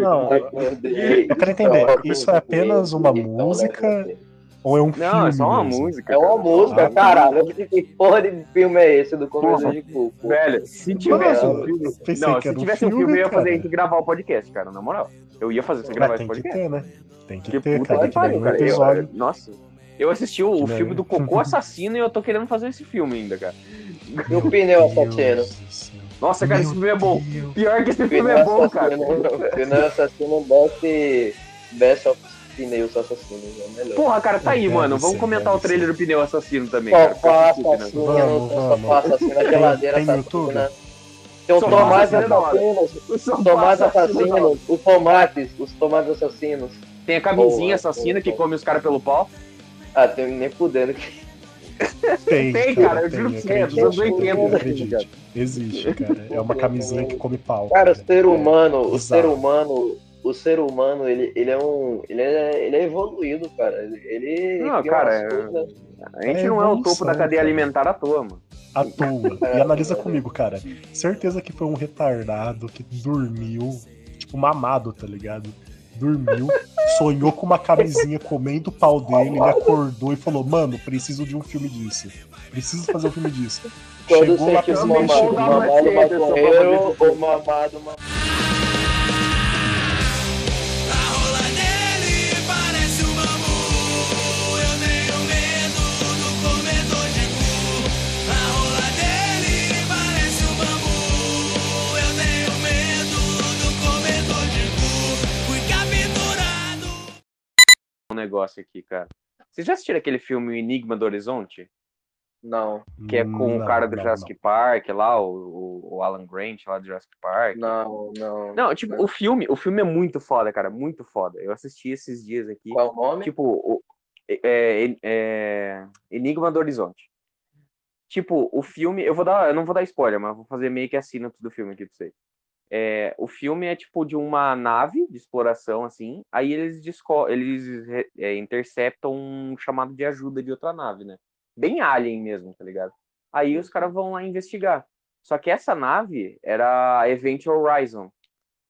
Não, eu quero entender, isso é apenas uma música ou é um filme? Não, é só uma mesmo? música. É uma música, Ah, caralho. Que porra de filme é esse do Começo de Cuco? Velho, se tivesse um filme. Não, que se tivesse um filme, filme, eu ia fazer a gente gravar o podcast, cara, na moral. Eu ia fazer você gravar tem esse que podcast. ter, né? Tem que, Que ter, puta cara. que Tem que pariu, um cara. Eu- nossa. Eu assisti o, o Que filme do Cocô Assassino e eu tô querendo fazer esse filme ainda, cara. E o pneu Deus assassino? Nossa, cara, Meu esse filme é bom. Deus. Pior que esse O filme é bom, cara. O pneu assassino best, best of pneus assassinos. É melhor. Porra, cara, tá aí, Deve mano. ser, Vamos comentar deve o trailer ser. do pneu assassino também, cara. Sofá né? assassino, Vamos, sofá assassino, geladeira Tem no YouTube? assassina. Tem o Sofá tomate assassino é da hora. assassino, O tomates os tomates, os tomates assassinos. Tem a camisinha Boa, assassina boa, que boa. come os caras pelo pau. Ah, tem nem fudendo. Tem, Tem, cara, eu juro pra você, é dos anos acredite, 80, acredite. cara. Existe, cara. É uma camisinha que come pau. Cara, o ser humano, o Bizarro. ser humano, o ser humano, ele, ele é um. Ele é, ele é evoluído, cara. Ele. Não, cara, é- coisas- A gente É não é o topo da cadeia cara. alimentar à toa, mano. À toa. E analisa comigo, cara. Certeza que foi um retardado que dormiu, tipo, mamado, tá ligado? Dormiu, sonhou com uma camisinha comendo o pau dele, ele acordou e falou: Mano, preciso de um filme disso. Preciso fazer um filme disso. Quando Chegou lá também mamado, mamado seu maconheiro babado. ou mamado ma- A Um negócio aqui, cara. Vocês já assistiram aquele filme O Enigma do Horizonte? Não, Que é com o Não, cara do não, Jurassic Park lá, o, o- o Alan Grant lá do Jurassic Park. não, não. Não, tipo, o filme, o filme é muito foda, cara, muito foda. Eu assisti esses dias aqui. Qual o nome? Tipo, o, é, é- é- Enigma do Horizonte. Tipo, o filme, eu vou dar, eu não vou dar spoiler, mas vou fazer meio que a sinopse do filme aqui pra vocês. É, o filme é tipo de uma nave de exploração, assim, aí eles, eles é, interceptam um chamado de ajuda de outra nave, né? Bem alien mesmo, tá ligado? Aí os caras vão lá investigar. Só que essa nave era a Event Horizon,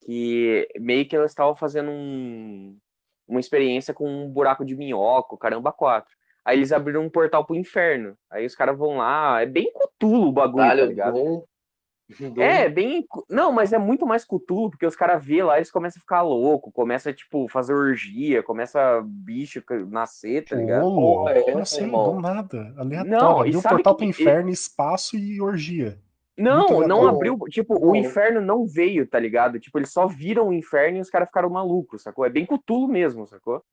que meio que elas estavam fazendo um, uma experiência com um buraco de minhoca, caramba, quatro. Aí eles abriram um portal pro inferno. Aí os caras vão lá, é bem cutulo o bagulho, tá Caralho, ligado? Doom. É, bem. Não, mas é muito mais cutulo, porque os caras vê lá, eles começam a ficar louco, começa tipo, fazer orgia, começa bicho nascer, tá ligado? É essa, assim? irmão? Do nada. Aleatório. Não, Abriu sabe portal que- pro inferno, espaço e orgia. Não, não abriu. Tipo, o Não. inferno não veio, tá ligado? Tipo, eles só viram o inferno e os caras ficaram malucos, sacou? É bem cutulo mesmo, sacou?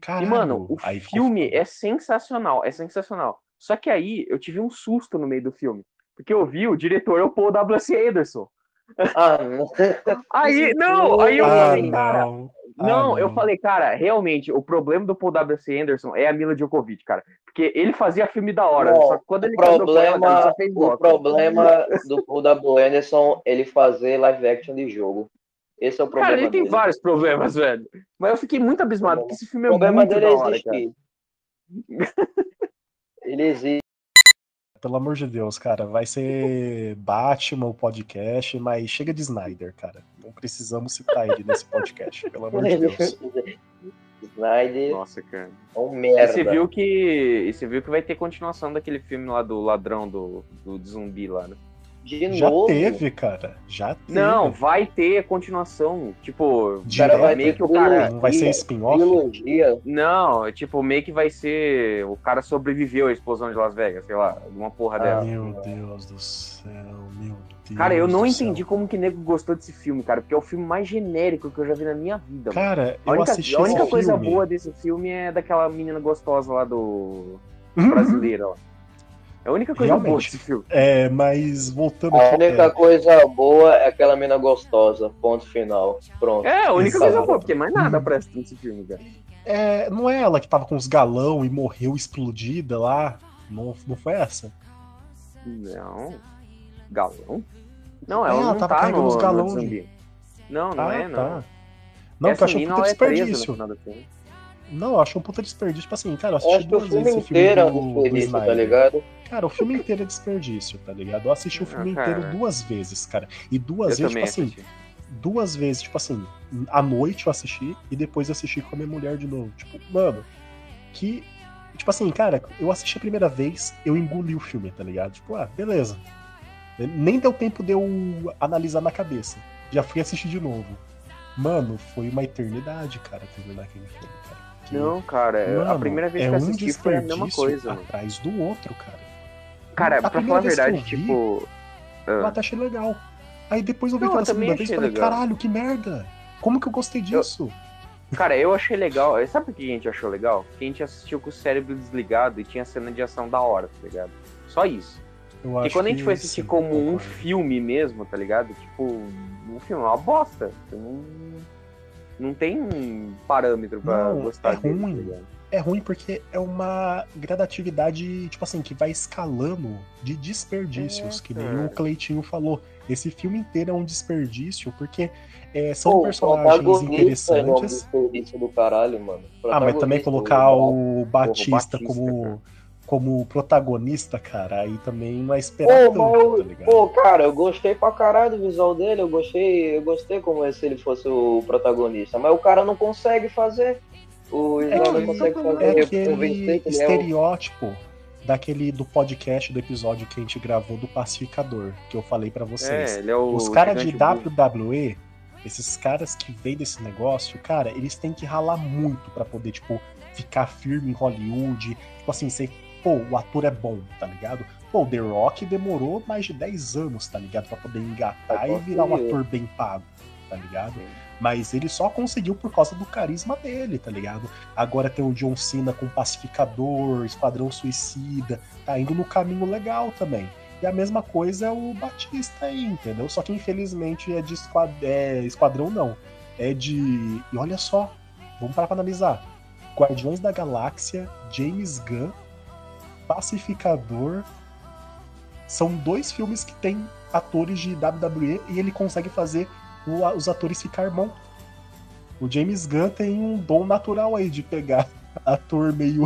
Caralho. E, mano, o Aí ficou filme foda. é sensacional, é sensacional. Só que aí eu tive um susto no meio do filme. Porque eu vi o diretor é o Paul W.C. Anderson. Ah. Aí, não, aí eu Ah, falei, cara. não. Não, Ah, eu não. falei, cara, realmente, o problema do Paul W.C. Anderson é a Mila Djokovic, cara. Porque ele fazia filme da hora, Não, só que quando O ele com ela, cara, problema, fez o problema do Paul W. Anderson ele fazer live action de jogo. Esse é o problema Cara, ele tem dele. vários problemas, velho. Mas eu fiquei muito abismado, porque esse filme O é problema muito dele da hora, cara. Ele existe. Pelo amor de Deus, cara, vai ser Batman o podcast, mas chega de Snyder, cara. Não precisamos citar ele nesse podcast, pelo amor de Deus. Snyder Nossa, cara. é um E merda. você viu que. E você viu que vai ter continuação daquele filme lá do ladrão do, do zumbi lá, né? De Já novo. teve, cara. Já teve. Não, vai ter continuação. Tipo, cara vai meio que o cara. Vai ser spin-off? Não, é tipo, meio que vai ser. O cara sobreviveu à explosão de Las Vegas, sei lá, alguma porra Ah, dessa. Meu Deus do céu, meu Deus. Cara, eu não do céu. entendi como que nego gostou desse filme, cara, porque é o filme mais genérico que eu já vi na minha vida. mano. Cara, A eu única, assisti a única coisa filme. boa desse filme é daquela menina gostosa lá do. brasileira lá. É a única coisa boa Realmente. desse filme. É, mas voltando A única é, coisa boa é aquela mina gostosa. Ponto final. Pronto. É, a única Exato. coisa boa, porque mais nada presta nesse filme, cara. é, não é ela que tava com os galão e morreu explodida lá? Não, não foi essa? Não. Galão? Não, É, ela ela não tava tá carregando no, os no galão zumbi. Não, não ah, é, não. tá. Não, Essa eu achei um puta é desperdício. Não, eu achei um puta desperdício. Tipo assim, cara, eu Eu assisti acho que o duas filme vezes esse inteiro é filme do, do tá ligado? Cara, o filme inteiro é desperdício, tá ligado? Eu assisti o filme Ah, inteiro duas vezes, cara. E duas Eu vezes, tipo assim, duas vezes, tipo assim, à noite eu assisti e depois assisti com a minha mulher de novo. Tipo, mano, que. Tipo assim, cara, eu assisti a primeira vez, eu engoli o filme, tá ligado? Tipo, ah, beleza. Nem deu tempo de eu analisar na cabeça. Já fui assistir de novo. Mano, foi uma eternidade, cara, terminar aquele filme, cara. Que, Não, cara, a mano, primeira vez é que eu um assisti foi a mesma coisa. mano. atrás do outro, cara. Cara, A pra falar a que eu verdade, vi, tipo. Eu ah, até achei legal. Aí depois eu vi pela eu segunda vez e falei, legal. caralho, que merda! Como que eu gostei disso? Cara, eu achei legal. Sabe por que a gente achou legal? Porque a gente assistiu com o cérebro desligado e tinha cena de ação da hora, tá ligado? Só isso. Eu E quando a gente que foi assistir como um filme mesmo, tá ligado? Tipo, um filme é uma bosta. Você não, não tem um parâmetro pra Não, gostar é dele, ruim. tá ligado? É ruim porque é uma gradatividade, tipo assim, que vai escalando de desperdícios, É, que nem cara. o Cleitinho falou. Esse filme inteiro é um desperdício, porque é, são Pô, personagens protagonista é um interessantes. desperdício do caralho, mano. Ah, mas também colocar o o Batista, Batista, como, cara. como protagonista, cara, aí também não é esperar Pô, tanto, tá ligado? pô, cara, eu gostei pra caralho do visual dele, eu gostei, eu gostei como se ele fosse o protagonista, mas o cara não consegue fazer. O É consegue é fazer. aquele convencer que ele é o- estereótipo daquele do podcast do episódio que a gente gravou do Pacificador, que eu falei pra vocês. É, ele é o. Os caras de. WWE, esses caras que vêm desse negócio, cara, eles têm que ralar muito pra poder, tipo, ficar firme em Hollywood. Tipo assim, ser, pô, o ator é bom, tá ligado? Pô, o The Rock demorou mais de 10 anos, tá ligado? Pra poder engatar e virar um ator bem pago, tá ligado? Mas ele só conseguiu por causa do carisma dele, tá ligado? Agora tem o John Cena com Pacificador, Esquadrão Suicida, tá indo no caminho legal também. E a mesma coisa é o Batista aí, entendeu? Só que infelizmente é de esquad... é, Esquadrão, não. É de. E olha só, vamos parar pra analisar. Guardiões da Galáxia, James Gunn, Pacificador. São dois filmes que tem atores de WWE e ele consegue fazer o- os atores ficar bom. O James Gunn tem um dom natural aí de pegar ator meio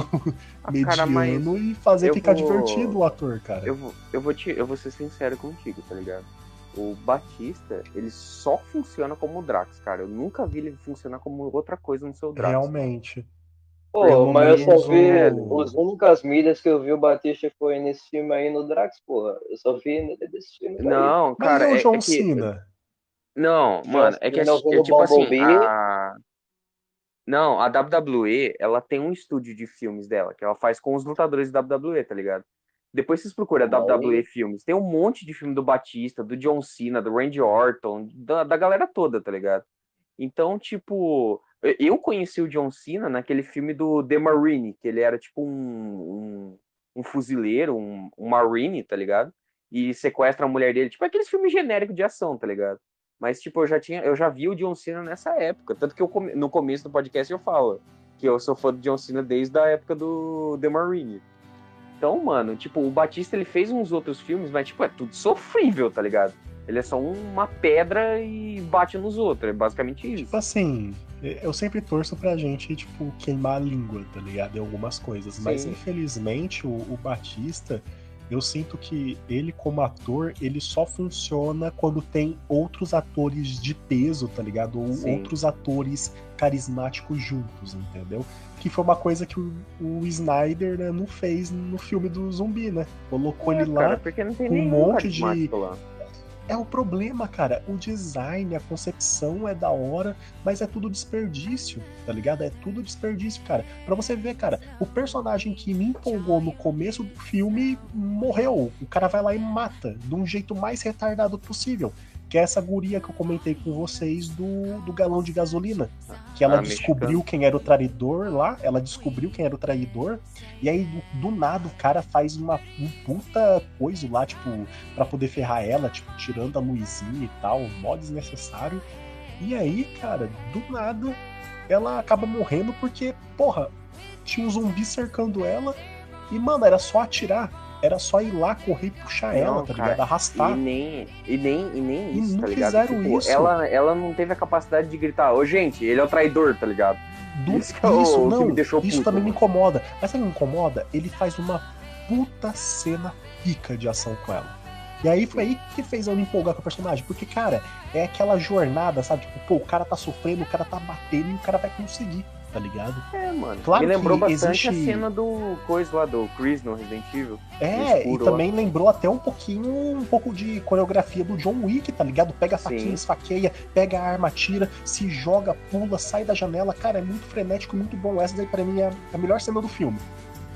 Ah, mediano cara, mas e fazer ficar vou- divertido o ator, cara. eu vou, eu, vou te, eu vou ser sincero contigo, tá ligado? O Batista, ele só funciona como o Drax, cara. Eu nunca vi ele funcionar como outra coisa no seu Drax. Realmente. Pô, Pelo mas eu só vi. o- As únicas mídias que eu vi o Batista foi nesse filme aí no Drax, porra. Eu só vi nele desse filme. aí. Não, Mas cara, e o é, John é que... Cena? Não, mano, é que é, é tipo assim, a... Não, a WWE, ela tem um estúdio de filmes dela, que ela faz com os lutadores da WWE, tá ligado? Depois vocês procuram a. WWE Filmes. Tem um monte de filme do Batista, do John Cena, do Randy Orton, da, da galera toda, tá ligado? Então, tipo, eu- eu conheci o John Cena naquele filme do The Marine, que ele era tipo um, um, um fuzileiro, um, um Marine, tá ligado? E sequestra a mulher dele, tipo aqueles filmes genéricos de ação, tá ligado? Mas, tipo, eu já tinha, eu já vi o John Cena nessa época. Tanto que eu, no começo do podcast eu falo que eu sou fã do John Cena desde a época do The Marine. Então, mano, tipo, o Batista ele fez uns outros filmes, mas, tipo, é tudo sofrível, tá ligado? Ele é só uma pedra e bate nos outros. É basicamente isso. Tipo assim, eu sempre torço pra gente, tipo, queimar a língua, tá ligado? Em algumas coisas. Mas Sim. infelizmente o, o Batista, eu sinto que ele, como ator, ele só funciona quando tem outros atores de peso, tá ligado? Ou Sim. outros atores carismáticos juntos, entendeu? Que foi uma coisa que o, o Snyder né, não fez no filme do zumbi, né? Colocou É, ele lá. cara, com um monte de- lá. É o problema, cara. O design, a concepção é da hora, mas é tudo desperdício, tá ligado? É tudo desperdício, cara. Pra você ver, cara, o personagem que me empolgou no começo do filme morreu. O cara vai lá e mata, de um jeito mais retardado possível. Que é essa guria que eu comentei com vocês do, do galão de gasolina. Que ela Ah, descobriu quem era o traidor lá, ela descobriu quem era o traidor, e aí do, do nada o cara faz uma um puta coisa lá, tipo, pra poder ferrar ela, tipo, tirando a luzinha e tal, mó desnecessário. E aí, cara, do nada, ela acaba morrendo porque, porra, tinha um zumbi cercando ela e, mano, era só atirar. Era só ir lá, correr e puxar Não, ela, tá cara, ligado? Arrastar. E nem, e nem, e nem E isso, não tá ligado? fizeram Tipo, isso. Ela, ela não teve a capacidade de gritar, ô gente, ele é o traidor, tá ligado? Do- Isso que é o- o não, me deixou isso puto, também me mano. incomoda. Mas sabe o que me incomoda? Ele faz uma puta cena pica de ação com ela. E aí foi aí que fez eu me empolgar com o personagem. Porque, cara, é aquela jornada, sabe? Tipo, pô, o cara tá sofrendo, o cara tá batendo e o cara vai conseguir, tá ligado? É, mano. Claro Me lembrou bastante existe- a cena do coisa lá do Chris no Resident Evil. É, e também lembrou até um pouquinho, um pouco de coreografia do John Wick, tá ligado? Pega a faquinha, Sim. esfaqueia, pega a arma, tira, se joga, pula, sai da janela. Cara, é muito frenético, muito bom. Essa daí pra mim é a melhor cena do filme.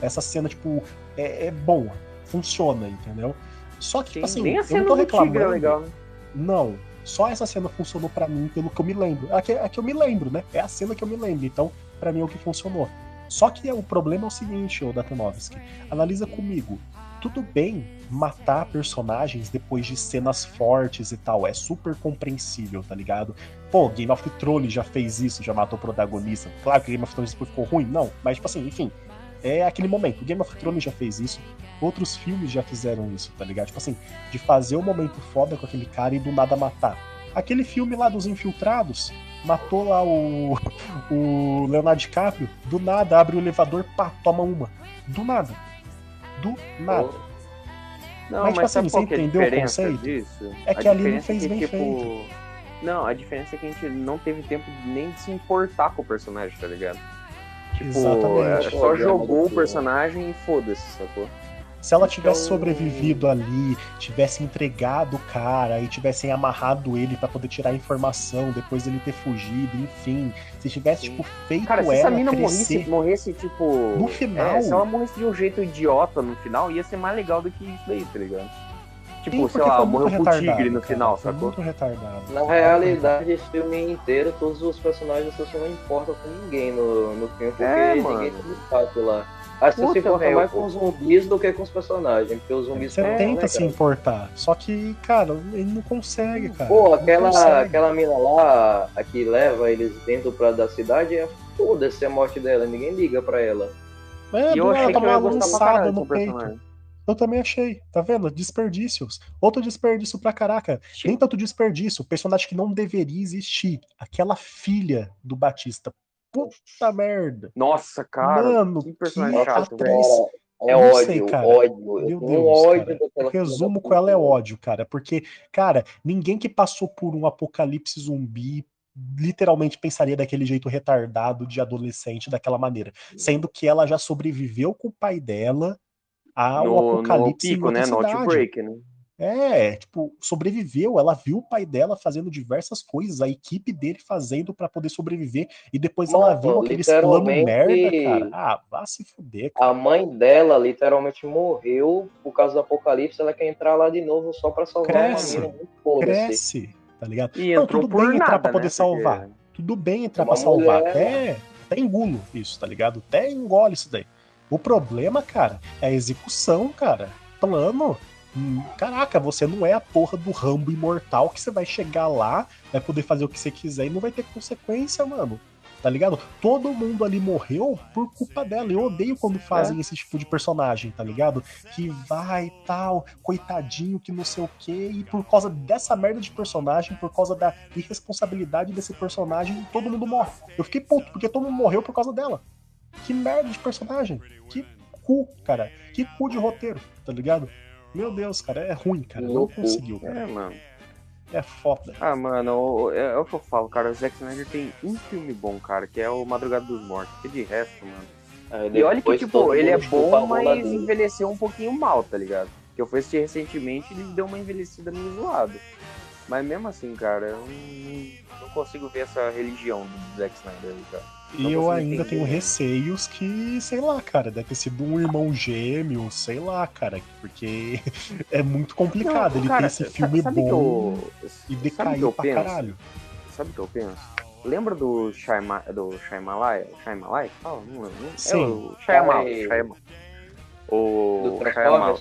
Essa cena, tipo, é, é boa, funciona, entendeu? Só que, Sim, tipo assim, nem a eu cena não tô do tigre é reclamando. legal, né? Não, só essa cena funcionou pra mim pelo que eu me lembro. A que, a que eu me lembro, né? É a cena que eu me lembro. Então, pra mim é o que funcionou. Só que o problema é o seguinte, ô Datanovski. Analisa comigo. Tudo bem matar personagens depois de cenas fortes e tal. É super compreensível, tá ligado? Pô, Game of Thrones já fez isso, já matou o protagonista. Claro que Game of Thrones ficou ruim, não. Mas, tipo assim, enfim. É aquele momento. Game of Thrones já fez isso. Outros filmes já fizeram isso, tá ligado? Tipo assim, de fazer um momento foda com aquele cara e do nada matar. Aquele filme lá dos infiltrados, matou lá o, o Leonardo DiCaprio, do nada abre o elevador, pá, toma uma. Do nada. Do nada. Não, Mas, mas, tipo sabe assim, você é a entendeu o diferença conceito? disso? É A que ali não diferença fez é que, bem tipo... Não, a diferença é que a gente não teve tempo nem de se importar com o personagem, tá ligado? Tipo, Exatamente. é, só jogou o né? personagem e foda-se, sacou? Se ela tivesse sobrevivido ali, tivesse entregado o cara e tivessem amarrado ele pra poder tirar a informação depois dele ter fugido, enfim. Se tivesse, Sim. tipo, feito Cara, se ela essa mina crescer... morresse, morresse, tipo. No final- É, se ela morresse de um jeito idiota no final, ia ser mais legal do que isso daí, tá ligado? Tipo, Sim, sei porque lá, morreu com o tigre no cara, final, foi sacou? Muito retardado. Na realidade, esse filme inteiro, todos os personagens não importa com ninguém no, no filme, porque É, ninguém destaque lá. Acho que você se importa mais com os zumbis do que com os personagens, porque os zumbis Você tenta né, se importar, só que, cara, ele não consegue, cara. Pô, aquela, consegue. aquela mina lá, a que leva eles dentro pra, da cidade, é foda-se a morte dela, ninguém liga pra ela. É, E eu achei uma ia gostar pra lançada no peito. personagem. Eu também achei, tá vendo? Desperdícios. Outro desperdício pra caraca. Nem tanto desperdício, personagem que não deveria existir. Aquela filha do Batista. Puta merda. Nossa, cara, Mano, que personagem que chato, atriz. velho. É não ódio, sei, cara. ódio. Eu Meu Deus, um ódio cara. resumo com ela é ódio, cara. Porque, cara, ninguém que passou por um apocalipse zumbi literalmente pensaria daquele jeito retardado de adolescente daquela maneira. Sendo que ela já sobreviveu com o pai dela ao No, no apocalipse em pico, outra né? No cidade. outbreak, né? É, tipo, sobreviveu. Ela viu o pai dela fazendo diversas coisas, a equipe dele fazendo pra poder sobreviver, e depois ela Mano, viu aqueles planos merda, cara. Ah, vá se fuder, cara. A mãe dela literalmente morreu por causa do apocalipse. Ela quer entrar lá de novo só pra salvar Cresce. Muito foda-se. Cresce, tá ligado? E Não, tudo bem entrar nada, pra poder né? salvar. Porque- Tudo bem entrar Uma pra salvar. mulher, Até, até engulo isso, tá ligado? Até engole isso daí. O problema, cara, é a execução, cara. Plano. Hum, Caraca, você não é a porra do Rambo imortal que você vai chegar lá, vai poder fazer o que você quiser e não vai ter consequência, mano. Tá ligado? Todo mundo ali morreu por culpa dela. Eu odeio quando fazem esse tipo de personagem, tá ligado? Que vai e tal, coitadinho, que não sei o quê, e por causa dessa merda de personagem, por causa da irresponsabilidade desse personagem, todo mundo morre. Eu fiquei puto, porque todo mundo morreu por causa dela. Que merda de personagem. Que cu, cara. Que cu de roteiro, tá ligado? Meu Deus, cara, é ruim, cara. Não conseguiu, cara. É, mano. É foda. Ah, mano, é, é o que eu falo, cara. O Zack Snyder tem um filme bom, cara, que é o Madrugada dos Mortos. Que de resto, mano. Aí E olha que, tipo, ele é bom, mas envelheceu um pouquinho mal, tá ligado? Que eu fui assistir recentemente ele deu uma envelhecida meio zoada. Mas mesmo assim, cara, eu não, não consigo ver essa religião do Zack Snyder ali, cara. Não E eu ainda entender, tenho receios que, sei lá, cara, deve ter sido um irmão gêmeo, sei lá, cara, porque é muito complicado Não, ele cara, ter esse filme sabe bom eu- e sabe decair que eu pra penso? caralho. Sabe o que eu penso? Lembra do Shyama, do? Shymalaya? que fala? Não lembro. É Sim. o Shyamala. Do O Shyamala.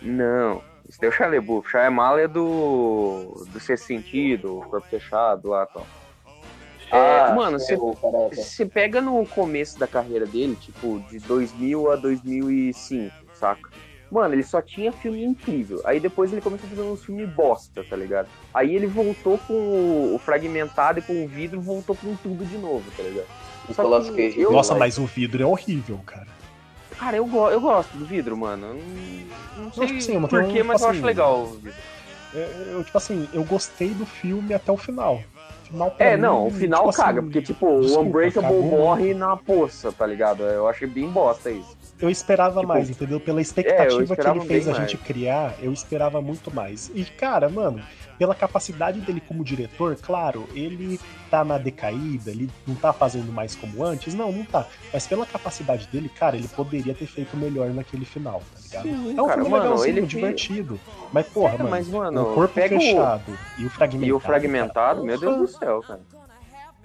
Não, isso daí é o Shia LaBeouf. Shyamala é do do Sexto Sentido, o Corpo Fechado lá tal. Ah, mano, sei, você pega no começo da carreira dele, tipo, de 2000 a 2005, saca? Mano, ele só tinha filme incrível. Aí depois ele começou a fazer uns filmes bosta, tá ligado? Aí ele voltou com o, fragmentado e com o vidro, voltou com tudo de novo, tá ligado? Eu- Nossa, mas o vidro é horrível, cara. Cara, eu, go- eu gosto do vidro, mano. Não, não sei tipo assim, eu não tenho porquê, um, mas eu assim, acho legal o vidro. Eu, eu, tipo assim, eu gostei do filme até o final. Final É, mim, não, o final tipo assim, caga, porque, tipo, desculpa, o Unbreakable cagou morre na poça, tá ligado? Eu achei bem bosta isso. Eu esperava Tipo, mais, entendeu? Pela é, expectativa que esperava ele fez a gente criar, eu esperava muito mais. E, cara, mano, pela capacidade dele como diretor, claro, ele tá na decaída, ele não tá fazendo mais como antes, não, não tá. Mas pela capacidade dele, cara, ele poderia ter feito melhor naquele final, tá ligado? Sim, é um cara, filme mano, legalzinho, ele divertido. Mas, porra, É, mano, mas, mano, o corpo pega o- fechado e o fragmentado. E o fragmentado, cara, meu Deus do céu, cara.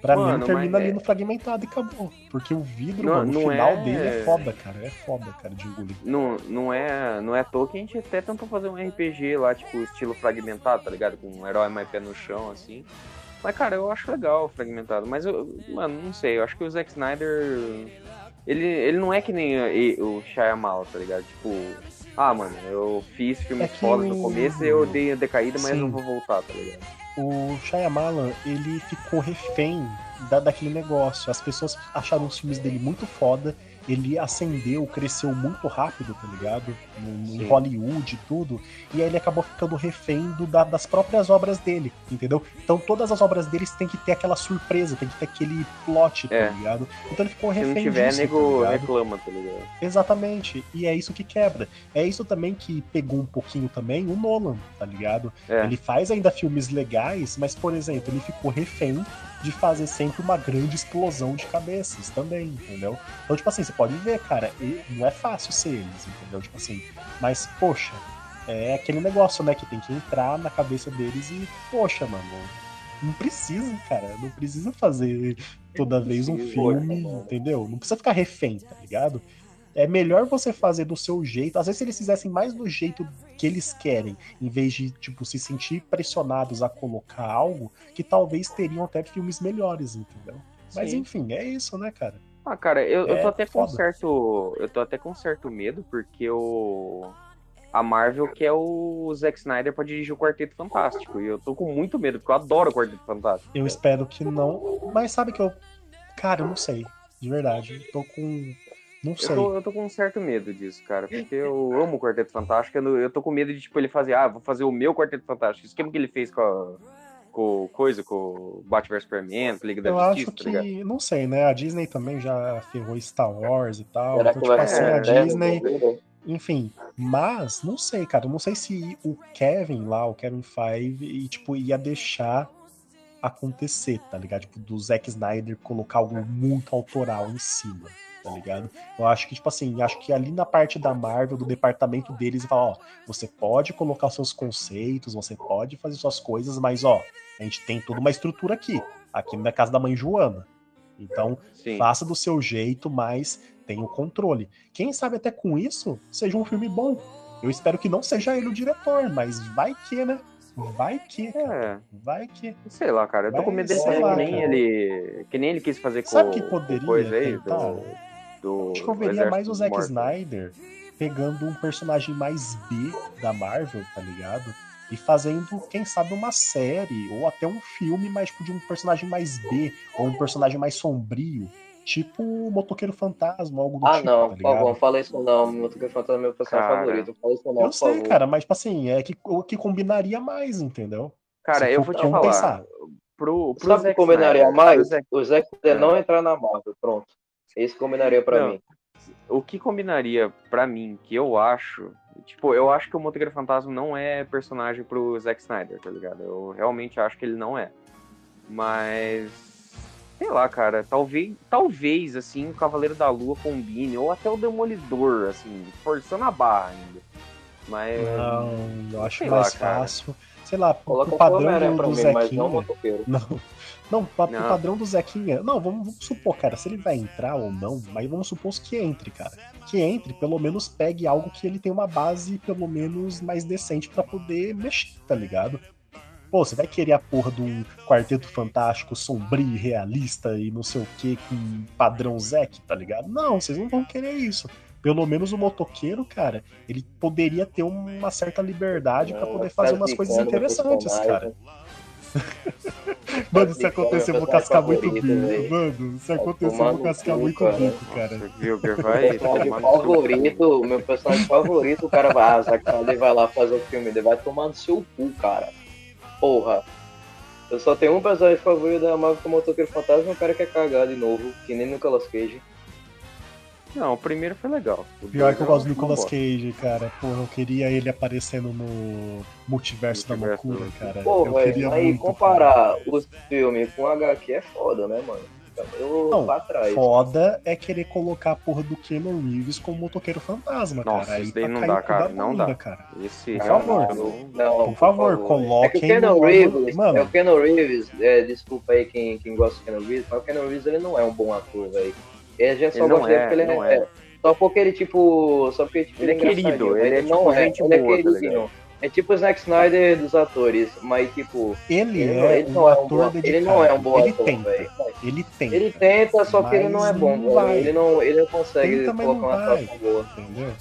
Pra Mano, mim termina ali é- no fragmentado e acabou. Porque o vidro, Não- mano, não o final é- dele é foda, cara. É foda, cara, de engolir. Não, não, é, não é à toa que a gente até tentou fazer um RPG lá, tipo, estilo fragmentado, tá ligado? Com um herói mais pé no chão, assim. Mas, cara, eu acho legal o fragmentado. Mas, eu, mano, não sei. Eu acho que o Zack Snyder. Ele, ele não é que nem o Shyamalan, tá ligado? Tipo, ah, mano, eu fiz filmes É que fodas no começo e eu dei a decaída, mas Sim. não vou voltar, tá ligado? O Shyamalan, ele ficou refém da, daquele negócio. As pessoas acharam os filmes dele muito foda. Ele ascendeu, cresceu muito rápido, tá ligado? No, em. Hollywood e tudo. E aí ele acabou ficando refém do- da- das próprias obras dele, entendeu? Então todas as obras deles tem que ter aquela surpresa, tem que ter aquele plot, tá É. ligado? Então ele ficou Se refém não tiver, disso, nego tá reclama, tá ligado? Exatamente. E é isso que quebra. É isso também que pegou um pouquinho também o Nolan, tá ligado? É. Ele faz ainda filmes legais, mas, por exemplo, ele ficou refém de fazer sempre uma grande explosão de cabeças também, entendeu? Então, tipo assim, você pode ver, cara, e não é fácil ser eles, entendeu? Tipo assim, mas, poxa, é aquele negócio, né, que tem que entrar na cabeça deles e, poxa, mano, não precisa, cara, não precisa fazer toda vez um filme, mano. entendeu? Não precisa ficar refém, tá ligado? É melhor você fazer do seu jeito. Às vezes, se eles fizessem mais do jeito que eles querem, em vez de, tipo, se sentir pressionados a colocar algo, que talvez teriam até filmes melhores, entendeu? Mas Sim. enfim, é isso, né, cara? Ah, cara, eu, eu É tô até com foda. certo. Eu tô até com certo medo, porque o. A Marvel quer o Zack Snyder pra dirigir o Quarteto Fantástico. E eu tô com muito medo, porque eu adoro o Quarteto Fantástico. Eu espero que não. Mas sabe que eu. Cara, eu não sei. De verdade. Eu tô com. Não Eu sei. tô, eu tô com um certo medo disso, cara. Porque eu amo o Quarteto Fantástico. Eu, eu tô com medo de, tipo, ele fazer, ah, vou fazer o meu Quarteto Fantástico. Esquema que ele fez com a. Com coisa, com o Batman vs Superman, Liga da Eu Justiça, acho tá ligado? que. Não sei, né? A Disney também já ferrou Star Wars e tal. Será Então, tipo assim, ser a Disney. Enfim, mas não sei, cara. eu Não sei se o Kevin lá, o Kevin Five, e, tipo, ia deixar acontecer, tá ligado? Tipo, do Zack Snyder colocar algo muito autoral em cima, tá ligado? Eu acho que, tipo assim, acho que ali na parte da Marvel, do departamento deles, fala, ó, você pode colocar seus conceitos, você pode fazer suas coisas, mas ó, a gente tem toda uma estrutura aqui, aqui na casa da mãe Joana. Então, Sim. Faça do seu jeito, mas tenha o controle. Quem sabe até com isso seja um filme bom. Eu espero que não seja ele o diretor, mas vai que, né? Vai que, cara. É, Vai que. sei lá, cara. Eu tô Vai com medo dele fazer que nem cara. ele. Que nem ele quis fazer com Sabe que poderia coisa aí tentar? do. Do Acho que eu veria Exército mais o Zack. Snyder pegando um personagem mais B da Marvel, tá ligado? E fazendo, quem sabe, uma série, ou até um filme, mas tipo, de um personagem mais B, ou um personagem mais sombrio. Tipo o Motoqueiro Fantasma, algo do Ah, tipo, não, tá por favor, fala isso não. Meu Toque Fantasma é meu personagem Cara, favorito. Não fala isso não, Eu por sei, favor. cara, mas tipo assim, é que, o que combinaria mais, entendeu? Cara, Se eu for vou te falar. pensar. Pro, pro Sabe o que Zack combinaria Snyder, mais? O Zack Snyder não entrar na Marvel, pronto. Isso combinaria pra Não. mim. O que combinaria pra mim, que eu acho. Tipo, eu acho que o Motoqueiro Fantasma não é personagem pro Zack Snyder, tá ligado? Eu realmente acho que ele não é. Mas. Sei lá, cara. Talvez, talvez assim, o Cavaleiro da Lua combine, ou até o Demolidor, assim, forçando a barra ainda. Mas. Não, eu acho mais lá, cara. fácil. Sei lá, Coloca o padrão do, pra do mim, mas não o Zequinha. motoqueiro. Não, não, Não. padrão do Zequinha. Não, vamos, vamos supor, cara, se ele vai entrar ou não, mas vamos supor que entre, cara. Que entre, pelo menos pegue algo que ele tem uma base, pelo menos, mais decente pra poder mexer, tá ligado? Pô, você vai querer a porra de um quarteto fantástico, sombrio, e realista e não sei o que, com padrão Zek, tá ligado? Não, vocês não vão querer isso. Pelo menos o motoqueiro, cara, ele poderia ter uma certa liberdade pra Não, poder fazer umas coisas interessantes, cara. Mano, se acontecer, eu vou meu cascar muito bico. Mano, se acontecer, eu vou no cascar muito bico, cara. Meu vai no seu favorito, meu personagem favorito, o cara vai, ah, Zack Snyder vai lá fazer o filme, ele vai tomar no seu cu, cara. Porra. Eu só tenho um personagem favorito da Marvel que é o Motoqueiro Fantasma, o cara quer cagar de novo, que nem Nicolas Cage. Não, o primeiro foi legal. O Pior que eu gosto do Nicolas. Cage, cara. Porra, eu queria ele aparecendo no Multiverso, da Multiverso Loucura, da cara. Pô, eu queria aí muito. comparar os filmes com HQ é foda, né, mano? Fica meio Não, pra trás. Foda é querer colocar a porra do Keanu Reeves como motoqueiro fantasma, Nossa, cara. Isso daí tá não dá, cara, não dá. cara. Esse Por realmente favor. eu não- Não, Por favor, É que o coloquem Keanu Reeves, Mano. é o Keanu Reeves, é, desculpa aí quem, quem gosta do Keanu Reeves, mas o Keanu Reeves ele não é um bom ator, velho. E a gente só Ele não gosta dele é, porque ele não é, é. Só porque ele, tipo. Só porque tipo, Ele é engraçadinho, querido, mas ele é, não tipo, é, gente ele é boa, tá queridinho. ligado? É tipo o Zack Snyder dos atores, mas tipo. Ele, Ele, não- é ele um não é um ator bom, dedicado. ele não é um bom ele ator, tenta, velho. Ele tenta. Ele tenta, só que ele não é bom, não. Ele não, ele não consegue Tenta, mas colocar não uma atuação boa. Entendeu?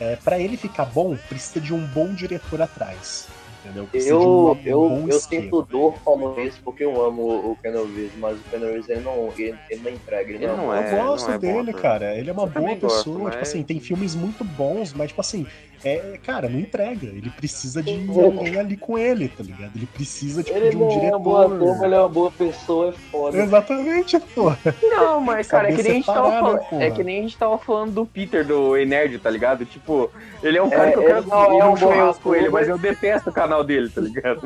É, pra ele ficar bom, precisa de um bom diretor atrás. Entendeu? Eu, eu, bom eu sinto dor falando isso porque eu amo o Keanu Reeves, mas o Keanu Reeves ele não, ele, ele não entrega, ele, Ele não, não é. é. Eu gosto não é bom dele, ator. cara. Ele é uma boa gosto, pessoa. mas- Tipo assim, tem filmes muito bons, mas, tipo assim, é, cara, não entrega. Ele precisa de alguém ali com ele, tá ligado? Ele precisa, tipo, Ele de um não diretor. é bom ator, mas ele é uma boa pessoa, é foda. Exatamente, pô. Não, mas, cara, é que, nem a gente tava falando, porra? é que nem a gente tava falando do Peter, do Enerd, tá ligado? Tipo, ele é um cara É, que eu quero não é um bom churrasco com ele, mas mas- eu detesto o canal dele, tá ligado?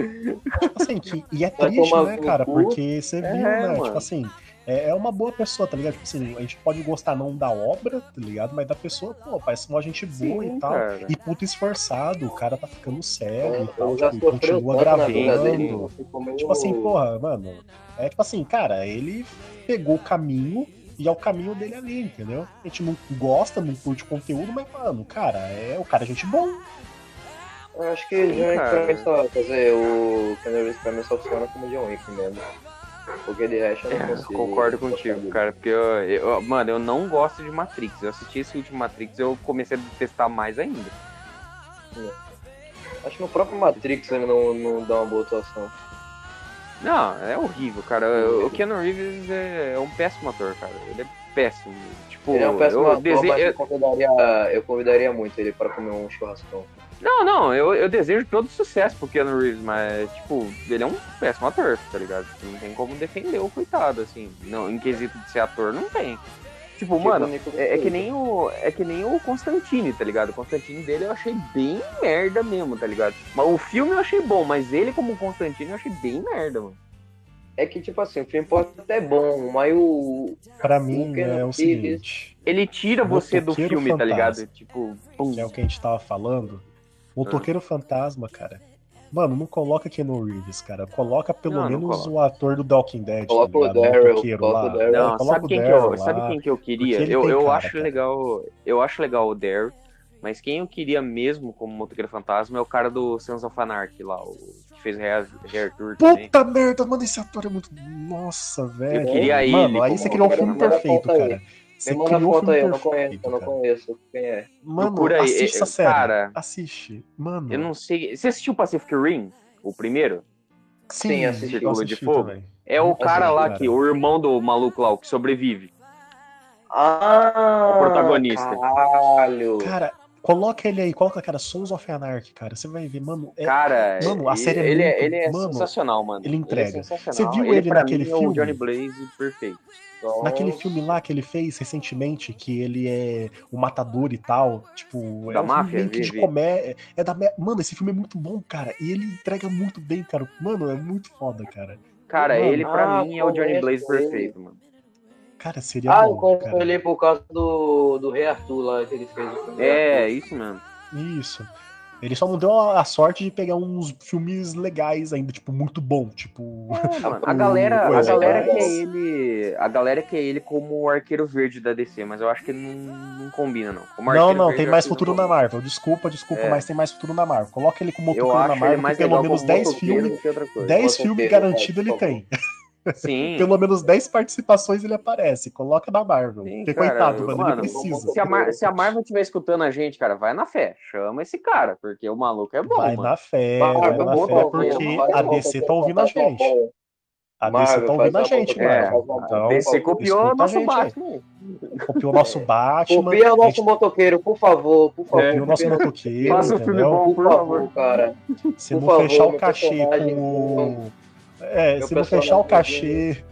Assim, que, e é triste, né, cara? Porque você É, viu, né? mano. Tipo assim, é, é uma boa pessoa, tá ligado? Tipo assim, a gente pode gostar não da obra, tá ligado? Mas da pessoa, pô, parece uma gente boa Sim, e tal. cara. E puta esforçado, o cara tá ficando cego e tal, Ele já tipo, e continua dele. gravando. meio- Tipo assim, porra, mano. É tipo assim, cara, ele pegou o caminho e é o caminho dele ali, entendeu? A gente não gosta, não curte o conteúdo, mas, mano, cara, é o cara é gente bom. Eu acho que John Wick cara. pra mim só, quer dizer, o Keanu Reeves pra mim só funciona como John Wick mesmo. Porque de resto eu não É, consigo. concordo contigo, cara, porque eu, eu- mano, eu não gosto de Matrix. Eu assisti esse último Matrix, eu comecei a detestar mais ainda. Acho que no próprio Matrix ele não, não dá uma boa atuação. Não, é horrível, cara. O Keanu Reeves é, é um péssimo ator, cara. Ele é péssimo. Tipo, Ele é um péssimo eu ator, dese- eu convidaria, eu convidaria muito ele para comer um churrascão. Não, não, eu, eu desejo todo sucesso pro Keanu Reeves, mas, tipo, ele é um péssimo ator, tá ligado? Não tem como defender o coitado, assim. Não, em quesito de ser ator, não tem. Tipo, Tipo mano, o é, é que nem o. É que nem o Constantine, tá ligado? O Constantine dele eu achei bem merda mesmo, tá ligado? Mas o filme eu achei bom, mas ele como Constantine eu achei bem merda, mano. É que, tipo assim, o filme pode até é bom, mas o. Pra mim, Keanu é o seguinte. Ele tira você do filme, tá Fantasma. ligado? Tipo, pum. que é o que a gente tava falando, o Ah. Toqueiro Fantasma, cara. Mano, não coloca Keanu Reeves, cara. Coloca pelo Não, não menos coloca. o ator do The Walking Dead, Coloca tá o ligado? Daryl, motoqueiro coloca o Daryl. Não, coloca sabe o quem, que Daryl eu, sabe quem que eu queria? Eu, eu cara, acho cara. legal. Eu acho legal o Dare, mas quem eu queria mesmo como motoqueiro fantasma é o cara do Sons of Anarchy lá, o que fez Hair Tour também. Puta merda, mano, esse ator é muito. Nossa, velho. queria ele Mano, aí você criou um filme motoqueiro perfeito, cara. Você Me manda criou um foto filme aí, eu não conheço, eu não conheço quem é. Mano, Procura aí, assiste é- essa série. cara. Assiste. Mano. Eu não sei. Você assistiu Pacific Rim? O primeiro? Sim, Sim, assisti. eu Círculo de Fogo? também. É o Assisti, cara lá cara. que, o irmão do maluco lá, o que sobrevive. Ah! O protagonista. Caralho! Cara, coloca ele aí, coloca, cara, Sons of Anarchy, cara. Você vai ver, mano. É, Cara, Mano, a ele- série é ele, muito- ele é mano, sensacional, mano. ele entrega. é sensacional. Você viu ele pra naquele mim, É o filme? Johnny Blaze perfeito. Naquele Nossa. filme lá que ele fez recentemente, que ele é o matador e tal, tipo, Da é um máfia, filme de comédia. É da Mano, esse filme é muito bom, cara. E ele entrega muito bem, cara. Mano, é muito foda, cara. Cara, Mano, ele pra ah, mim é o Johnny conheço Blaze perfeito, mano. Cara, seria Ah, eu bom, conheço cara. ele por causa do, do Rei Arthur lá que ele fez. o filme É, isso mesmo. Isso. Ele só não deu a sorte de pegar uns filmes legais ainda, tipo, muito bom. Tipo. Mano, a galera, a galera mas- quer ele. A galera quer ele como o arqueiro verde da DC, mas eu acho que não, não combina, não. Não, não, Verde, tem mais que futuro na. Marvel. Desculpa, desculpa, É. mas tem mais futuro na Marvel. Coloca ele como motoqueiro na Marvel, que pelo menos como 10 motoqueiro filmes. do que outra coisa. 10 Bota filmes vai, ele tem. Sim. Pelo menos 10 participações ele aparece. Coloca na Marvel. Sim, Porque, cara, coitado, mano, mano, ele precisa. Se a, Mar- se a Marvel estiver escutando a gente, cara, vai na fé. Chama esse cara, porque o maluco é bom, Vai mano. na fé, vai na fé, porque a DC tá ouvindo a gente. A DC tá ouvindo a gente, É, mano. bom. Então, DC copiou a nosso gente. Batman. Copiou o nosso Batman. Copia o a nosso gente motoqueiro, por favor, por favor. copiou o nosso Copia- motoqueiro, Faça um filme bom, Por por favor, cara. Se Por não favor, fechar o cachê com. É, meu se não fechar o personagem cachê.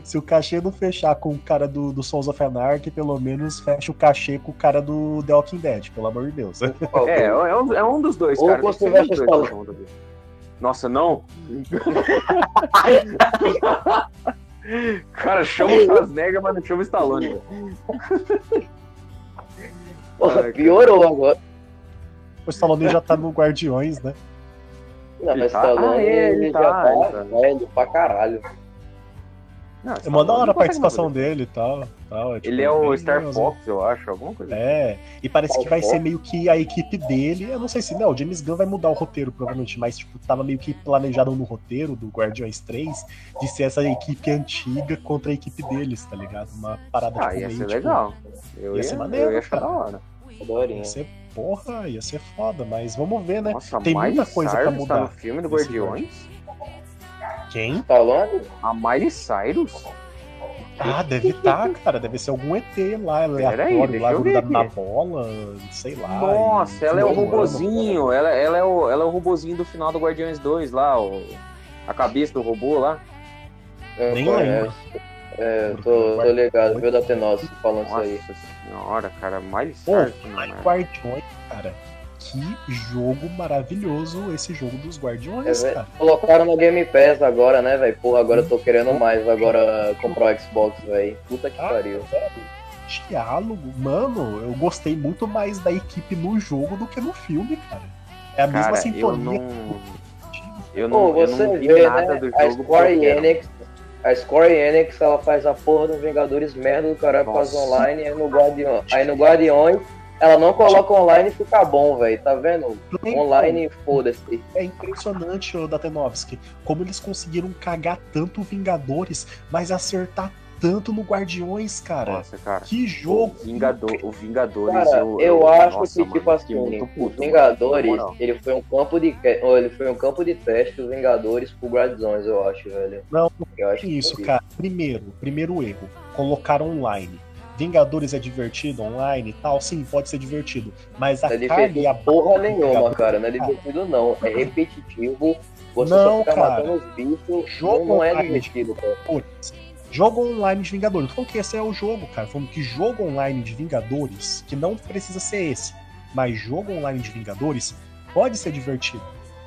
Se o cachê não fechar com o cara do, do Sons of Anarchy, pelo menos fecha o cachê com o cara do The Walking Dead, pelo amor de Deus. É, é um, é um dos dois, Ou cara. todo mundo. Nossa, não? cara, chama o Schwarzenegger, mas não chama o Stallone. Porra, piorou agora. O Stallone já tá no Guardiões, né? Não, Ele mas tá? Stallone Ah, é, ele ele tá, já tá ele tá. velho pra caralho. Não, É mó da hora a participação dele e tal. tal é, tipo, Ele é o Star legalzinho. Fox, eu acho, alguma coisa. assim. É, e parece que Star vai Fox? ser meio que a equipe dele. Eu não sei se. Não, o James Gunn vai mudar o roteiro, provavelmente, mas tipo, tava meio que planejado no roteiro do Guardiões 3 de ser essa equipe antiga contra a equipe deles, tá ligado? Uma parada Ah, tipo, ia meio, ser tipo, legal. Eu ia ia, ser eu maneiro, ia achar cara. da hora. Adorinha. Ia ser porra, ia ser foda, mas vamos ver, né? Nossa, Tem Miley muita coisa pra Cyrus mudar tá no filme do Guardiões? Quem? Stallone? A Miley Cyrus? Ah, deve estar, cara. Deve ser algum ET lá, aleatório, deixa lá eu ver grudado na bola, sei lá. Nossa, e ela é o robozinho. Ela, ela, é o, ela é o robozinho do final do Guardiões 2 lá, o, a cabeça do robô lá. Eu Nem conheço. lembro. É, tô, tô ligado, viu da T9 falando isso aí. Senhora, cara. Miley Pô, Cyrus. Mas merda. Guardiões, cara. Que jogo maravilhoso esse jogo dos É, Guardiões, velho. cara. Colocaram no Game Pass agora, né, velho? Porra, agora eu tô querendo mais agora comprar o Xbox, velho. Puta que Ah, pariu. Diálogo, mano, eu gostei muito mais da equipe no jogo do que no filme, cara. É a mesma Cara, eu sintonia. não. Eu Pô, não, eu você não vi vê, nada né? do A jogo. Square eu quero. Enix. A Square Enix, ela faz a porra do Vingadores merda do caralho Nossa. online, aí no, Guardião, aí no Guardiões, ela não coloca online e fica bom, velho. Tá vendo? Online, foda-se. É impressionante, o Datenovski, como eles conseguiram cagar tanto Vingadores, mas acertar tanto no Guardiões, cara. Nossa, cara. Que O, jogo. Vingador, o Vingadores, Cara, eu, eu acho nossa, que, mano, tipo assim, mano, Vingadores, moral. ele foi um campo de que- ele foi um campo de teste, os Vingadores pro Guardiões, eu acho, velho. Não, Eu acho Que isso, foi cara. Primeiro, primeiro erro, colocar online. Vingadores é divertido online e tal? Sim, pode ser divertido. Mas a Não é carga e a porra nenhuma, cara. Não é divertido, não. É repetitivo. Você Não, só fica cara. matando os bichos. Jogo não, não é divertido, cara. Vingadores. Jogo online de Vingadores. Falando que esse é o jogo, cara. Falando que jogo online de Vingadores, que não precisa ser esse, mas jogo online de Vingadores pode ser divertido.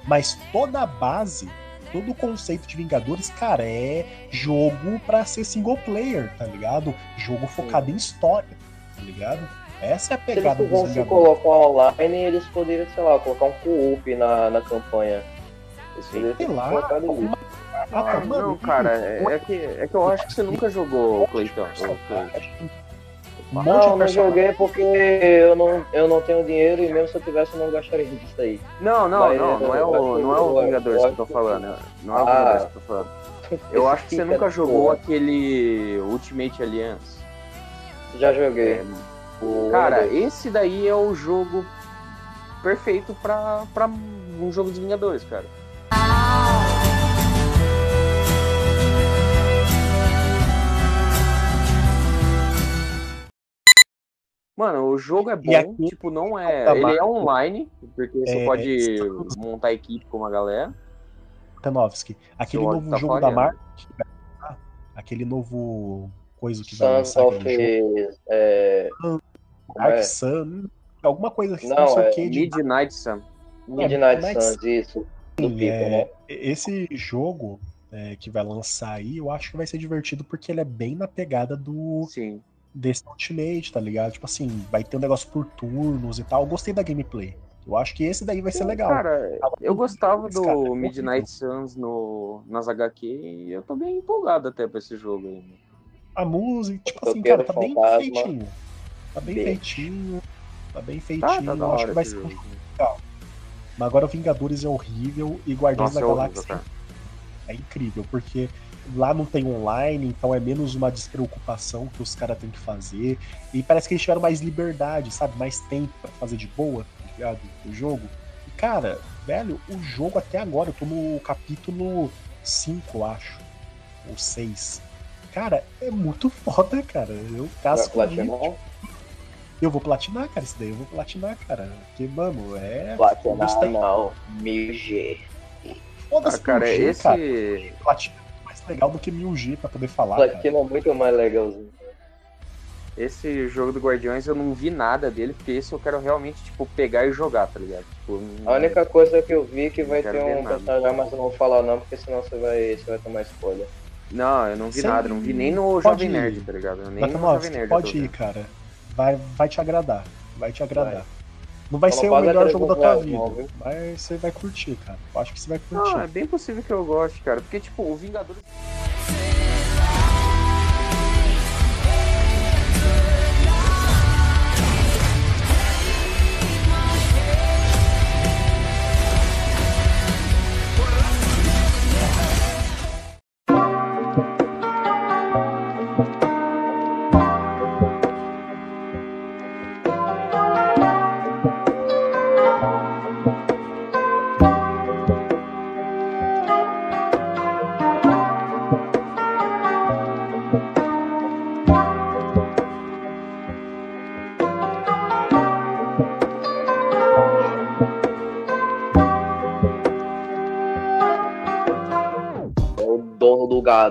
Mas toda a base, todo o conceito de Vingadores, cara, é jogo pra ser single player, tá ligado? Jogo focado em história, tá ligado? Essa é a Se eles pegada dos Vingadores. colocar online, eles poderiam, sei lá, colocar um co-op na, na campanha. Sei lá, alguma... Ah, Ah, mano, não, cara, é, é que, é que eu acho que você nunca jogou o Cleiton. Um Não, de não joguei porque eu não, eu não tenho dinheiro e mesmo se eu tivesse eu não gastaria disso aí. Não, não, Mas não, não é o, não é o Vingadores que eu tô falando. Não é o Ah. Vingadores que eu tô falando. Eu acho que você nunca jogou Porra. aquele Ultimate Alliance. Já joguei. É, Cara, esse daí é o jogo perfeito pra, pra um jogo dos Vingadores, cara. Mano, o jogo é bom, aqui- tipo, não é. Tá Ele é online, porque você É, pode montar equipe com uma galera. Tanovski, aquele novo tá jogo da falhando. Marvel, que vai lançar, aquele novo coisa que vai lançar of é, Dark é? Sun, alguma coisa que Não, não sei é o que de Midnight Sun. Midnight Midnight Suns, isso. Do People, é, né? esse jogo é, que vai lançar aí, eu acho que vai ser divertido porque ele é bem na pegada do Sim. Desse Ultimate, tá ligado? Tipo assim, vai ter um negócio por turnos e tal. Eu gostei da gameplay. Eu acho que esse daí vai ser legal. Cara, eu gostava Esse cara é do. Midnight Suns no, nas HQ e eu tô bem empolgado até pra esse jogo aí. A música, tipo assim, cara, tá bem Fantasma. feitinho. Tá bem Bem. feitinho. Tá bem feitinho. Tá, tá acho que vai ser um jogo. Mas agora Vingadores é horrível e Guardiões Nossa, da é horrível, Galáxia é incrível, porque lá não tem online, então é menos uma despreocupação que os caras têm que fazer. E parece que eles tiveram mais liberdade, sabe? Mais tempo pra fazer de boa, tá ligado? O jogo. E, cara, velho, o jogo até agora, eu tô no capítulo 5, acho. Ou 6. Cara, é muito foda, cara. Eu Vai casco platinar? Eu vou platinar, cara, isso daí eu vou platinar, cara. Porque, mano, é. Platinar não. 1000G. Foda-se Ah, cara, 1000G, esse. cara. Platina é legal do que 1000G pra poder falar, cara. Platina é muito mais legalzinho. Esse jogo do Guardiões eu não vi nada dele, porque esse eu quero realmente, tipo, pegar e jogar, tá ligado? Tipo, não- A única coisa que eu vi é que vai ter um personagem, mas eu não vou falar não, porque senão você vai, você vai tomar spoiler. Não, eu não vi Sem- nada, não vi nem no Pode Jovem ir. Nerd, tá ligado? Nem no Jovem Nerd. eu pode ir, cara. Vai, vai te agradar. Vai te agradar. Vai. Não vai ser o melhor 300 jogo da tua vida, não, mas você vai curtir, cara. Eu acho que você vai curtir. Não, é bem possível que eu goste, cara. Porque, tipo, o Vingadores.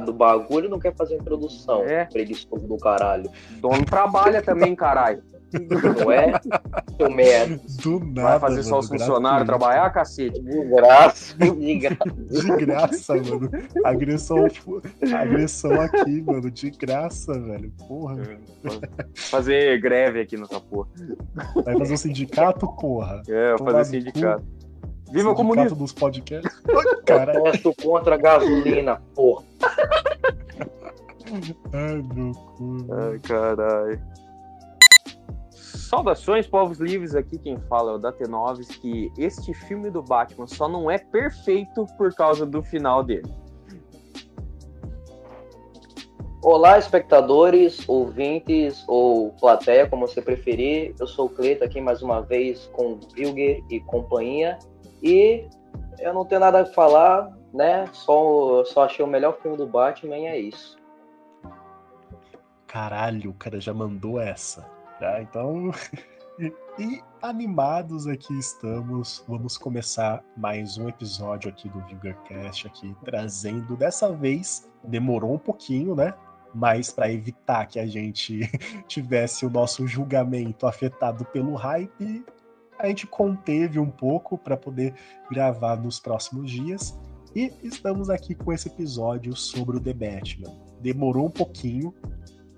Do, bagulho não quer fazer introdução. É. Preguiçoso do caralho. Dono trabalha também, caralho. Não é? Seu merda. Do nada. Vai fazer só os funcionários trabalhar, cacete. De graça. De graça. De graça, mano. Agressão, agressão aqui, mano. De graça, velho. Porra. Fazer greve aqui nessa porra. Vai fazer um sindicato, porra. É, fazer sindicato. Viva o comunismo! dos podcasts. Ai, Caralho. Protesto contra a gasolina, porra. Ai, meu cu. Ai, caralho. Saudações, povos livres, aqui quem fala é o Datenoves, que este filme do Batman só não é perfeito por causa do final dele. Olá, espectadores, ouvintes ou plateia, como você preferir. Eu sou o Cleito aqui mais uma vez com Vilger e companhia. E eu não tenho nada a falar, né? Só, só achei o melhor filme do Batman e é isso. Caralho, o cara já mandou essa. Tá, então. e animados aqui estamos. Vamos começar mais um episódio aqui do VulgarCast aqui, trazendo dessa vez. Demorou um pouquinho, né? Mas para evitar que a gente tivesse o nosso julgamento afetado pelo hype, a gente conteve um pouco para poder gravar nos próximos dias. E estamos aqui com esse episódio sobre o The Batman. Demorou um pouquinho,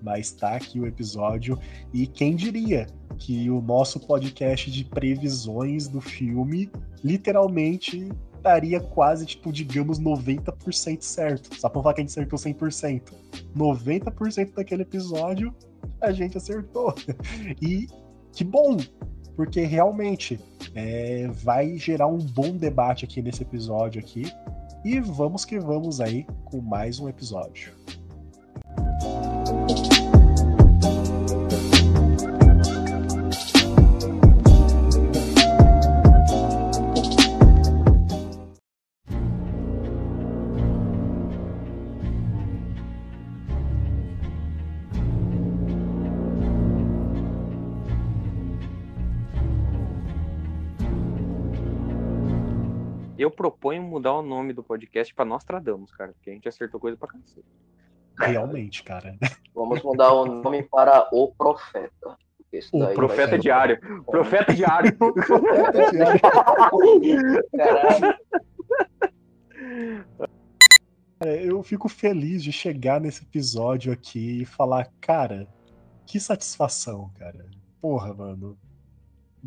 mas tá aqui o episódio. E quem diria que o nosso podcast de previsões do filme literalmente estaria quase, tipo, digamos, 90% certo. Só pra falar que a gente acertou 100%. 90% daquele episódio a gente acertou. E que bom! Porque realmente é, vai gerar um bom debate aqui nesse episódio aqui. E vamos que vamos aí com mais um episódio. Mudar o nome do podcast pra Nostradamus, cara, porque a gente acertou coisa pra cacete. Realmente, cara. Vamos mudar o nome para O Profeta. O Profeta diário. Profeta diário. Caralho. É, Eu fico feliz de chegar nesse episódio aqui e falar, cara, que satisfação, cara. Porra, mano.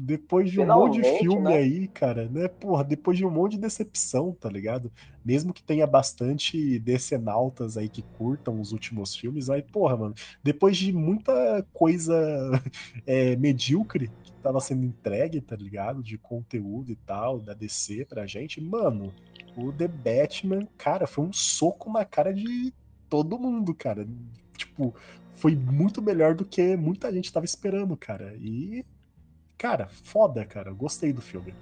Depois de um monte de Finalmente, filme né? aí, cara, né? Porra, depois de um monte de decepção, tá ligado? Mesmo que tenha bastante decenautas aí que curtam os últimos filmes, aí, porra, mano, depois de muita coisa é, medíocre que tava sendo entregue, tá ligado? De conteúdo e tal, da DC pra gente, mano, o The Batman, cara, foi um soco na cara de todo mundo, cara. Tipo, foi muito melhor do que muita gente tava esperando, cara. E Cara, foda, cara. Gostei do filme.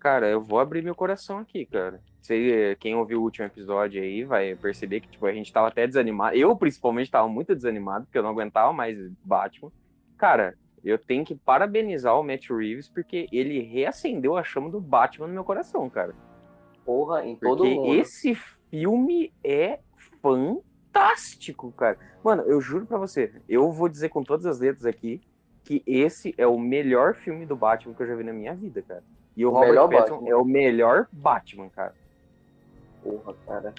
Cara, eu vou abrir meu coração aqui, cara. Você, quem ouviu o último episódio aí vai perceber que tipo, a gente tava até desanimado. Eu, principalmente, tava muito desanimado, porque eu não aguentava mais Batman. Cara, eu tenho que parabenizar o Matt Reeves, porque ele reacendeu a chama do Batman no meu coração, cara. Porra, em todo Porque mundo. esse filme é fantástico, cara. Mano, eu juro pra você, eu vou dizer com todas as letras aqui que esse é o melhor filme do Batman que eu já vi na minha vida, cara. E o, O Robert Pattinson Batman. é o melhor Batman, cara. Porra, cara.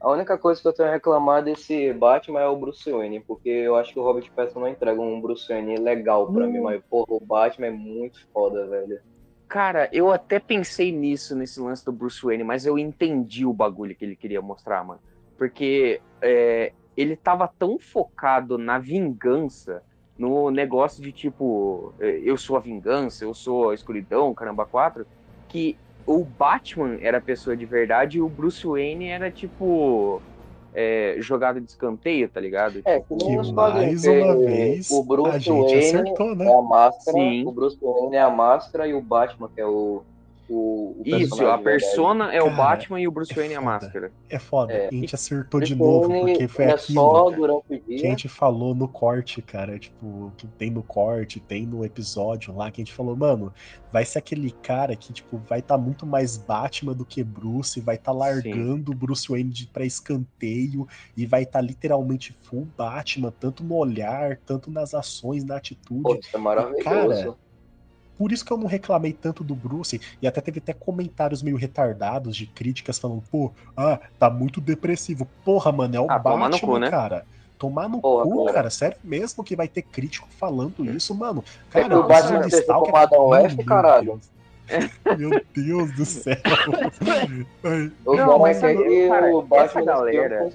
A única coisa que eu tenho a reclamar desse Batman é o Bruce Wayne, porque eu acho que o Robert Pattinson não entrega um Bruce Wayne legal pra mim, Hum. mas, porra, o Batman é muito foda, velho. Cara, eu até pensei nisso, nesse lance do Bruce Wayne, mas eu entendi o bagulho que ele queria mostrar, mano. Porque é, ele tava tão focado na vingança, no negócio de tipo, é, eu sou a vingança, eu sou a escuridão, caramba, quatro, que o Batman era a pessoa de verdade e o Bruce Wayne era tipo. é, jogado de escanteio, tá ligado? É, que Que mais uma porque vez o Bruce a gente Wayne acertou, né? é a máscara, Sim. o Bruce Wayne é a máscara e o Batman, que é o, o, o Isso, a verdade. persona é o Cara, Batman e o Bruce é Wayne é a máscara. É foda. É. A gente acertou de novo, porque foi é aquilo só cara, durante o que a gente falou no corte, cara. Tipo, que tem no corte, tem no episódio lá, que a gente falou, mano, vai ser aquele cara que, tipo, vai estar muito mais Batman do que Bruce, vai estar largando o Bruce Wayne de, pra escanteio e vai estar literalmente full Batman, tanto no olhar, tanto nas ações, na atitude. Pô, isso é maravilhoso. Cara, Por isso que eu não reclamei tanto do Bruce, e até teve até comentários meio retardados de críticas falando, pô, ah, tá muito depressivo. Porra, mano, é o Ah, tomar no Batman, cu, né? cara. Tomar no Porra, cu, cara. cara. Sério mesmo que vai ter crítico falando isso, mano? Cara, o Batman Batman fez como Adam West, Meu caralho. Deus. Meu Deus do céu. Não, bom mas é cara, o essa Batman galera-.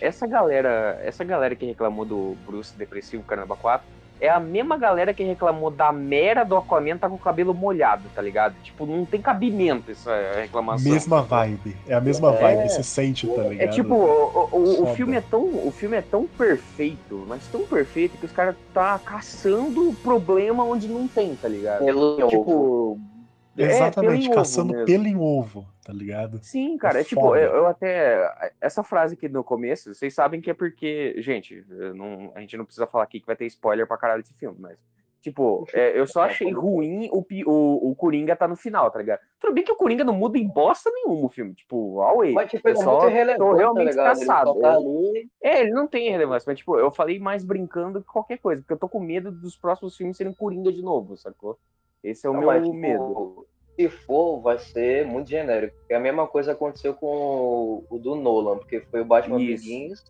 Essa galera, essa galera que reclamou do Bruce depressivo Caramba 4 é a mesma galera que reclamou da mera do Aquaman tá com o cabelo molhado, tá ligado? Tipo, não tem cabimento essa reclamação. mesma vibe. É a mesma É. vibe, você sente, tá ligado? É tipo, o, o- o filme é tão, o filme é tão perfeito, mas tão perfeito que os caras tá caçando problema onde não tem, tá ligado? Pelo ovo. Tipo, é, Exatamente, pelo em ovo caçando mesmo. pelo em ovo, tá ligado? Sim, cara, É é tipo, eu, eu até. Essa frase aqui no começo, vocês sabem que é porque. Gente, eu não- a gente não precisa falar aqui que vai ter spoiler pra caralho desse filme, mas. Tipo, é, eu só achei ruim o, o, o Coringa tá no final, tá ligado? Tudo bem que o Coringa não muda em bosta nenhuma o filme, tipo, away. Mas tipo, ele é muito tô irrelevante, realmente tá? Ele caçado. só tá ali. É, ele não tem relevância, mas tipo, eu falei mais brincando que qualquer coisa, porque eu tô com medo dos próximos filmes serem Coringa de novo, sacou? Esse é o Não, meu mas, tipo, medo. Se for, vai ser muito genérico. Porque a mesma coisa aconteceu com o, o do Nolan, porque foi o Batman Isso. Begins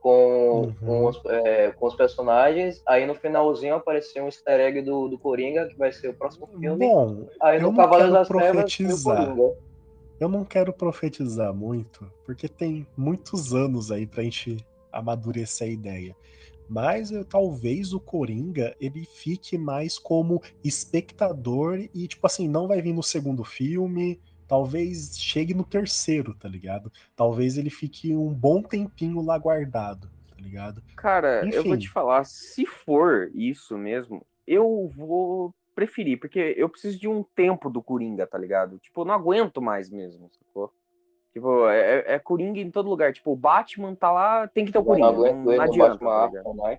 com, Uhum. com, os, é, com os personagens. Aí no finalzinho apareceu um easter egg do, do Coringa, que vai ser o próximo filme. Bom, aí eu no não Cavaleiro quero das Trevas profetizar. Coringa. eu não quero profetizar muito, porque tem muitos anos aí pra gente amadurecer a ideia. Mas eu, talvez o Coringa ele fique mais como espectador e, tipo assim, não vai vir no segundo filme. Talvez chegue no terceiro, tá ligado? Talvez ele fique um bom tempinho lá guardado, tá ligado? Cara, eu vou Enfim. te falar, se for isso mesmo, eu vou preferir, porque eu preciso de um tempo do Coringa, tá ligado? Tipo, eu não aguento mais mesmo, sacou? Tipo, é, é- é Coringa em todo lugar. Tipo, o Batman tá lá, tem que ter o Coringa. não aguento Não, não adianta, Batman tá.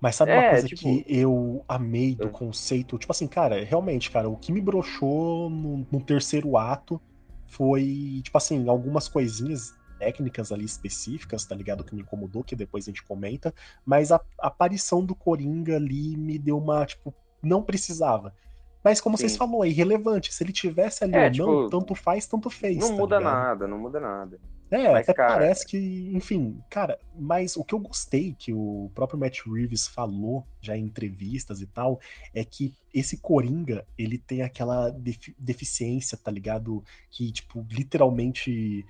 Mas sabe uma É, coisa tipo- que eu amei do É. conceito? Tipo assim, cara, realmente, cara, o que me broxou no, no terceiro ato foi, tipo assim, algumas coisinhas técnicas ali específicas, tá ligado? Que me incomodou, que depois a gente comenta. Mas a, a aparição do Coringa ali me deu uma, tipo, não precisava. Mas como vocês Sim. falou, é irrelevante. Se ele tivesse ali É, ou não, tipo, tanto faz, tanto fez. Não tá muda ligado? nada, não muda nada. É, Mas, até cara- parece que, enfim, cara, mas o que eu gostei que o próprio Matt Reeves falou já em entrevistas e tal, é que esse Coringa, ele tem aquela defi- deficiência, tá ligado? Que, tipo, literalmente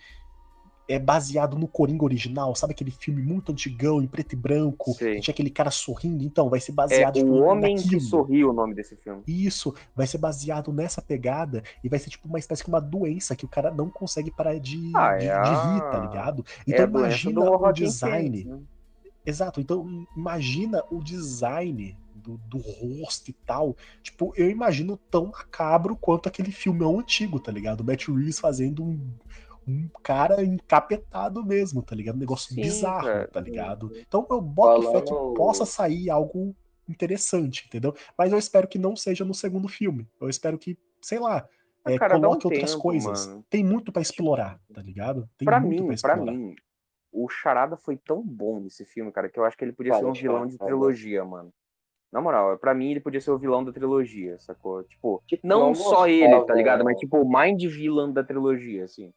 é baseado no Coringa original, sabe aquele filme muito antigão, em preto e branco, que tinha aquele cara sorrindo, então vai ser É baseado tipo, O Homem que naquilo. Sorriu o nome desse filme. Isso, vai ser baseado nessa pegada e vai ser tipo uma espécie de uma doença que o cara não consegue parar de, Ah, de, é de rir, tá ligado? é Então doença imagina o design. Né? Exato, então imagina o design do, do rosto e tal. Tipo, eu imagino tão macabro quanto aquele filmão antigo, tá ligado? O Matt Reeves fazendo um, um cara encapetado mesmo, tá ligado? Um negócio Sim, bizarro, cara. tá ligado? Então eu boto fé que Falando- possa sair algo interessante, entendeu? Mas eu espero que não seja no segundo filme. Eu espero que, sei lá, Ah, é, cara, dá um coloque outras tempo, coisas. mano. Tem muito pra explorar, tá ligado? Tem Pra muito mim, pra pra explorar. mim, o Charada foi tão bom nesse filme, cara, que eu acho que ele podia ser um vilão de é trilogia, mano. Na moral, pra mim ele podia ser o vilão da trilogia, sacou? Tipo, Tipo, não, não só ele, tá ligado? né? Mas tipo, o mind villain da trilogia, assim.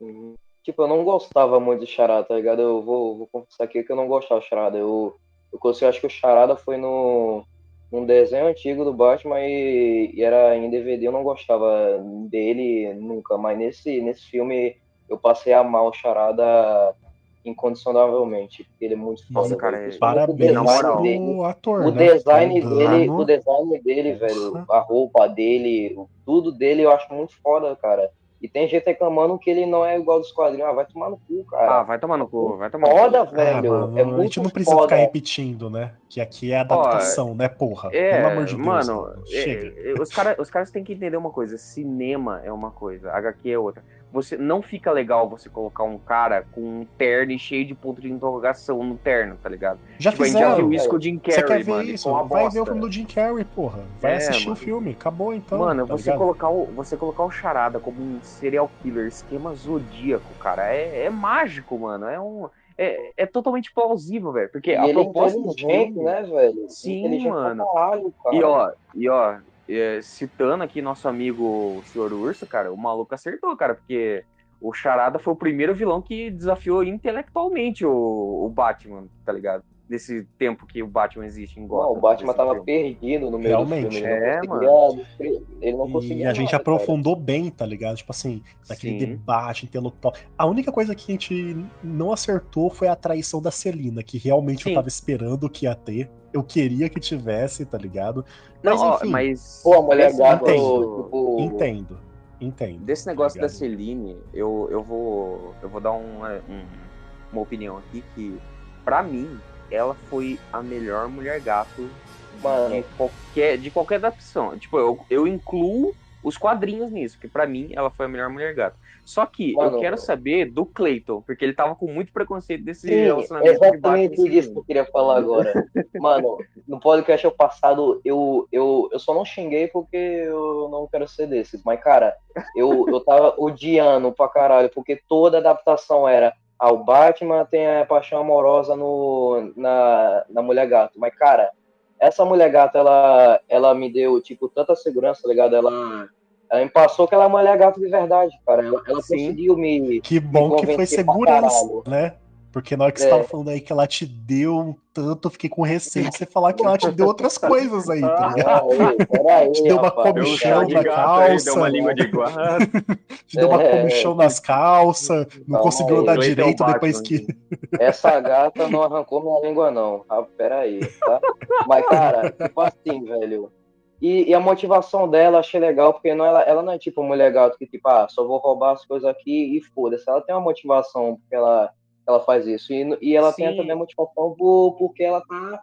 Uhum. Tipo, eu não gostava muito de Charada, tá ligado? Eu vou, vou confessar aqui que eu não gostava de Charada. Eu, eu consigo, acho que o Charada foi no, num desenho antigo do Batman e, e era em DVD, eu não gostava dele nunca, mas nesse, nesse filme eu passei a amar o Charada incondicionavelmente, porque ele é muito Nossa, foda, cara, é- o Parabéns moral. design dele. ator, O né? design dele, o design dele, Porra. velho, a roupa dele, o- tudo dele eu acho muito foda, cara. E tem gente reclamando que ele não é igual dos quadrinhos. Ah, vai tomar no cu, Ah, cara. vai tomar no cu, vai tomar no foda, cu. velho. Ah, mano, é a muito gente não precisa foda. ficar repetindo, né? Que aqui é adaptação, né, porra? É, Pelo amor de Deus. mano, mano. é, Chega. é, os caras os caras têm que entender uma coisa: cinema é uma coisa, HQ é outra. Você não fica legal você colocar um cara com um terno e cheio de ponto de interrogação no terno, tá ligado? Já Tipo, a gente já fizeram. viu isso com o Jim Você Carrey, quer ver mano. e isso? Vai bosta. ver o filme do Jim Carrey, porra. Vai É, assistir mano. o filme. Acabou então. Mano, tá você ligado? colocar, o, você colocar o Charada como um serial killer, esquema zodíaco, cara, é, é mágico, mano. É um. É, é totalmente plausível, velho. Porque E a ele é proposta do filme, né, velho? Sim, mano. caralho, cara. E ó, e ó, é, citando aqui nosso amigo o Sr. Urso, cara, o maluco acertou, cara, porque o Charada foi o primeiro vilão que desafiou intelectualmente o, o Batman, tá ligado? Nesse tempo que o Batman existe em Gotham. Não, o Batman desse tava filme. perdido no meio Realmente. do filme. Ele É, não conseguia, ele não conseguia E a gente nada, cara. aprofundou bem, tá ligado? Tipo assim, naquele Sim. debate intelectual. A única coisa que a gente não acertou foi a traição da Celina, que realmente Sim. eu tava esperando que ia ter. Eu queria que tivesse, tá ligado? Não, Mas ó, enfim, mas. Pô, a mulher desse gata, negócio- tipo... entendo. Entendo. Desse tá negócio da ligado? Celine, eu, eu vou eu vou dar uma, um- uma opinião aqui que, pra mim, ela foi a melhor mulher gato Mano. de qualquer, de qualquer adaptação. Tipo, eu, eu incluo os quadrinhos nisso, porque pra mim ela foi a melhor mulher gato. Só que Mano, eu quero saber do Clayton, porque ele tava com muito preconceito desse Sim, relacionamento de exatamente e disso que eu queria falar agora. Mano, no podcast passado eu, eu, eu só não xinguei porque eu não quero ser desses. Mas, cara, eu, eu tava odiando pra caralho, porque toda adaptação era ah, o Batman tem a paixão amorosa no, na, na Mulher Gato. Mas, cara, essa Mulher Gato, ela, ela me deu, tipo, tanta segurança, tá ligado? Ela, ela me passou que ela é uma Mulher Gato de verdade, cara. Ela, ela conseguiu me... Que bom que foi segurança, né? Porque na hora que você É. tava falando aí que ela te deu tanto, eu fiquei com receio de você falar que ela te deu outras coisas aí, tá ligado? Não, ei, peraí, Te deu uma rapaz. comichão na calça. deu uma língua de guarda. Te deu uma É. comichão nas calças, não Calma conseguiu aí, andar Clayton direito Batman, depois que. Essa gata não arrancou minha língua, não. Ah, peraí, tá? Mas, cara, tipo assim, velho. E, e a motivação dela achei legal, porque não, ela, ela não é tipo mulher gato que, tipo, ah, só vou roubar as coisas aqui e foda-se. Ela tem uma motivação porque ela, ela faz isso. E, e ela tem Sim. também a motivação por, porque ela tá.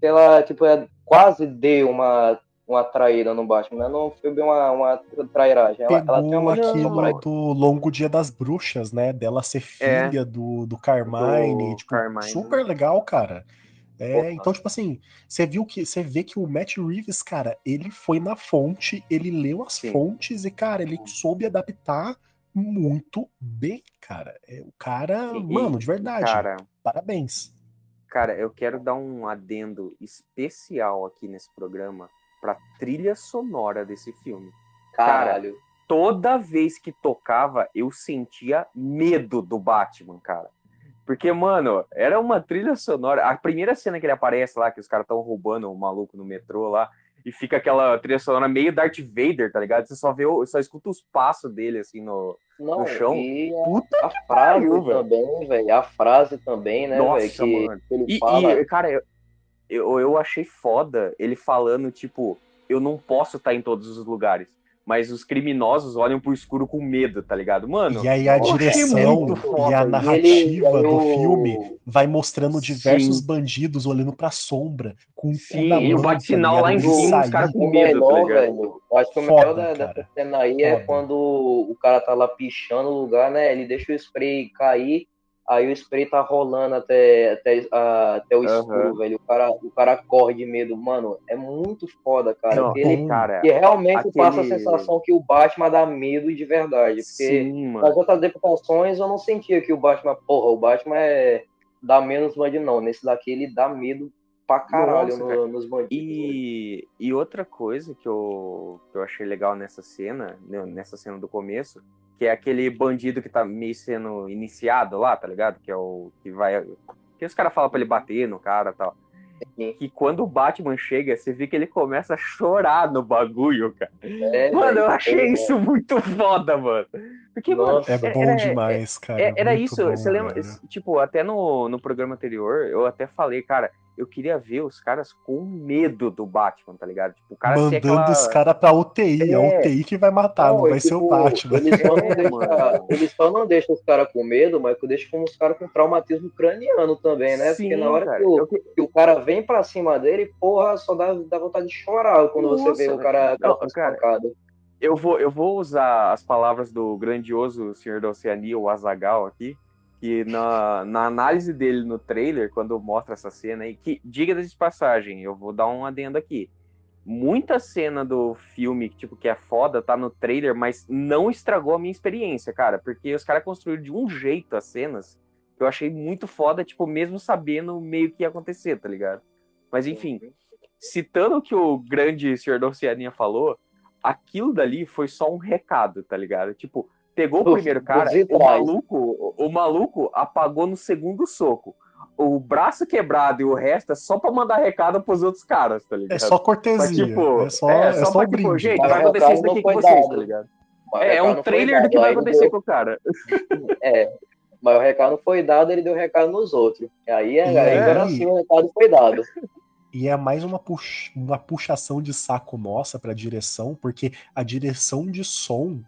Ela, tipo, é, quase deu uma, uma traída no Batman, né? Não foi bem uma, uma trairagem. Ela, ela tem uma aquilo do Longo Dia das Bruxas, né? Dela ser É. filha do, do Carmine. Do tipo, Carmine. super legal, cara. É, então, tipo assim, você viu que você vê que o Matt Reeves, cara, ele foi na fonte, ele leu as Sim. fontes e, cara, ele soube adaptar muito bem, cara. É, o cara, E- mano, de verdade. Cara, Parabéns. Cara, eu quero dar um adendo especial aqui nesse programa pra trilha sonora desse filme. Caralho. toda vez que tocava, eu sentia medo do Batman, cara. Porque, mano, era uma trilha sonora. A primeira cena que ele aparece lá, que os caras estão roubando o maluco no metrô lá, e fica aquela trilha sonora meio Darth Vader, tá ligado? Você só vê, só escuta os passos dele, assim, no, Não, no chão. e a, Puta a frase pariu, velho. também, velho. A frase também, né, velho? Que, mano. que ele E, fala. e, cara, eu, eu, eu achei foda ele falando, tipo, eu não posso estar em todos os lugares. Mas os criminosos olham pro escuro com medo, tá ligado? Mano, E aí a direção foda. e a E ele- narrativa do filme vai mostrando diversos Sim. bandidos olhando pra sombra, com o cu Sim, na e o mão, bate-sinal tá lá em cima, os caras com medo, tá ligado? velho, eu acho que o Foda, melhor da, cara. dessa cena aí é Foda. quando o cara tá lá pichando o lugar, né? Ele deixa o spray cair, aí o spray tá rolando até, até, a- até o escuro, velho. O cara, o cara corre de medo. Mano, é muito foda, cara. Não, ele, cara, que realmente aquele- passa a sensação que o Batman dá medo de verdade. Porque sim, nas outras adaptações eu não sentia que o Batman, porra, o Batman é dá menos bandido, não. Nesse daqui ele dá medo pra caralho Nossa, no- cara. nos bandidos. E, e outra coisa que eu, que eu achei legal nessa cena, né, nessa cena do começo, que é aquele bandido que tá meio sendo iniciado lá, tá ligado? Que é o que vai. Que os caras falam pra ele bater no cara e tal. Sim. Que quando o Batman chega, você vê que ele começa a chorar no bagulho, cara. É, Mano, eu achei é, isso muito foda, mano. Porque, mano, Nossa. É bom era- demais, cara. é- era muito isso, bom, você lembra? velho. Tipo, até no, no programa anterior, eu até falei, cara, eu queria ver os caras com medo do Batman, tá ligado? Tipo, o cara Mandando aquela... os caras pra UTI. A É. UTI que vai matar, não, Não, vai e, ser o tipo, Batman. Eles só não É, deixam, mano. eles só não deixam os caras com medo, mas deixam como os caras com traumatismo craniano também, né? Sim, Porque na hora cara, que, o, eu que- o cara vem pra cima dele, porra, só dá, dá vontade de chorar quando você vê Nossa, o cara não, cara, espancado. eu vou, eu vou usar as palavras do grandioso Senhor da Oceania, o Azagal aqui, que na, na análise dele no trailer, quando mostra essa cena aí, que, diga de passagem, eu vou dar um adendo aqui. Muita cena do filme, tipo, que é foda, tá no trailer, mas não estragou a minha experiência, cara, porque os caras construíram de um jeito as cenas que eu achei muito foda, tipo, mesmo sabendo meio que ia acontecer, tá ligado? Mas enfim, citando o que o grande Senhor da Oceania falou, aquilo dali foi só um recado, tá ligado? Tipo, pegou o primeiro cara, o maluco, o, maluco apagou no segundo soco. O braço quebrado e o resto é só pra mandar recado pros outros caras, tá ligado? É só cortesia. Mas, tipo, é só, é só, pra, o tipo, brinde. gente, vai acontecer isso não aqui com vocês, dado. tá ligado? Mas É, é recado um trailer do dado, que vai acontecer deu- com o cara. É, mas o recado não foi dado, ele deu recado nos outros. E aí, é, E aí, aí? agora sim o recado foi dado. E é mais uma, pux... uma puxação de saco nossa pra direção, porque a direção de som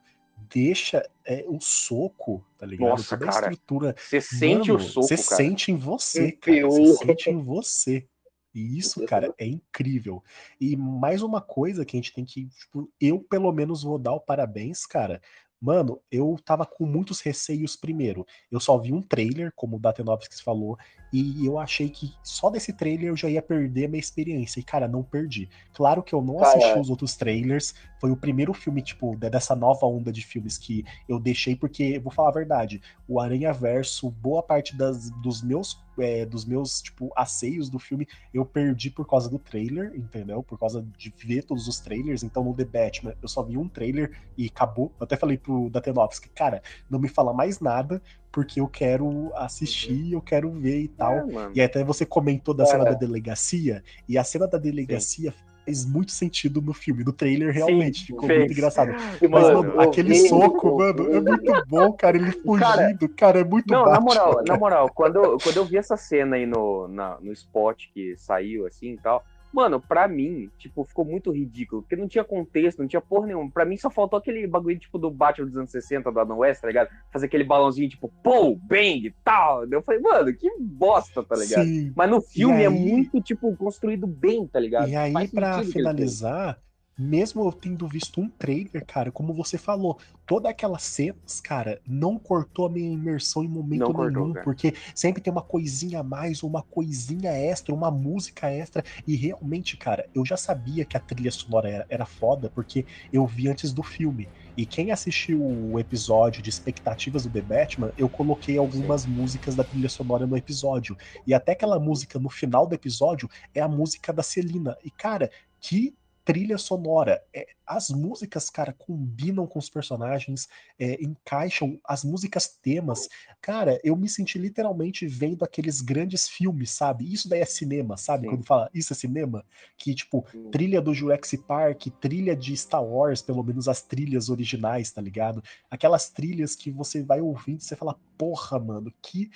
deixa é, o soco, tá ligado? Nossa, Toda a cara. estrutura. Você sente o soco, Você cara. sente em você, cara. Você sente em você. E isso, cara, é incrível. E mais uma coisa que a gente tem que. Tipo, eu, pelo menos, vou dar o parabéns, cara. Mano, eu tava com muitos receios primeiro. Eu só vi um trailer, como o Datenovskis falou, e eu achei que só desse trailer eu já ia perder a minha experiência. E, cara, não perdi. Claro que eu não assisti os outros trailers. Foi o primeiro filme, tipo, de- dessa nova onda de filmes que eu deixei, porque, vou falar a verdade, o Aranha Verso, boa parte das, dos meus, é, dos meus, tipo, aceios do filme, eu perdi por causa do trailer, entendeu? Por causa de ver todos os trailers. Então, no The Batman, eu só vi um trailer e acabou. Eu até falei pro Datenovski, cara, não me fala mais nada, porque eu quero assistir, eu quero ver e tal. É. E até você comentou da Cara. cena da delegacia, e a cena da delegacia faz muito sentido no filme. No trailer, realmente, ficou fez. muito engraçado. E, Mas, mano, aquele soco, mano, é muito bom, cara. Ele Cara, fugindo, cara, é muito Não, na Batman, moral, cara. na moral, quando, eu- quando eu vi essa cena aí no, na- no spot que saiu assim e tal, mano, pra mim, tipo, ficou muito ridículo, porque não tinha contexto, não tinha porra nenhuma. Pra mim só faltou aquele bagulho, tipo, do Batman dos anos 60, do Adam West, tá ligado? Fazer aquele balãozinho, tipo, pô, bang, e tal. Eu falei, mano, que bosta, tá ligado? Sim. Mas no filme é aí- muito, tipo, construído bem, tá ligado? E aí, pra finalizar, mesmo eu tendo visto um trailer, cara, como você falou, todas aquelas cenas, cara, não cortou a minha imersão em momento Não cortou, nenhum, cara. porque sempre tem uma coisinha a mais, uma coisinha extra, uma música extra, e realmente, cara, eu já sabia que a trilha sonora era, era foda, porque eu vi antes do filme. E quem assistiu o episódio de expectativas do The Batman, eu coloquei algumas músicas da trilha sonora no episódio. E até aquela música no final do episódio é a música da Celina. E, cara, que trilha sonora. É, as músicas, cara, combinam com os personagens, é, encaixam as músicas temas. Cara, eu me senti literalmente vendo aqueles grandes filmes, sabe? Isso daí é cinema, sabe? Sim. Quando fala isso é cinema, que tipo, Sim. trilha do Jurassic Park, trilha de Star Wars, pelo menos as trilhas originais, tá ligado? Aquelas trilhas que você vai ouvindo e você fala, porra, mano, que.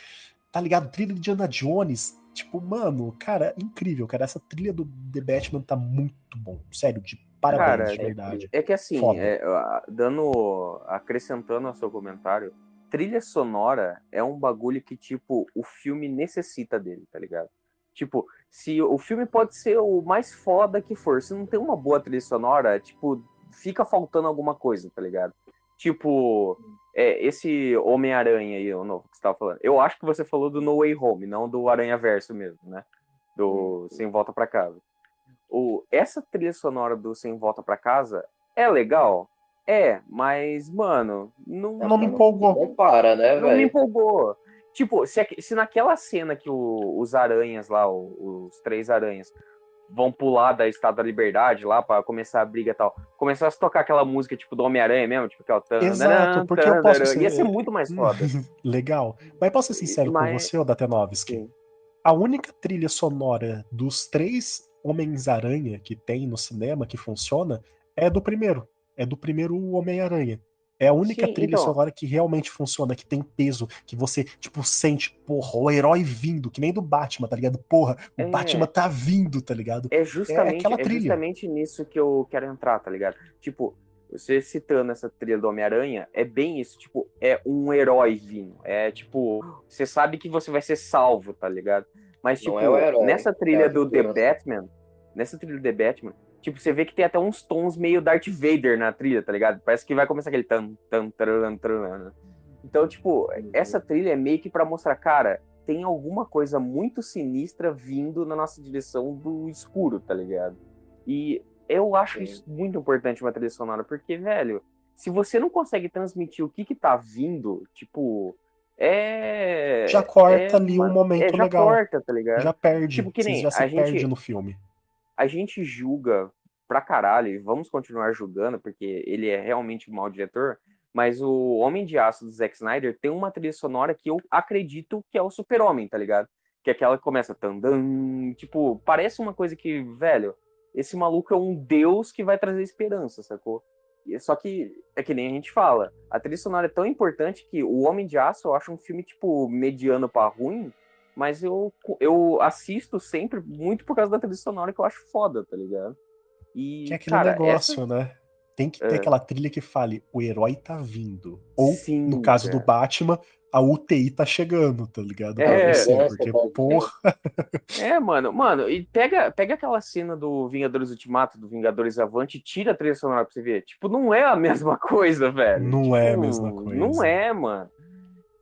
Tá ligado? Trilha de Indiana Jones. Tipo, mano, cara, incrível, cara. Essa trilha do The Batman tá muito bom. Sério, de parabéns, Cara, de verdade. É que assim, é, dando. acrescentando ao seu comentário, trilha sonora é um bagulho que, tipo, o filme necessita dele, tá ligado? Tipo, se o filme pode ser o mais foda que for, se não tem uma boa trilha sonora, tipo, fica faltando alguma coisa, tá ligado? Tipo, é, esse Homem-Aranha aí, o novo que você tava falando. Eu acho que você falou do No Way Home, não do Aranha Verso mesmo, né? Do Sem Volta pra Casa. O, essa trilha sonora do Sem Volta pra Casa é legal? É, mas, mano, não, Não me empolgou. Não para, né, não me velho? empolgou. Tipo, se, se naquela cena que o- os aranhas lá, os três aranhas, vão pular da Estátua da Liberdade lá pra começar a briga e tal, começasse a tocar aquela música tipo do Homem-Aranha mesmo, tipo aquela... tan, Exato, porque eu posso ser- Ia ser muito mais foda. Legal. Mas posso ser sincero com Mas- você, ô Datenovski? Sim. A única trilha sonora dos três Homens-Aranha que tem no cinema que funciona é do primeiro. É do primeiro Homem-Aranha. É a única Sim, trilha então. sonora que realmente funciona, que tem peso, que você, tipo, sente, porra, o herói vindo, que nem do Batman, tá ligado? Porra, o É. Batman tá vindo, tá ligado? É justamente, aquela é trilha. justamente nisso que eu quero entrar, tá ligado? Tipo, você citando essa trilha do Homem-Aranha, é bem isso, tipo, é um herói vindo. É tipo, você sabe que você vai ser salvo, tá ligado? Mas, Não tipo, é o herói, nessa é trilha do The. Batman, nessa trilha do The Batman, tipo, você vê que tem até uns tons meio Darth Vader na trilha, tá ligado? Parece que vai começar aquele tan, tan, taran, taran. Então, tipo, essa trilha é meio que pra mostrar, cara, tem alguma coisa muito sinistra vindo na nossa direção do escuro, tá ligado? E eu acho Sim. isso muito importante uma trilha sonora, porque, velho, se você não consegue transmitir o que que tá vindo, tipo, é... Já corta é ali um momento é, já legal. corta, tá ligado? Já perde. Tipo que Você nem já se gente- perde no filme. A gente julga pra caralho, e vamos continuar julgando, porque ele é realmente um mau diretor, mas o Homem de Aço do Zack Snyder tem uma trilha sonora que eu acredito que é o Super-Homem, tá ligado? Que é aquela que começa tandam, tipo, parece uma coisa que, velho, esse maluco é um deus que vai trazer esperança, sacou? E- Só que é que nem a gente fala, a trilha sonora é tão importante que o Homem de Aço eu acho um filme, tipo, mediano pra ruim, mas eu, eu assisto sempre muito por causa da trilha sonora que eu acho foda, tá ligado? E, Que é aquele cara, negócio, né? Tem que ter É. aquela trilha que fale, o herói tá vindo. Ou, Sim, no caso do cara. Batman, a UTI tá chegando, tá ligado? Pra É, você, é, porque, tá- porra, É, mano, mano, e pega, pega aquela cena do Vingadores Ultimato, do Vingadores Avante, e tira a trilha sonora pra você ver. Tipo, não é a mesma coisa, velho. Não é a Tipo, mesma coisa. Não é, mano.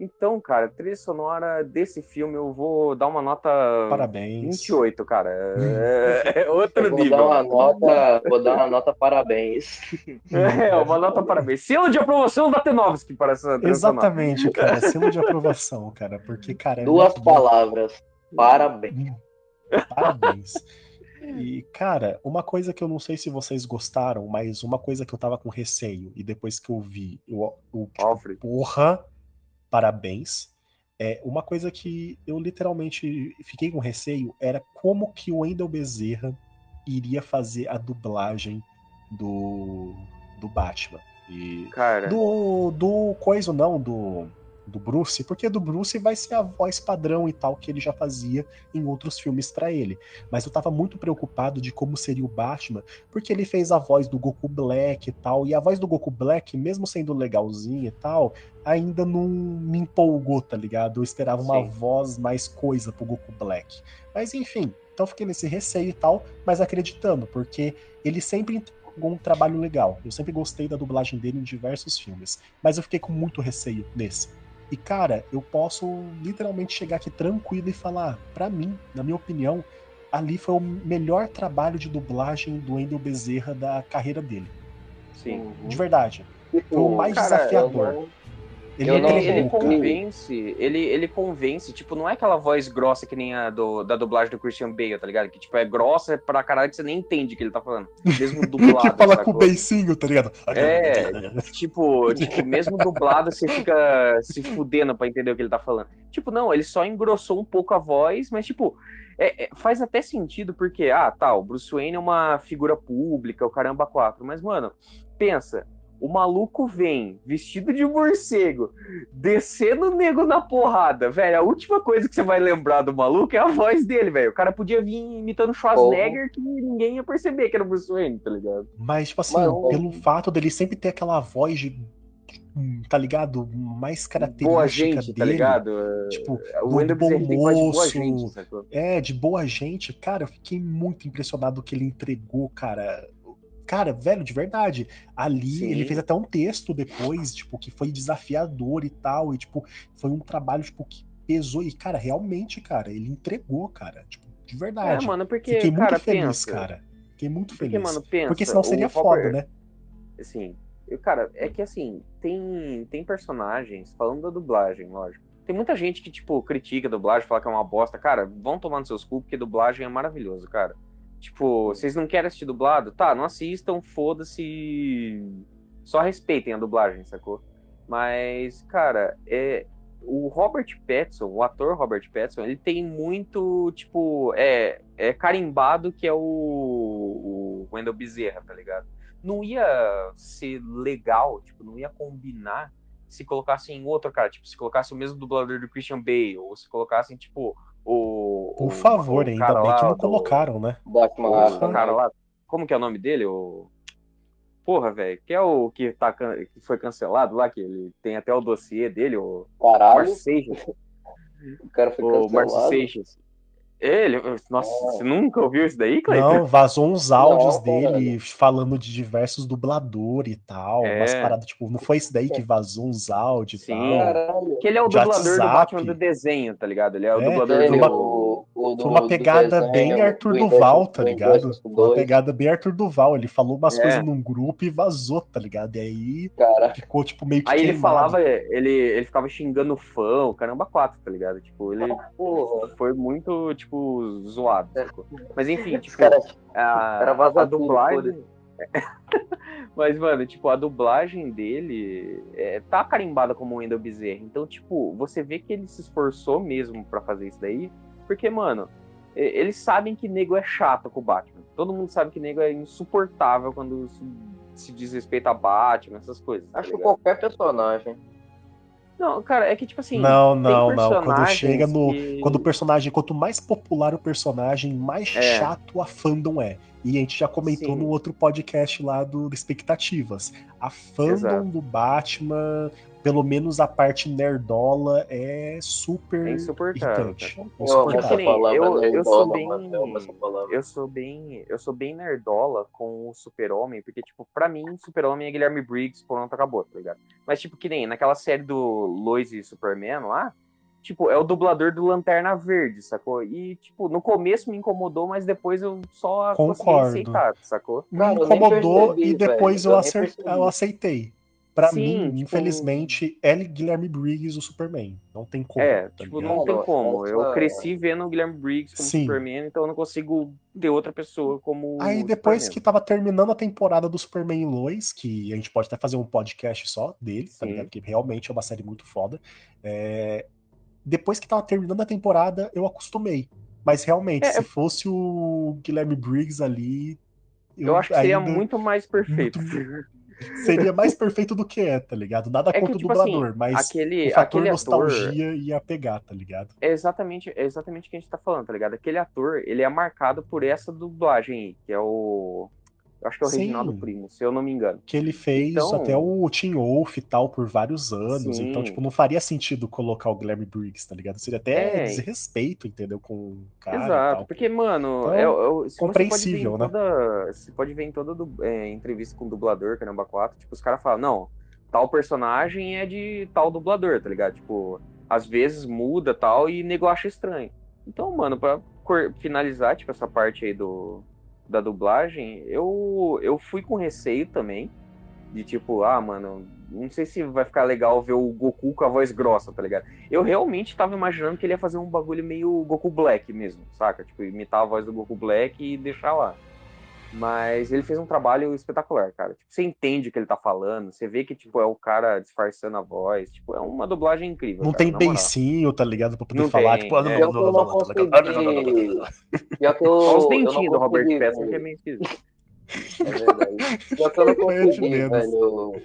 Então, cara, trilha sonora desse filme eu vou dar uma nota parabéns. 28, cara. É, é outro Eu vou nível. dar uma nota, vou dar uma nota parabéns. É, uma nota parabéns. Selo de aprovação da Tenovski para essa trilha sonora. Exatamente, cara. Selo de aprovação, cara. Porque, cara, é Duas muito bom. palavras. Parabéns. Parabéns. E, cara, uma coisa que eu não sei se vocês gostaram, mas uma coisa que eu tava com receio, e depois que eu vi, eu, eu tipo, porra, parabéns. É, uma coisa que eu literalmente fiquei com receio era como que o Wendell Bezerra iria fazer a dublagem do, do Batman. E Cara, do, do coisa não, do, do Bruce, porque do Bruce vai ser a voz padrão e tal que ele já fazia em outros filmes pra ele. Mas eu tava muito preocupado de como seria o Batman, porque ele fez a voz do Goku Black e tal, e a voz do Goku Black, mesmo sendo legalzinha e tal, ainda não me empolgou, tá ligado? Eu esperava uma Sim. voz mais coisa pro Goku Black. Mas enfim, então fiquei nesse receio e tal, mas acreditando, porque ele sempre um trabalho legal. Eu sempre gostei da dublagem dele em diversos filmes, mas eu fiquei com muito receio nesse. E cara, eu posso literalmente chegar aqui tranquilo e falar, pra mim, na minha opinião, ali foi o melhor trabalho de dublagem do Wendel Bezerra da carreira dele. sim. De verdade. Foi o Tipo, mais cara, desafiador. Eu não, Ele, não Ele, ele convence, ele, ele convence, tipo, não é aquela voz grossa que nem a do, da dublagem do Christian Bale, tá ligado? Que, tipo, é grossa pra caralho que você nem entende o que ele tá falando. Mesmo dublado, que fala com o beicinho, tá ligado? É. Tipo, tipo, mesmo dublado, você fica se fudendo pra entender o que ele tá falando. Tipo, não, ele só engrossou um pouco a voz, mas, tipo, é- é- faz até sentido, porque, ah, tá, o Bruce Wayne é uma figura pública, o caramba quatro, mas, mano, pensa, o maluco vem vestido de morcego, descendo o nego na porrada, velho, a última coisa que você vai lembrar do maluco é a voz dele, velho. O cara podia vir imitando Schwarzenegger que ninguém ia perceber que era o Bruce Wayne, tá ligado? Mas, tipo assim, Mano, pelo fato dele sempre ter aquela voz de. Tá ligado? Mais característica Boa gente, dele. tá ligado? Tipo, O do bom moço, gente? É, de boa gente. Cara, eu fiquei muito impressionado que ele entregou, cara. Cara, velho, de verdade. Ali Sim. ele fez até um texto depois, tipo, que foi desafiador e tal. E, tipo, foi um trabalho, tipo, que pesou. E, cara, realmente, cara, ele entregou, cara. Tipo, de É, verdade. mano, porque, Fiquei muito cara, feliz, pensa. cara. Fiquei muito Porque, feliz. mano, pensa. Porque senão seria foda, Robert- né? Assim, eu, cara, é que assim, tem, tem personagens, falando da dublagem, lógico. Tem muita gente que, tipo, critica a dublagem, fala que é uma bosta. Cara, vão tomar nos seus cu, porque dublagem é maravilhoso, cara. Tipo, vocês não querem assistir dublado? Tá, não assistam, foda-se. Só respeitem a dublagem, sacou? Mas, cara, é. O Robert Pattinson, o ator Robert Pattinson, ele tem muito, tipo, é, é carimbado que é o, o Wendell Bezerra, tá ligado? Não ia ser legal, tipo, não ia combinar se colocassem outro cara, tipo, se colocasse o mesmo dublador do Christian Bale, ou se colocassem, tipo, o. Por o- favor, o ainda cara bem lá que não colocaram, né? Batman o cara lá. Como que é o nome dele? O. Porra, velho. Que é o que, tá, can- que foi cancelado lá, que ele tem até o dossiê dele, o Caralho, Marcio Seixas. o cara foi O Marcio cancelado. Seixas. Ele, nossa, É. você nunca ouviu isso daí, Cleiton? Não, vazou uns áudios Não, dele falando de diversos dubladores e tal. É. Umas paradas, tipo, não foi isso daí que vazou uns áudios e Sim. tal. Caralho. Que ele é o De dublador do WhatsApp. Batman do desenho, tá ligado? Ele é o É, dublador Ele, uma- do. uma pegada desenho, bem Arthur do Duval, tá do ligado? Uma 2, pegada bem Arthur Duval. Ele falou umas É. coisas num grupo e vazou, tá ligado? E aí Cara, ficou, tipo, meio que Aí ele queimado. falava, ele, ele ficava xingando o fã, o caramba, quatro, tá ligado? Tipo, ele porra. foi muito, tipo, zoado. sacou? Mas enfim, tipo, caras a, cara vaza a tudo, dublagem. Mas, mano, tipo, a dublagem dele é, tá carimbada como o Wendell Bezerra. Então, tipo, você vê que ele se esforçou mesmo pra fazer isso daí. Porque, mano, eles sabem que nego é chato com o Batman. Todo mundo sabe que nego é insuportável quando se, diz respeito a Batman, essas coisas. tá acho que qualquer personagem. Não, cara, é que, tipo assim. Não, tem não, não. Quando chega no. que- Quando o personagem, quanto mais popular o personagem, mais É. chato a fandom é. E a gente já comentou Sim. no outro podcast lá do Expectativas. A fandom Exato. do Batman, pelo menos a parte nerdola, é super É insuportável, irritante. nem, palavra, eu- eu sou bem- mano, eu sou bem, eu sou bem nerdola com o Super-Homem, porque tipo, pra mim, Super-Homem é Guilherme Briggs, pronto, acabou, tá ligado? Mas tipo, que nem naquela série do Lois e Superman lá, tipo, é o dublador do Lanterna Verde, sacou? E tipo, no começo me incomodou, mas depois eu só consegui Concordo. aceitar, sacou? Me incomodou percebi, e depois velho, eu, eu eu aceitei. Pra Sim, mim, tipo- infelizmente, é Guilherme Briggs o Superman. Não tem como. É, tá tipo, ligado? não tem como. Eu cresci vendo o Guilherme Briggs como Sim. Superman, então eu não consigo ter outra pessoa como. Aí depois Superman. que tava terminando a temporada do Superman e Lois, que a gente pode até fazer um podcast só dele, tá ligado? Que realmente é uma série muito foda. É, Depois que tava terminando a temporada, eu acostumei. Mas realmente, É, se fosse o Guilherme Briggs ali. Eu acho que seria ainda muito mais perfeito. Seria mais perfeito do que é, tá ligado? Nada É que, contra o tipo dublador, assim, mas aquele, o fator aquele ator. nostalgia ia pegar, tá ligado? É exatamente, é exatamente o que a gente tá falando, tá ligado? Aquele ator, ele é marcado por essa dublagem aí, que é o. Eu acho que é o Sim. Reginaldo Primo, se eu não me engano. Que ele fez Então- até o Teen Wolf e tal por vários anos. Sim. Então, tipo, não faria sentido colocar o Guilherme Briggs, tá ligado? Seria até É. desrespeito, entendeu? Com o cara Exato, porque, mano, Então, é, é, compreensível, você né? pode ver em toda, Você pode ver em toda du- é, entrevista com o dublador, Caramba 4, tipo, os caras falam, não, tal personagem é de tal dublador, tá ligado? Tipo, às vezes muda tal e nego acha estranho. Então, mano, pra finalizar, tipo, essa parte aí do, da dublagem, eu, eu fui com receio também, de tipo, ah, mano, não sei se vai ficar legal ver o Goku com a voz grossa, tá ligado? Eu realmente tava imaginando que ele ia fazer um bagulho meio Goku Black mesmo, saca? Tipo, imitar a voz do Goku Black e deixar lá. Mas ele fez um trabalho espetacular, cara. Tipo, você entende o que ele tá falando, você vê que, tipo, é o cara disfarçando a voz. Tipo, é uma dublagem incrível. Não cara, tem beicinho, tá ligado? Pra poder Não falar, tem, tipo, ah, não, é. Não, não, eu não, não tá. Só os dentinhos do Robert Pattinson, que é ver. meio esquisito. É verdade. Pior que eu não consegui, velho.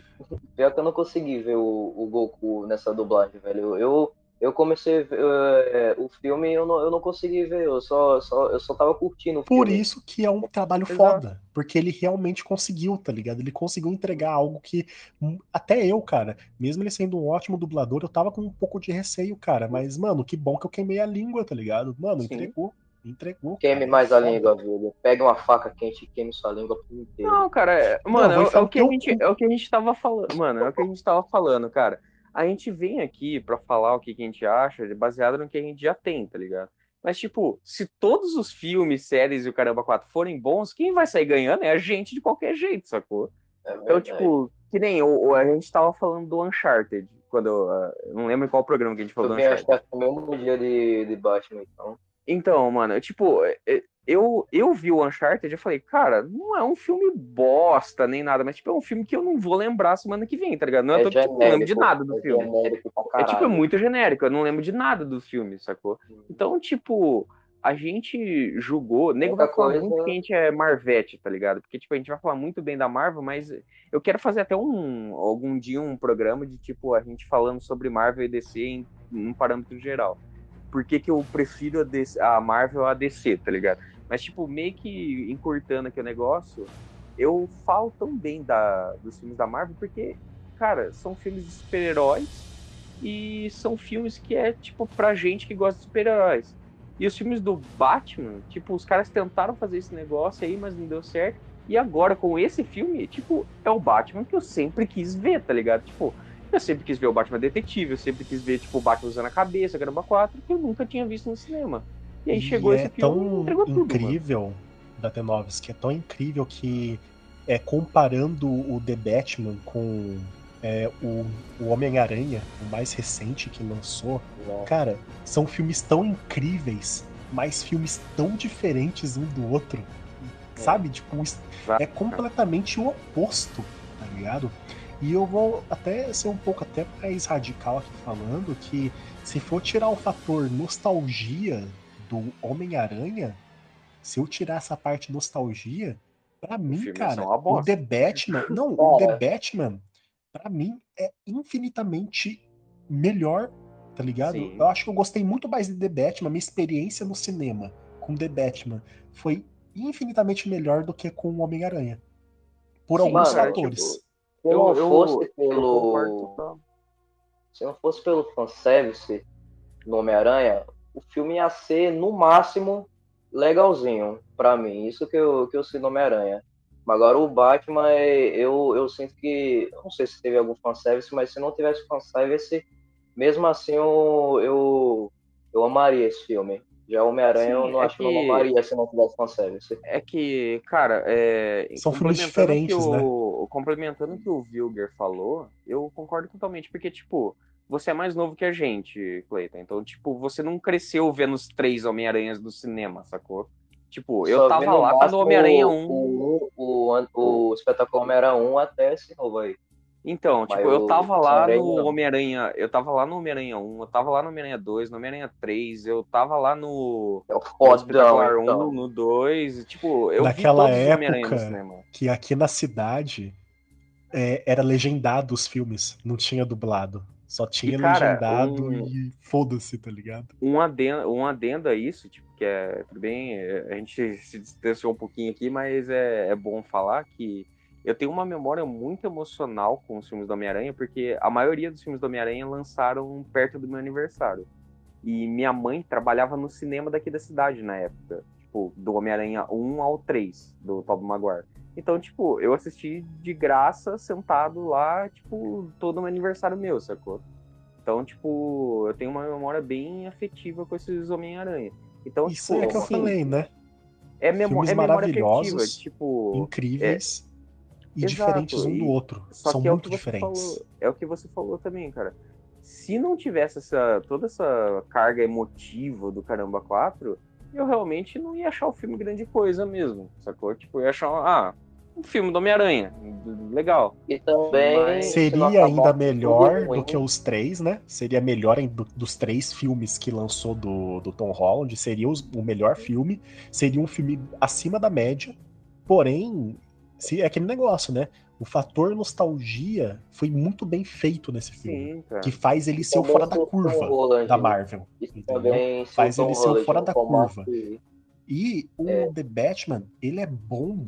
Pior que eu não consegui ver o, o Goku nessa dublagem, velho. Eu, eu comecei a ver, é, o filme e eu não, eu não consegui ver. Eu só, só, eu só tava curtindo o Por filme. isso que é um trabalho Exato. foda. Porque ele realmente conseguiu, tá ligado? Ele conseguiu entregar algo que. hum, Até eu, cara, mesmo ele sendo um ótimo dublador, eu tava com um pouco de receio, cara. Mas, mano, que bom que eu queimei a língua, tá ligado? Mano, Sim. entregou. Entregou. Queime cara. mais a Foda. língua, velho. Pegue uma faca quente e queime sua língua por inteiro. Não, cara, é- mano, vou é, é o que a gente, é o que a gente tava falando, mano, é o que a gente tava falando, cara. A gente vem aqui pra falar o que, que a gente acha, baseado no que a gente já tem, tá ligado? Mas, tipo, se todos os filmes, séries e o Caramba 4 forem bons, quem vai sair ganhando é a gente de qualquer jeito, sacou? É Então, tipo, que nem o, o- a gente tava falando do Uncharted, quando eu, ah, eu não lembro em qual programa que a gente falou do Uncharted. achar que no mesmo dia de, de Batman, então. Então, mano, tipo, é- eu, eu vi o Uncharted e eu falei, cara, não é um filme bosta nem nada, mas tipo, é um filme que eu não vou lembrar semana que vem, tá ligado? Não é, É todo, tipo, eu não lembro de nada do é filme. É tipo, é muito genérico, eu não lembro de nada do filme, sacou? Então, tipo, a gente julgou, nego vai falar coisa- muito que a gente é Marvete, tá ligado? Porque, tipo, a gente vai falar muito bem da Marvel, mas eu quero fazer até um, algum dia um programa de, tipo, a gente falando sobre Marvel e DC em um parâmetro geral. Por que, que eu prefiro a, DC a Marvel a DC, tá ligado? Mas, tipo, meio que encurtando aqui o negócio, eu falo tão bem da, dos filmes da Marvel porque, cara, são filmes de super-heróis e são filmes que é, tipo, pra gente que gosta de super-heróis. E os filmes do Batman, tipo, os caras tentaram fazer esse negócio aí, mas não deu certo. E agora, com esse filme, tipo, é o Batman que eu sempre quis ver, tá ligado? Tipo, eu sempre quis ver o Batman Detetive, eu sempre quis ver, tipo, o Batman usando a cabeça, Caramba 4, que eu nunca tinha visto no cinema. E aí chegou e esse é filme e tão entregou tudo, incrível da T9, que é tão incrível que é comparando o The Batman com é, o, o Homem-Aranha, o mais recente que lançou, cara, são filmes tão incríveis, mas filmes tão diferentes um do outro. Sabe? Tipo, é completamente o oposto, tá ligado? E eu vou até ser um pouco até mais radical aqui falando que se for tirar o fator nostalgia do Homem-Aranha, se eu tirar essa parte nostalgia, pra mim, cara, uma o. The Batman, não, o. The Batman, pra mim é infinitamente melhor, tá ligado? Sim. Eu acho que eu gostei muito mais de The Batman, minha experiência no cinema com The Batman foi infinitamente melhor do que com o Homem-Aranha. Por Sim, alguns cara, fatores. tipo, Se não eu- fosse eu concordo pelo. Se não fosse pelo fanservice no Homem-Aranha, o filme ia ser, no máximo, legalzinho pra mim. Isso que eu, que eu sei no Homem-Aranha. Mas agora o Batman, é- eu, eu sinto que. Não sei se teve algum fanservice, mas se não tivesse fanservice, mesmo assim eu, eu, eu amaria esse filme. Já o Homem-Aranha eu não é acho que eu que- não amaria se não tivesse fanservice. É que, cara, é, São filmes complementando diferentes, que né? o, Complementando o que o Vilger falou, eu concordo totalmente, porque, tipo, você é mais novo que a gente, Cleiton. Então, tipo, você não cresceu vendo os três Homem-Aranhas do cinema, sacou? Tipo, eu Só tava lá quando o Homem-Aranha 1. O, o, o, o espetáculo Homem-Aranha 1 até esse novo aí. Então, Mas tipo, eu tava lá no. Homem-Aranha. Eu tava lá no Homem-Aranha 1, eu tava lá no Homem-Aranha 2, no Homem-Aranha 3, eu tava lá no. É o Espetacular 1, então. no 2. Tipo, eu Naquela vi todos os Homem-Aranha no época, cinema. Que aqui na cidade é, era legendado os filmes, não tinha dublado. Só tinha cara, legendado um- e foda-se, tá ligado? um adendo, um adendo a isso, tipo, que é tudo bem, é, a gente se distanciou um pouquinho aqui, mas é, é bom falar que eu tenho uma memória muito emocional com os filmes do Homem-Aranha, porque a maioria dos filmes do Homem-Aranha lançaram perto do meu aniversário. E minha mãe trabalhava no cinema daqui da cidade na época, tipo, do Homem-Aranha 1 ao 3, do Tobey Maguire. Então, tipo, eu assisti de graça, sentado lá, tipo, todo no aniversário meu, sacou? Então, tipo, eu tenho uma memória bem afetiva com esses Homem-Aranha. Então, Isso tipo, é que eu assim, falei, né? é, memó filmes é memória afetiva. Tipo, Incríveis. e Exato, diferentes um e- do outro. Só São que é muito diferentes. falou. É o que você falou também, cara. Se não tivesse essa, toda essa carga emotiva do Caramba 4, eu realmente não ia achar o filme grande coisa mesmo, sacou? Tipo, eu ia achar, ah, um filme do Homem-Aranha, legal. E também. Mas Seria ainda melhor ruim, do que os três, né? Seria melhor em- do- dos três filmes que lançou do, do Tom Holland. Seria os- o melhor filme. Seria um filme acima da média. Porém, se, é aquele negócio, né? O fator nostalgia foi muito bem feito nesse filme. Sim. Que faz ele ser o fora da curva Holland- da Marvel. Isso entendeu? Faz ele ser o fora da curva. E o É. The Batman, ele é bom,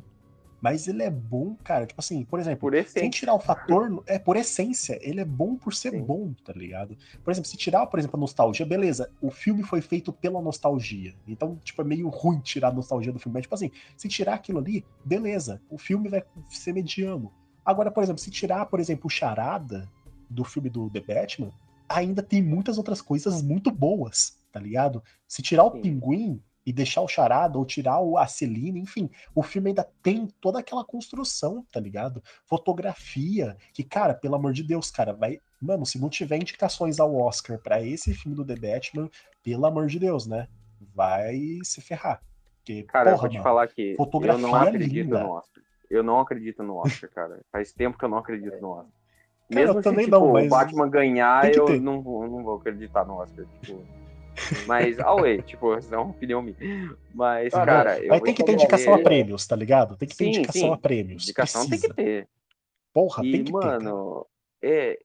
mas ele é bom, cara. Tipo assim, por exemplo, Por sem tirar o fator, é por essência, ele é bom por ser Sim. bom, tá ligado? Por exemplo, se tirar, por exemplo, a nostalgia, beleza, o filme foi feito pela nostalgia. Então, tipo, é meio ruim tirar a nostalgia do filme. Mas, tipo assim, se tirar aquilo ali, beleza, o filme vai ser mediano. Agora, por exemplo, se tirar, por exemplo, o Charada do filme do The Batman, ainda tem muitas outras coisas muito boas, tá ligado? Se tirar o Sim. Pinguim e deixar o Charada, ou tirar o, a Celina, enfim, o filme ainda tem toda aquela construção, tá ligado? Fotografia, que, cara, pelo amor de Deus, cara, vai. Mano, se não tiver indicações ao Oscar pra esse filme do The Batman, pelo amor de Deus, né? Vai se ferrar. Porque, Cara, eu porra, vou te mano, falar que eu não acredito linda. no Oscar. Eu não acredito no Oscar, cara. Faz tempo que eu não acredito no Oscar. Cara, Mesmo eu se tipo, não, o Batman ganhar, eu ter. não, vou- não vou acreditar no Oscar. Tipo. Mas, away, tipo, isso é uma opinião minha. Mas, Cara, cara, Mas tem que te ter indicação a prêmios, tá ligado? Tem que ter Sim, indicação sim. a prêmios. Indicação tem Precisa. que ter. Porra, E, tem que ter. cara. mano, é.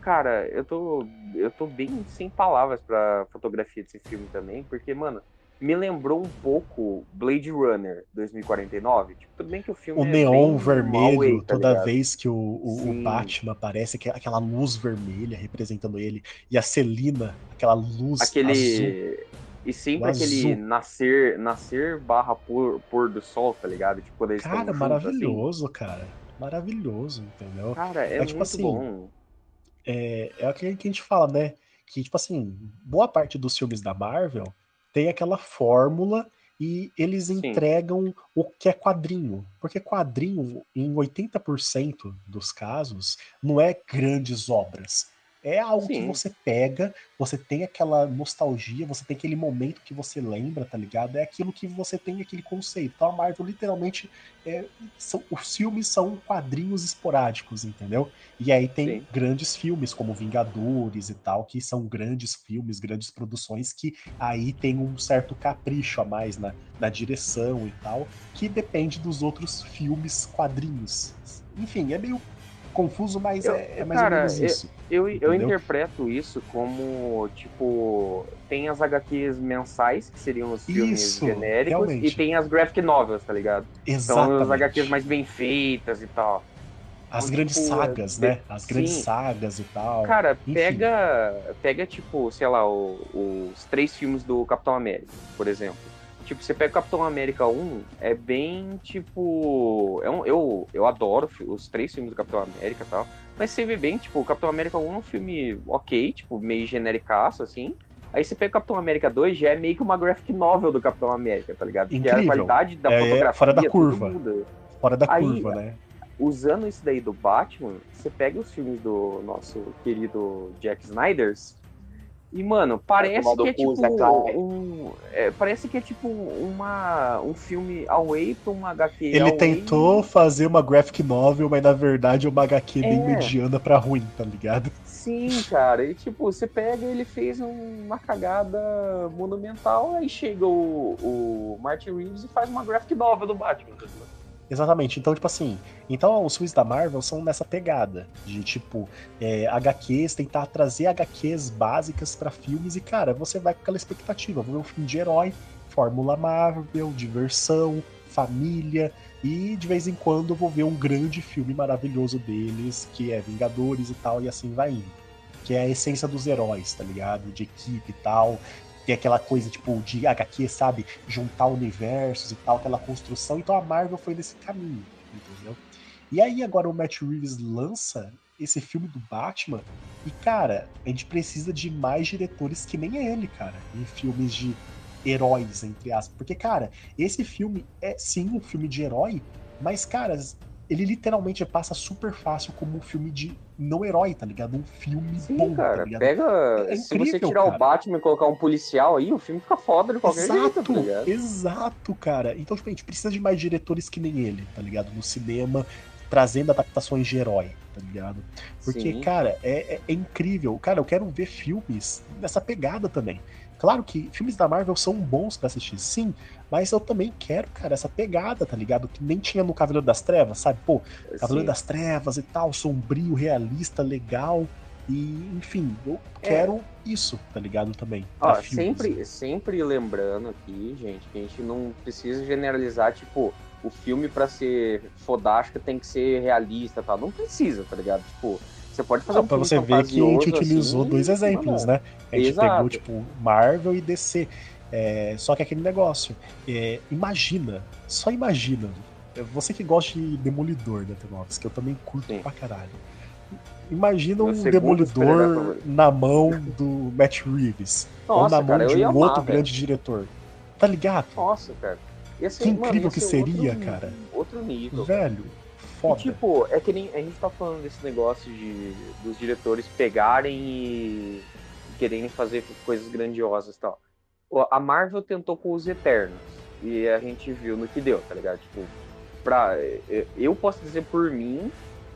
Cara, eu tô. Eu tô bem sem palavras pra fotografia desse filme também, porque, mano, me lembrou um pouco Blade Runner 2049. Tipo, tudo bem que o filme O é neon vermelho, away, tá toda ligado? vez que o, o- o. Batman aparece, que- aquela luz vermelha representando ele, e a Celina, aquela luz azul. Aquele. E sempre O aquele azul. nascer, nascer barra pôr, pôr do sol, tá ligado? Tipo, quando eles Cara, assim. maravilhoso, cara. Maravilhoso, entendeu? Cara, é, É tipo muito assim, bom. É, é o que que a gente fala, né? Que, tipo assim, boa parte dos filmes da Marvel tem aquela fórmula e eles Sim. entregam o que é quadrinho. Porque quadrinho, em 80% dos casos, não é grandes obras. É algo que Sim. você pega, você tem aquela nostalgia, você tem aquele momento que você lembra, tá ligado? É aquilo que você tem aquele conceito. Então a Marvel literalmente é, são, os filmes são quadrinhos esporádicos, entendeu? E aí tem Sim. grandes filmes como Vingadores e tal, que são grandes filmes, grandes produções que aí tem um certo capricho a mais na, na direção e tal, que depende dos outros filmes quadrinhos. Enfim, é meio confuso, mas Eu- é, é mais cara, ou menos eu- isso. Eu, eu Entendeu? interpreto isso como, tipo, tem as HQs mensais, que seriam os filmes Isso, genéricos, realmente. e tem as graphic novels, tá ligado? São Exatamente. as HQs mais bem feitas e tal. As Então, grandes tipo, sagas, é- né? As grandes sim. sagas e tal. Cara, enfim. pega, pega, tipo, sei lá, o- os três filmes do Capitão América, por exemplo. Tipo, você pega o Capitão América 1, é bem, tipo... É um, eu, eu adoro os três filmes do Capitão América e tal. Mas você vê bem, tipo, o Capitão América 1 é um filme ok, tipo, meio genericaço, assim. Aí você pega o Capitão América 2, já é meio que uma graphic novel do Capitão América, tá ligado? Porque a Incrível. qualidade da É, é fotografia fora da curva. muda Fora da Aí, curva, né? usando isso daí do Batman, você pega os filmes do nosso querido Jack Snyders e, mano, parece que é tipo um. é, parece que é tipo uma, um filme away pra uma HQ. Ele away. tentou fazer uma graphic novel, mas na verdade é uma HQ bem É. mediana pra ruim, tá ligado? Sim, cara. E tipo, você pega ele fez um- uma cagada monumental, aí chega o, o Martin Reeves e faz uma graphic novel do Batman. tá ligado? Exatamente. Então, tipo assim, então os filmes da Marvel são nessa pegada de tipo é, HQs, tentar trazer HQs básicas pra filmes e cara, você vai com aquela expectativa, vou ver um filme de herói, Fórmula Marvel, diversão, família e de vez em quando vou ver um grande filme maravilhoso deles, que é Vingadores e tal e assim vai indo. Que é a essência dos heróis, tá ligado? De equipe e tal. Tem aquela coisa, tipo, de HQ, sabe? Juntar universos e tal, aquela construção. Então a Marvel foi nesse caminho, entendeu? E aí agora o Matt Reeves lança esse filme do Batman e, cara, a gente precisa de mais diretores que nem ele, cara, em filmes de heróis, entre aspas. Porque, cara, esse filme é sim um filme de herói, mas, cara, ele literalmente passa super fácil como um filme de não herói, tá ligado? Um filme Sim, bom, tá cara. ligado? Pega. É se você incrível, tirar cara. o Batman e colocar um policial aí, o filme fica foda de qualquer jeito, Exato, tá ligado? exato, cara. Então, tipo, a gente precisa de mais diretores que nem ele, tá ligado? No cinema, trazendo adaptações de herói, tá ligado? Porque, Sim. cara, é, é- é incrível. Cara, eu quero ver filmes nessa pegada também. Claro que filmes da Marvel são bons pra assistir, sim, mas eu também quero, cara, essa pegada, tá ligado? Que nem tinha no Cavaleiro das Trevas, sabe? Pô, Cavaleiro Sim. das Trevas e tal, sombrio, realista, legal. E, enfim, eu É. quero isso, tá ligado? Também. Ó, filmes. sempre, sempre lembrando aqui, gente, que a gente não precisa generalizar, tipo, o filme pra ser fodástico tem que ser realista e tal. Não precisa, tá ligado? Tipo, você pode fazer Só um pra você ver que a gente utilizou assim, dois exemplos, né? A gente Exato. pegou, tipo, Marvel e DC. É, só que aquele negócio, é, imagina, só imagina. é, Você que gosta de Demolidor, né, Tenox? Que eu também curto Sim. pra caralho. Imagina Meu um Demolidor na mão do Matt Reeves. ou Nossa, na mão cara, de um amar, outro velho. grande diretor. Tá ligado? Nossa, cara. Ser, Que mano, incrível ia que ser seria, outro- cara. Outro nível. Velho, E, foda. tipo, é que nem a gente tá falando desse negócio de dos diretores pegarem e quererem fazer coisas grandiosas e tal. A Marvel tentou com os Eternos e a gente viu no que deu, tá ligado? Tipo, pra, eu- eu posso dizer por mim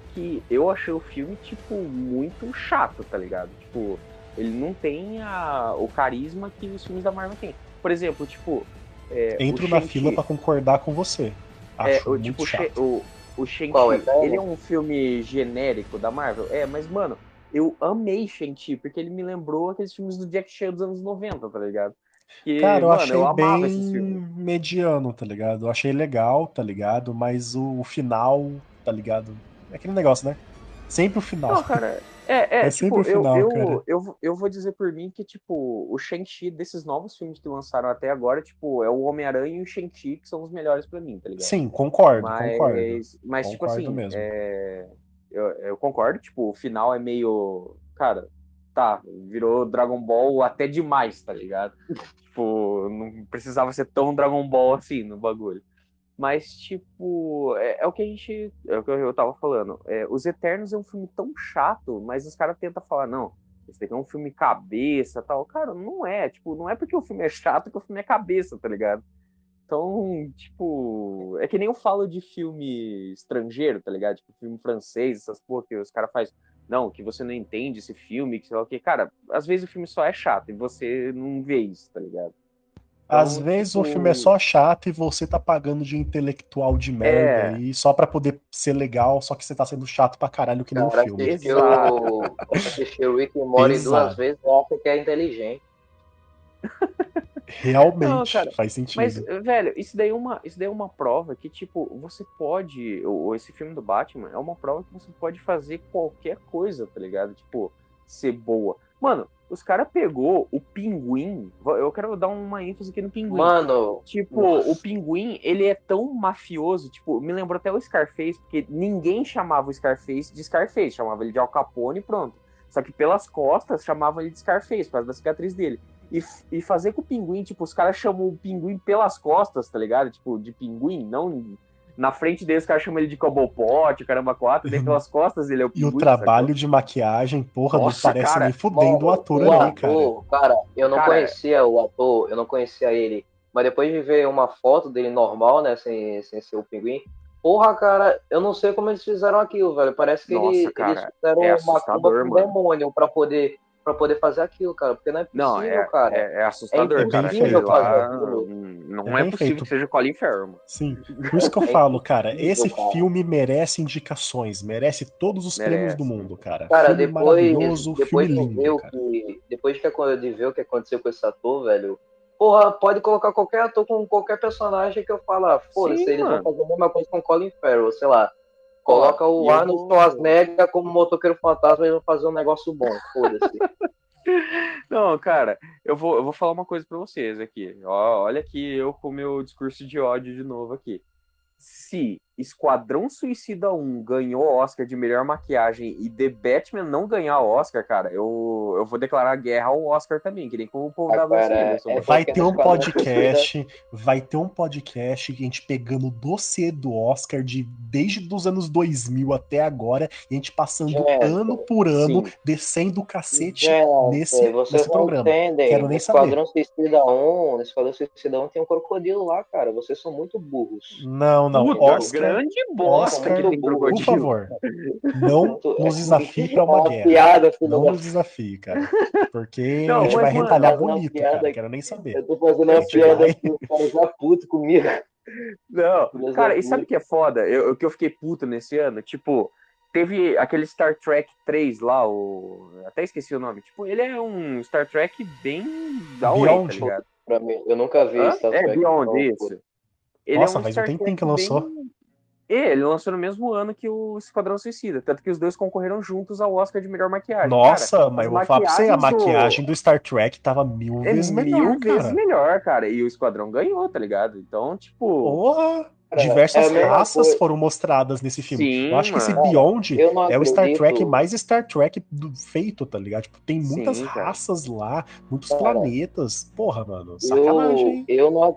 que eu achei o filme, tipo, muito chato, tá ligado? Tipo, ele não tem a, o carisma que os filmes da Marvel têm. Por exemplo, tipo. é, Entro na fila pra concordar com você. Acho É, o, muito tipo, chato. o, o Shang-Chi, Qual, Eterno? ele é um filme genérico da Marvel? É, mas, mano, eu amei Shang-Chi, porque ele me lembrou aqueles filmes do Jack Chan dos anos 90, tá ligado? Que, Cara, eu mano, achei eu bem mediano, tá ligado? Eu achei legal, tá ligado? Mas o, o final, tá ligado? É aquele negócio, né? Sempre o final. Não, cara, é, é, É tipo, sempre o final, eu, cara. eu, eu, eu vou dizer por mim que, tipo, o Shang-Chi desses novos filmes que lançaram até agora, tipo, é o Homem-Aranha e o Shang-Chi que são os melhores pra mim, tá ligado? Sim, concordo, mas, concordo. Mas, tipo Concordo assim, mesmo. é, eu, eu concordo, tipo, o final é meio. Cara, tá, virou Dragon Ball até demais, tá ligado? tipo, não precisava ser tão Dragon Ball assim no bagulho. Mas, tipo, é, é o que a gente. É o que eu tava falando. É, Os Eternos é um filme tão chato, mas os caras tentam falar, não, esse daqui é um filme cabeça tal. Cara, não é. Tipo, não é porque o filme é chato que o filme é cabeça, tá ligado? Então, tipo, é que nem eu falo de filme estrangeiro, tá ligado? Tipo, filme francês, essas porra que os caras fazem. Não, que você não entende esse filme, que sei lá o que. Cara, às vezes o filme só é chato e você não vê isso, tá ligado? Às Então, vezes o tipo, filme é só chato e você tá pagando de intelectual de merda É. aí só pra poder ser legal, só que você tá sendo chato pra caralho que o Cara, filme. assistiu, assistiu Rick and Morty duas vezes e acha que é inteligente. Realmente Não, cara, faz sentido. Mas, velho, isso daí, é uma, isso daí é uma prova que, tipo, você pode. Ou esse filme do Batman é uma prova que você pode fazer qualquer coisa, tá ligado? Tipo, ser boa. Mano, os caras pegou o pinguim. Eu quero dar uma ênfase aqui no pinguim. Mano, Tipo, Nossa. o pinguim, ele é tão mafioso, tipo, me lembrou até o Scarface, porque ninguém chamava o Scarface de Scarface, chamava ele de Al Capone e pronto. Só que pelas costas chamavam ele de Scarface, por causa da cicatriz dele. E, e fazer com o pinguim, tipo, os caras chamam o pinguim pelas costas, tá ligado? Tipo, de pinguim, não na frente deles, os caras chamam ele de Cobblepot, caramba, quatro, daí pelas costas ele é o E o pinguim. trabalho de maquiagem, porra, Nossa, não parece cara, nem fudendo o ator o ali, cara. ator, cara, eu não Cara, conhecia o ator, eu não conhecia ele. Mas depois de ver uma foto dele normal, né, sem, sem ser o pinguim, porra, cara, eu não sei como eles fizeram aquilo, velho. Parece que Nossa, ele- cara, eles fizeram é uma cumba com demônio pra poder, pra poder fazer aquilo, cara. Porque não é possível, Não, é, cara. é, é assustador, É cara. impossível Aquele lá, fazer aquilo. não É é, possível feito. que seja Colin Farrell, mano. Sim, por isso que eu falo, cara, esse filme merece indicações, merece todos os prêmios Merece. do mundo, cara. Cara, filme depois, maravilhoso, depois filme de ver lindo, o cara. que, depois que, de ver o que aconteceu com esse ator, velho, porra, pode colocar qualquer ator com qualquer personagem que eu falo, ah, foda-se, eles mano. vão fazer a mesma coisa com Colin Farrell, sei lá. Coloca o Arnold vou- Schwarzenegger como motoqueiro fantasma e vão fazer um negócio bom, foda-se. Não, cara, eu vou, eu vou falar uma coisa pra vocês aqui. Ó, olha aqui eu com o meu discurso de ódio de novo aqui. Se Esquadrão Suicida 1 ganhou o Oscar de melhor maquiagem e The Batman não ganhar o Oscar, cara, eu, eu vou declarar guerra ao Oscar também, que nem como o povo da brasileira. é- Vai ter um podcast, vai ter um podcast que a gente pegando o dossiê do Oscar de desde os anos 2000 até agora, e a gente passando Gente, ano por ano, sim. descendo o cacete Gente, nesse, vocês nesse programa. entendem. Quero nem Esquadrão saber. Suicida 1, no Esquadrão Suicida 1 tem um crocodilo lá, cara. Vocês são muito burros. Não, não, Puta, Oscar, grande bosta que tem por por crocodilo. favor, não nos desafie pra É uma uma guerra. piada, Não nos desafie, cara. Porque Não, a gente mas, vai mano, retalhar bonito, cara. que- Quero nem saber. Eu tô fazendo uma piada vai- que o cara já puto comigo. Não, cara, e sabe o que é foda? Eu, o que eu fiquei puto nesse ano? Tipo, teve aquele Star Trek 3 lá, o. Até esqueci o nome. Tipo, ele é um Star Trek bem da hora, tá Beyond. ligado? Pra mim, eu nunca vi Hã? Star É, Trek. Beyond, então, isso. Ele Nossa, é um faz um Star tempinho Trek que lançou. bem- É, ele lançou no mesmo ano que o Esquadrão Suicida. Tanto que os dois concorreram juntos ao Oscar de melhor maquiagem. Nossa, Cara, mas as eu vou falar pra você, a maquiagens do- maquiagem do Star Trek tava mil é vezes mil melhor, vezes cara. melhor, cara. E o Esquadrão ganhou, tá ligado? Então, tipo. Porra! Cara, Diversas é a mesma raças coisa- foram mostradas nesse filme. Sim, eu acho que esse. Beyond é o Star Trek mais Star Trek do feito, tá ligado? Tipo, tem Sim, muitas cara. raças lá, muitos Cara, planetas. Porra, mano, sacanagem, Eu, hein? eu não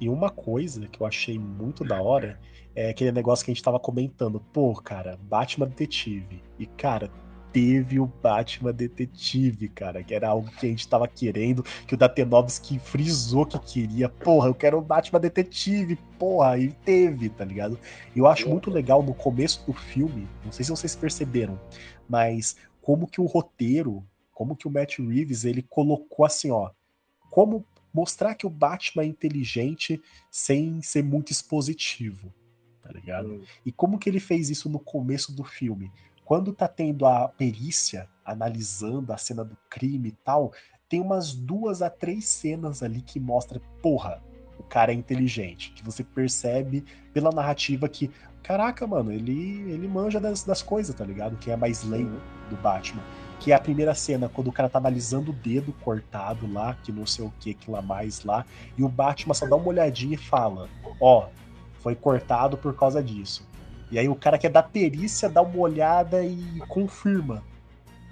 E uma coisa que eu achei muito da hora é aquele negócio que a gente tava comentando. Pô, cara, Batman Detetive. E, cara, teve o Batman Detetive, cara, que era algo que a gente tava querendo, que o Datenovski frisou que queria. Porra, eu quero o Batman Detetive, porra, e teve, tá ligado? E eu acho muito legal no começo do filme, não sei se vocês perceberam, mas como que o roteiro, como que o Matt Reeves, ele colocou assim, ó, como mostrar que o Batman é inteligente sem ser muito expositivo, tá ligado? E como que ele fez isso no começo do filme? Quando tá tendo a perícia analisando a cena do crime e tal, tem umas duas a três cenas ali que mostra, porra, o cara é inteligente, que você percebe pela narrativa que, caraca, mano, ele ele manja das, das coisas, tá ligado? Que é mais lei do Batman. Que é a primeira cena, quando o cara tá analisando o dedo cortado lá, que não sei o que, que lá mais lá, e o Batman só dá uma olhadinha e fala: Ó, foi cortado por causa disso. E aí o cara que é da perícia dá uma olhada e confirma.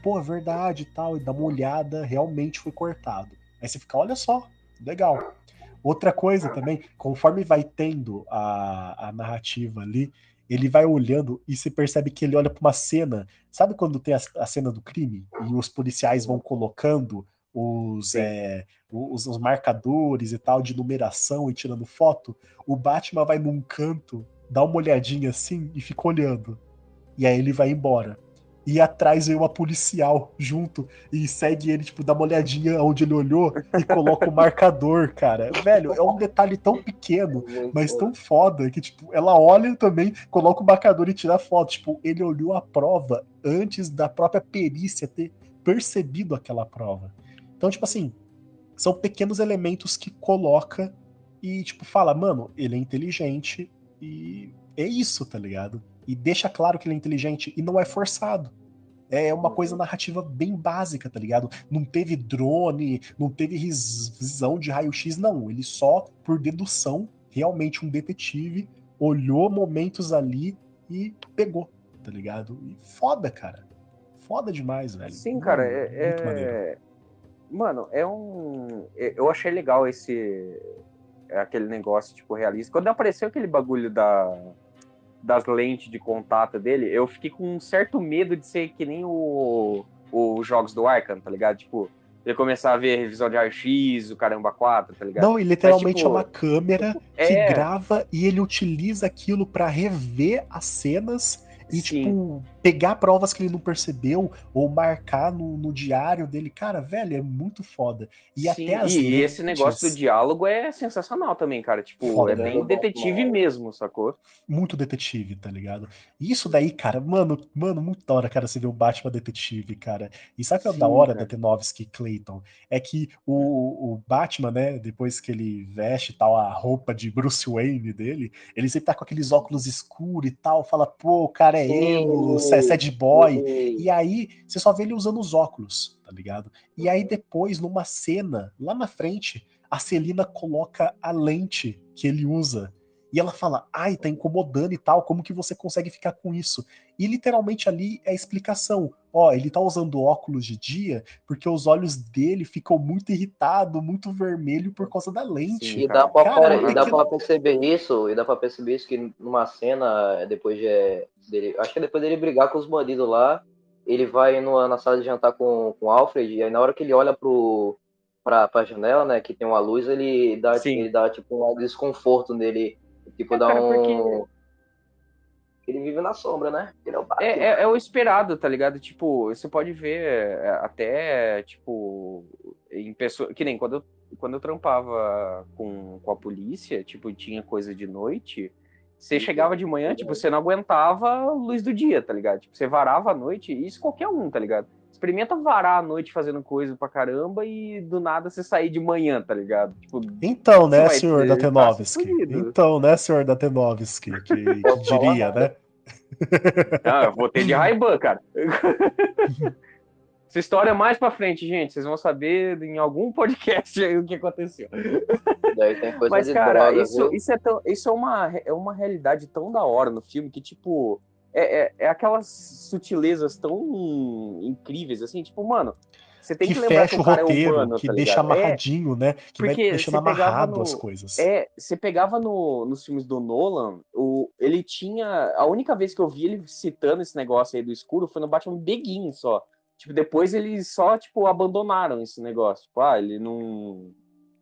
Pô, é verdade e tal, e dá uma olhada, realmente foi cortado. Aí você fica, olha só, legal. Outra coisa também, conforme vai tendo a, a narrativa ali, ele vai olhando e você percebe que ele olha para uma cena. Sabe quando tem a, a cena do crime e os policiais vão colocando os, é, os, os marcadores e tal de numeração e tirando foto? O Batman vai num canto, dá uma olhadinha assim e fica olhando. E aí ele vai embora. E atrás vem uma policial junto e segue ele, tipo, dá uma olhadinha onde ele olhou e coloca o marcador, cara. Velho, é um detalhe tão pequeno, mas tão foda que, tipo, ela olha também, coloca o marcador e tira a foto. Tipo, ele olhou a prova antes da própria perícia ter percebido aquela prova. Então, tipo assim, são pequenos elementos que coloca e, tipo, fala, mano, ele é inteligente e é isso, tá ligado? E deixa claro que ele é inteligente e não é forçado. É uma coisa narrativa bem básica, tá ligado? Não teve drone, não teve visão de raio-x, não. Ele só, por dedução, realmente um detetive, olhou momentos ali e pegou, tá ligado? E foda, cara. Foda demais, velho. Sim, cara, é, muito maneiro. É- Mano, é um. é- Eu achei legal esse. é Aquele negócio, tipo, realista. Quando apareceu aquele bagulho da, das lentes de contato dele, eu fiquei com um certo medo de ser que nem o, os jogos do Arkham, tá ligado? Tipo, ele começar a ver revisão de X, o caramba 4, tá ligado? Não, e literalmente tipo, é uma câmera que é- grava e ele utiliza aquilo pra rever as cenas e, Sim. tipo, pegar provas que ele não percebeu ou marcar no, no diário dele. Cara, velho, é muito foda. E Sim, até as e esse lentes- negócio do diálogo é sensacional também, cara. Tipo, Foda, é bem detetive mesmo, sacou? muito detetive, tá ligado? E isso daí, cara, mano, mano, muito da hora, cara, você ver o Batman detetive, cara. E sabe o que é Sim, da hora cara. da Tenovski e Clayton? É que o, o Batman, né, depois que ele veste tal a roupa de Bruce Wayne dele, ele sempre tá com aqueles óculos escuros e tal, fala, pô, cara é emo, Sim. é sad boy. E aí, você só vê ele usando os óculos, tá ligado? E aí, depois, numa cena, lá na frente, a Celina coloca a lente que ele usa. E ela fala, ai, tá incomodando e tal, como que você consegue ficar com isso? E literalmente ali é a explicação. Ó, ele tá usando óculos de dia porque os olhos dele ficam muito irritados, muito vermelho por causa da lente. Sim, E dá, pra, Cara, e dá aquilo- pra perceber isso, e dá pra perceber isso que numa cena, depois de, dele. Acho que é depois dele brigar com os bandidos lá, ele vai no- na sala de jantar com, com o Alfred, e aí na hora que ele olha pro, pra, pra janela, né, que tem uma luz, ele dá, Sim. ele dá tipo um desconforto nele. Tipo, É, dá cara, um. porque- Ele vive na sombra, né? Ele é o Batman. É, é, é o esperado, tá ligado? Tipo, você pode ver é, até, tipo, em pessoa. Que nem quando eu, quando eu trampava com, com a polícia, tipo, tinha coisa de noite. Você chegava de manhã, tipo, você não aguentava a luz do dia, tá ligado? Tipo, você varava a noite, isso qualquer um, tá ligado? Experimenta varar a noite fazendo coisa pra caramba e do nada você sair de manhã, tá ligado? Tipo, Então, né, senhor Datenovski? fudido. Então, né, senhor Datenovski, que, que diria, né? Ah, eu vou ter de Ray-Ban, cara. Essa história é mais pra frente, gente. Vocês vão saber em algum podcast aí o que aconteceu. Daí tem coisa Mas, cara, droga, isso, viu? isso, é, tão, isso é, uma, é uma realidade tão da hora no filme que, tipo, é, é, é aquelas sutilezas tão incríveis, assim, tipo, mano, você tem Que que, lembrar fecha que o cara roteiro, é humano, que tá deixa? É, amarradinho, né? Que vai porque deixando você pegava amarrado no- as coisas. É, você pegava no, nos filmes do Nolan, o, ele tinha. A única vez que eu vi ele citando esse negócio aí do escuro foi no Batman Begin só. Tipo, depois eles só, tipo, abandonaram esse negócio. Tipo, ah, ele não.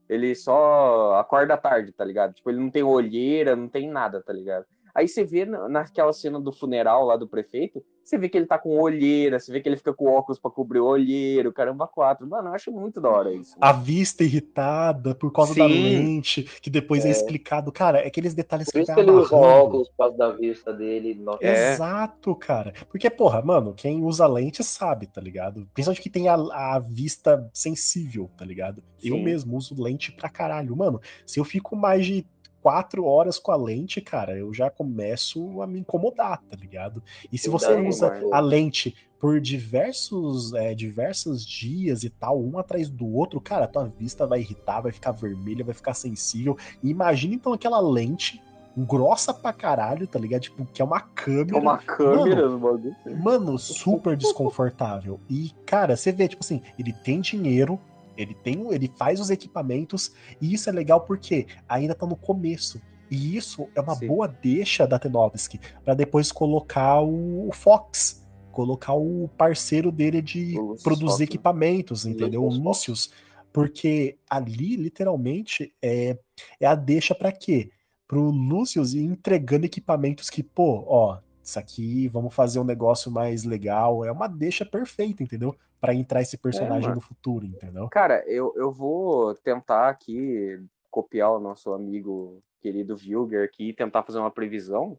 Ele só acorda à tarde, tá ligado? Tipo, ele não tem olheira, não tem nada, tá ligado? Aí você vê na- naquela cena do funeral lá do prefeito, você vê que ele tá com olheira, você vê que ele fica com óculos pra cobrir o olheiro, caramba, quatro. Mano, eu acho muito da hora isso. A vista irritada por causa da Sim. lente, que depois é, explicado. Cara, é aqueles detalhes Por que isso vai que ele usa óculos por causa da vista dele. Nossa. É. Exato, cara. Porque, porra, mano, quem usa lente sabe, tá ligado? Principalmente que tem a, a vista sensível, tá ligado? Eu Sim. mesmo uso lente pra caralho. Mano, se eu fico mais de quatro horas com a lente, cara, eu já começo a me incomodar, tá ligado? E se você usa mano. a lente por diversos, é, diversos dias e tal, um atrás do outro, cara, tua vista vai irritar, vai ficar vermelha, vai ficar sensível. E imagina então aquela lente grossa pra caralho, tá ligado? Tipo, que é uma câmera. Uma câmera no bagulho. Mano, super desconfortável. E, cara, você vê, tipo assim, ele tem dinheiro, ele tem, ele faz os equipamentos, e isso é legal porque ainda tá no começo. E isso é uma Sim. boa deixa da Tenovsky pra depois colocar o, o Fox, colocar o parceiro dele de Lucius produzir Fox, né? equipamentos, entendeu? O Lucius. Porque ali, literalmente, é, é a deixa pra quê? Pro Lúcius ir entregando equipamentos que, pô, ó, isso aqui, vamos fazer um negócio mais legal. É uma deixa perfeita, entendeu? Pra entrar esse personagem mano. no futuro, entendeu? Cara, eu, eu vou tentar aqui copiar o nosso amigo querido Vilger aqui e tentar fazer uma previsão.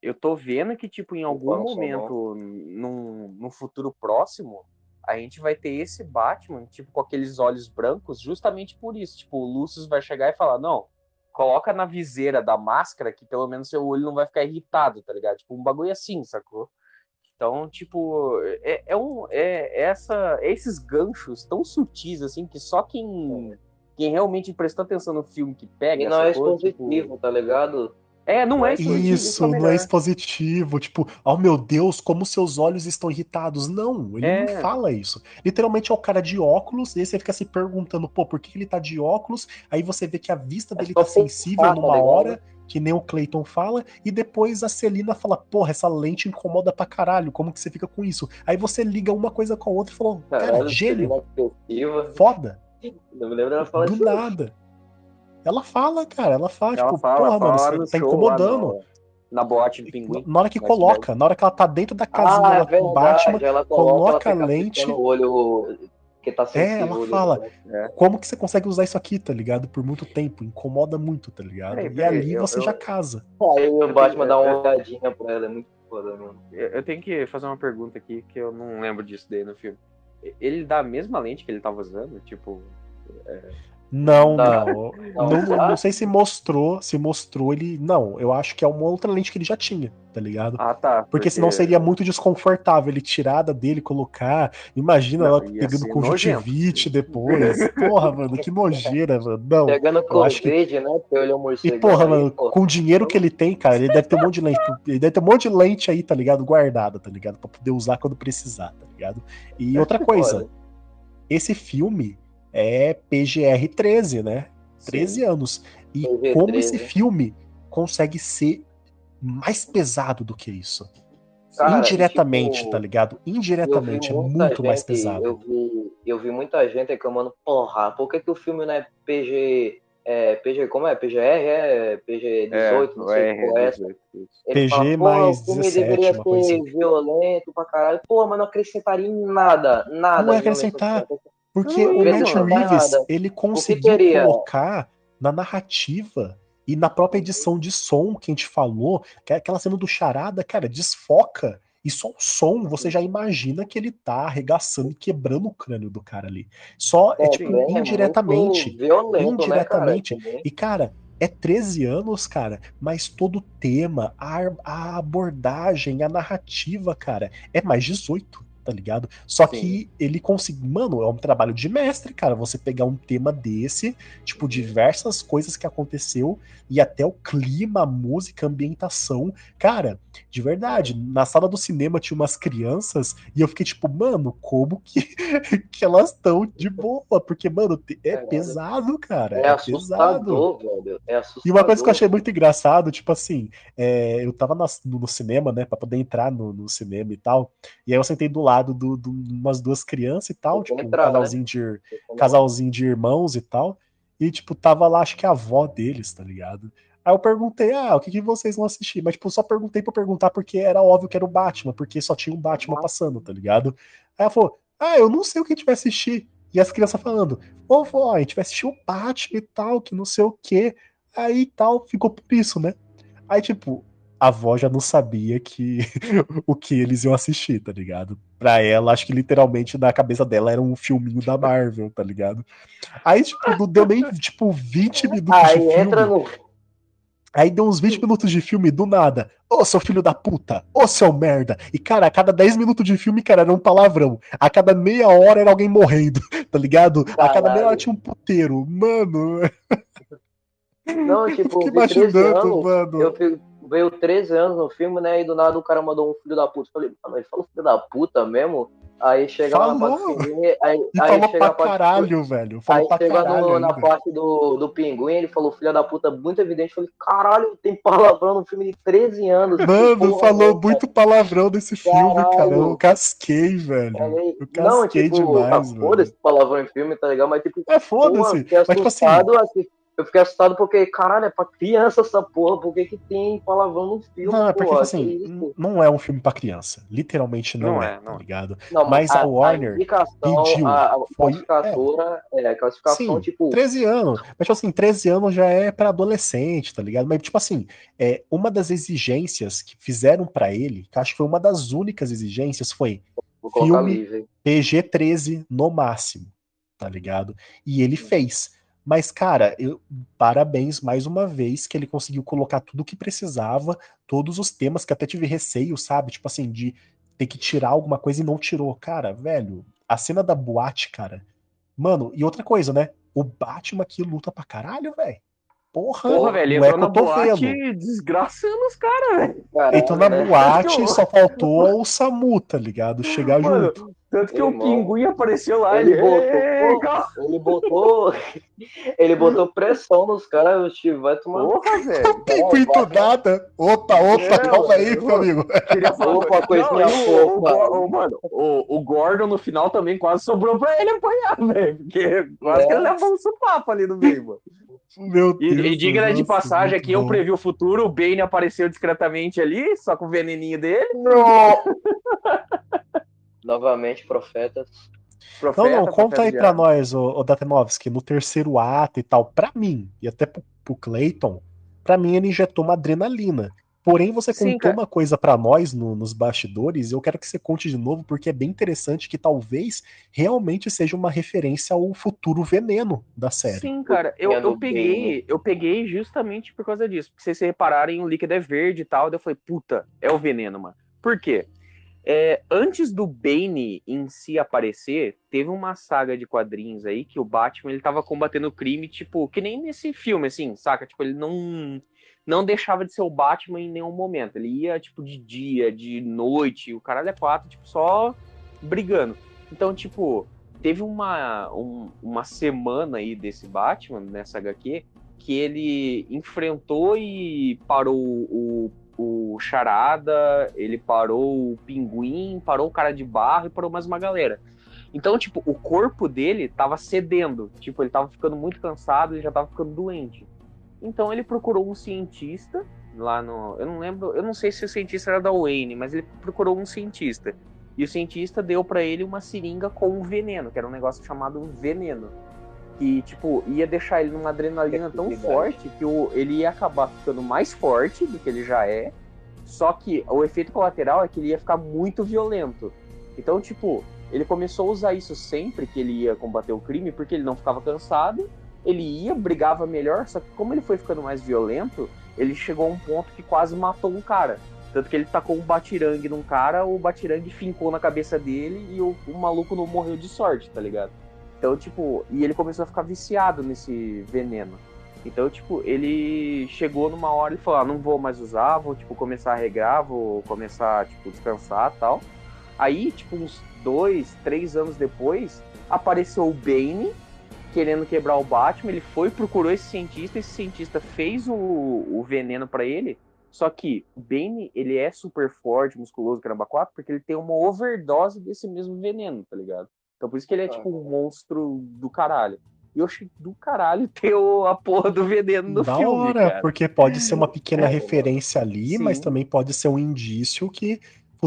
Eu tô vendo que, tipo, em algum momento, num, num futuro próximo, a gente vai ter esse Batman, tipo, com aqueles olhos brancos, justamente por isso. Tipo, o Lucius vai chegar e falar, não, coloca na viseira da máscara que pelo menos seu olho não vai ficar irritado, tá ligado? Tipo, um bagulho assim, sacou? Então, tipo, é, é um, é essa, é esses ganchos tão sutis, assim, que só quem, quem realmente prestou atenção no filme que pega. E não é sacou? expositivo, Tipo, tá ligado? é, não é expositivo, Isso, é não é expositivo. Tipo, oh meu Deus, como seus olhos estão irritados. Não, ele É. não fala isso. Literalmente é o cara de óculos, e aí você fica se perguntando, pô, por que ele tá de óculos? Aí você vê que a vista É dele tá sensível tá numa ligado? Que nem o Clayton fala, e depois a Celina fala, porra, essa lente incomoda pra caralho, como que você fica com isso? Aí você liga uma coisa com a outra e falou, cara, Caralho, gênio, foda, Não me lembro dela falar do isso. nada. Ela fala, cara, ela fala, Ela tipo, fala, porra, fala mano, você tá show, incomodando. na boate do pinguim. Na hora que coloca, na hora que ela tá dentro da casinha Ah, é com o verdade. Batman, ela coloca coloca, a ela fica lente. piscando o olho que tá sensível. ela ali, fala. né? como que você consegue usar isso aqui, tá ligado? Por muito tempo, incomoda muito, tá ligado? Peraí, e ali eu- você eu- já casa. Aí o Batman dá eu- uma olhadinha pra ela, é muito foda, mano. Eu eu tenho que fazer uma pergunta aqui, que eu não lembro disso daí no filme. Ele dá a mesma lente que ele tava usando? Tipo, Não, não. Não, Não, não sei se mostrou, se mostrou ele. Não, eu acho que é uma outra lente que ele já tinha, tá ligado? Ah, tá. Porque senão seria muito desconfortável ele tirar da dele, colocar. Imagina Não, ela pegando conjuntivite depois. Porra, mano, que nojeira, mano. Não. Pegando acho que- Covid, né? Porque olhou o E porra, aí, mano, pô. com o dinheiro que ele tem, cara, ele deve ter um monte de lente. Ele deve ter um monte de lente aí, tá ligado? Guardada, tá ligado? Pra poder usar quando precisar, tá ligado? E outra coisa, Foda. esse filme é PGR 13, né? 13 anos. E PG-13. como esse filme consegue ser mais pesado do que isso? Cara, Indiretamente, tipo, tá ligado? Indiretamente, é muito mais gente- pesado. Eu vi, eu vi muita gente reclamando, porra, por que, que o filme não é PG. É, PG, como é? PGR? É PG 18, não sei qual é. R18. isso. Ele PG fala, mais o filme 17, deveria uma coisa ser assim. violento pra caralho. Porra, mas não acrescentaria em nada, nada. Não é acrescentar. Porque Não, o Matt Reeves, ele conseguiu teria? colocar na narrativa e na própria edição de som que a gente falou, que é aquela cena do charada, cara, desfoca. E só o som, você já imagina que ele tá arregaçando e quebrando o crânio do cara ali. Só, é, É, tipo, bem, é indiretamente. muito violento, indiretamente. Né, cara? E, cara, é 13 anos, cara, mas todo o tema, a, a abordagem, a narrativa, cara, é mais 18, tá ligado? Só Sim. que ele conseguiu. Mano, é um trabalho de mestre, cara. Você pegar um tema desse, tipo, diversas coisas que aconteceu, e até o clima, a música, a ambientação. Cara, de verdade, na sala do cinema tinha umas crianças, e eu fiquei tipo, mano, como que, que elas estão de boa? Porque, mano, é pesado, cara. É, É, pesado. velho. É assustador. E uma coisa que eu achei muito engraçado, tipo assim, é, eu tava nas- no, no cinema, né, pra poder entrar no, no cinema e tal, e aí eu sentei do lado de do, do, umas duas crianças e tal, tipo, um entrava, né? casalzinho de, ir- casalzinho de irmãos e tal, e tipo, tava lá, acho que a avó deles, tá ligado? Aí eu perguntei, ah, o que, que vocês vão assistir? Mas, tipo, só perguntei pra perguntar porque era óbvio que era o Batman, porque só tinha um Batman passando, tá ligado? Aí ela falou, ah, eu não sei o que a gente vai assistir. E as crianças falando, ô vó, a gente vai assistir o Batman e tal, que não sei o quê. Aí tal, ficou por isso, né? Aí, tipo, a avó já não sabia que o que eles iam assistir, tá ligado? Pra ela, acho que literalmente na cabeça dela era um filminho da Marvel, tá ligado? Aí, tipo, não deu nem, tipo, 20 minutos de Aí filme. entra no. Aí deu uns 20 minutos de filme do nada. Ô, seu filho da puta! Ô, seu merda! E, cara, a cada 10 minutos de filme, cara, era um palavrão. A cada meia hora era alguém morrendo, tá ligado? A cada meia hora Caralho. tinha um puteiro. Mano, Não, eu tipo, fiquei vi 13 imaginando, anos. mano. Eu fico, veio 13 anos no filme, né? E do nada o cara mandou um filho da puta. Eu Falei, mano, ele falou filho da puta mesmo? Aí chega lá na Falou. parte aí, aí falou chega pra a parte caralho, velho. Aí Falou pra chega caralho no- na parte do, do pinguim, ele falou filho da puta muito evidente. Eu falei, caralho, tem palavrão no filme de 13 anos. Mano, porra falou essa? muito palavrão desse filme, cara. Eu casquei, velho. Eu Não, casquei tipo, demais, ah, velho. foda-se palavrão em filme, tá ligado? Mas tipo, É, foda-se. Mas, tipo assim, eu fiquei assustado porque, caralho, é pra criança essa porra, por que que tem palavrão no filme, não, é porque, assim, não é um filme pra criança. Literalmente não, Não é, é, tá não é. ligado? Não, mas a Warner indicação, pediu, a, a foi- classificadora, é, a classificação, Sim, tipo, 13 anos. Mas, tipo assim, 13 anos já é pra adolescente, tá ligado? Mas, tipo assim, é, uma das exigências que fizeram pra ele, que acho que foi uma das únicas exigências, foi vou colocar filme- livre. PG-13 no máximo, tá ligado? E ele fez. Mas, cara, eu, parabéns mais uma vez que ele conseguiu colocar tudo o que precisava, todos os temas que até tive receio, sabe? Tipo assim, de ter que tirar alguma coisa e não tirou. Cara, velho, a cena da boate, cara. Mano, e outra coisa, né? O Batman aqui luta pra caralho, velho. Porra, Porra, velho, não é vendo. desgraçando os caras, velho. Entrou na né? boate, só faltou o Samu, tá ligado? Chegar Mano, junto. Tanto que o Irmão. pinguim apareceu lá, Ele ele. botou-. Ele botou, ele botou pressão nos caras, o Steve vai tomar Porra, velho. Tem muito nada. Opa, opa, É, calma aí, eu- meu amigo. Queria falar. Opa, Não, coisinha e o, o, fofa. O- mano, o, o Gordon no final também quase sobrou pra ele apanhar, velho. Porque quase É. que ele levou um supapo ali no meio, mano. Meu E, Deus. e diga de nossa, passagem aqui, eu previ o futuro, o Bane apareceu discretamente ali, só com o veneninho dele. Novamente, profetas. Não, Profeta, não, conta profeta aí ar. nós, ô, ô Datenovski, no terceiro ato e tal, pra mim, e até pro, pro Clayton, pra mim ele injetou uma adrenalina. Porém, você Sim, contou cara. uma coisa pra nós no- nos bastidores, e eu quero que você conte de novo, porque é bem interessante que talvez realmente seja uma referência ao futuro veneno da série. Sim, cara, eu, eu peguei, eu peguei justamente por causa disso. Porque se vocês repararem, o líquido é verde e tal, daí eu falei, puta, é o veneno, mano. Por quê? É, antes do Bane em si aparecer, teve uma saga de quadrinhos aí que o Batman ele tava combatendo o crime, tipo, que nem nesse filme, assim, saca? Tipo, ele não não deixava de ser o Batman em nenhum momento. Ele ia, tipo, de dia, de noite, o caralho é quatro, tipo, só brigando. Então, tipo, teve uma, um- uma semana aí desse Batman, nessa HQ, que ele enfrentou e parou o, o Charada, ele parou o Pinguim, parou o cara de barro e parou mais uma galera. Então, tipo, o corpo dele tava cedendo. Tipo, ele tava ficando muito cansado e já tava ficando doente. Então ele procurou um cientista lá no. Eu não lembro, eu não sei se o cientista era da Wayne, mas ele procurou um cientista. E o cientista deu pra ele uma seringa com um veneno, que era um negócio chamado veneno. Que, tipo, ia deixar ele numa adrenalina tão forte que o, ele ia acabar ficando mais forte do que ele já é. Só que o efeito colateral é que ele ia ficar muito violento. Então, tipo, ele começou a usar isso sempre que ele ia combater o crime, porque ele não ficava cansado, ele ia, brigava melhor, só que como ele foi ficando mais violento, ele chegou a um ponto que quase matou um cara. Tanto que ele tacou um batirangue num cara, o batirangue fincou na cabeça dele e o, o maluco não morreu de sorte, tá ligado? Então, tipo, e ele começou a ficar viciado nesse veneno. Então, tipo, ele chegou numa hora e falou: ah, não vou mais usar, vou, tipo, começar a regrar, vou começar, tipo, descansar tal. Aí, tipo, uns dois, três anos depois, apareceu o Bane querendo quebrar o Batman. Ele foi, procurou esse cientista, esse cientista fez o, o veneno pra ele. Só que o Bane, ele é super forte, musculoso, caramba 4, porque ele tem uma overdose desse mesmo veneno, tá ligado? Então por isso que ele é tipo um monstro do caralho. E eu achei do caralho ter a porra do veneno no da filme, hora, cara. porque pode ser uma pequena É, referência ali, mas Sim. também pode ser um indício que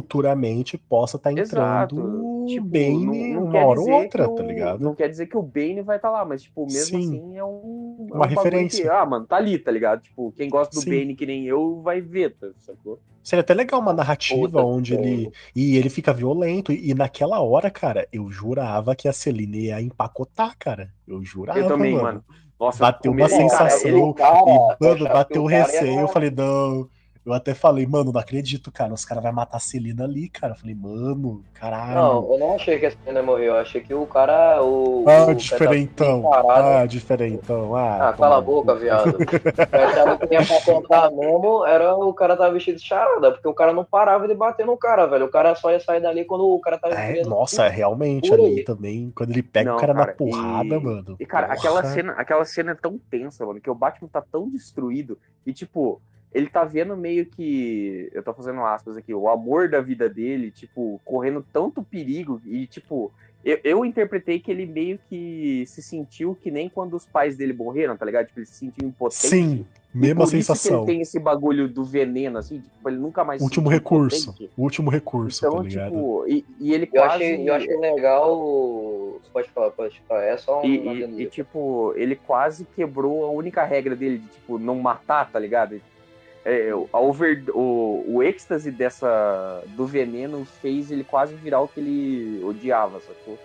futuramente possa estar Exato. entrando Tipo, Bane não- não uma hora ou outra, que o- tá ligado? Não quer dizer que o Bane vai estar lá, mas, tipo, mesmo Sim. assim é um. é Uma um referência. Que, ah, mano, tá ali, tá ligado? Tipo, quem gosta do Sim. Bane que nem eu vai ver, tá, sacou? Seria até legal uma narrativa onde ele. E ele fica violento. E naquela hora, cara, eu jurava que a Celine ia empacotar, cara. Eu jurava. eu também, mano. mano. Nossa, Bateu uma comi- cara, sensação. ele- cara, e, mano, bateu o receio. Eu falei, não. Eu até falei, mano, não acredito, cara. Os caras vão matar a Celina ali, cara. Eu falei, mano, caralho. Não, eu não achei que a menina morreu. Eu achei que o cara. O, ah, o diferentão. Ah, diferentão. Ah, Ah, cala a boca, viado. Eu achava que tinha pra contar mesmo, era o cara tava vestido de charada, porque o cara não parava de bater no cara, velho. O cara só ia sair dali quando o cara tava É, nossa, realmente Por ali aí. também, quando ele pega Não, o cara, cara, na porrada, e- mano. E, cara, aquela cena, aquela cena é tão tensa, mano, que o Batman tá tão destruído e, tipo, ele tá vendo meio que. Eu tô fazendo aspas aqui, o amor da vida dele, tipo, correndo tanto perigo e, tipo. Eu, eu interpretei que ele meio que se sentiu que nem quando os pais dele morreram, tá ligado? Tipo, ele se sentiu impotente. Sim, mesma por isso que sensação. ele tem esse bagulho do veneno, assim, tipo, ele nunca mais Último recurso. impotente. Último recurso, Então, tá ligado? tipo, e, e ele Eu quase. achei, eu achei legal. Pode falar, pode falar. É só um. E, e- e, tipo, ele quase quebrou a única regra dele de, tipo, não matar, tá ligado? É, a over, o, o êxtase dessa, do veneno fez ele quase virar o que ele odiava, sacou?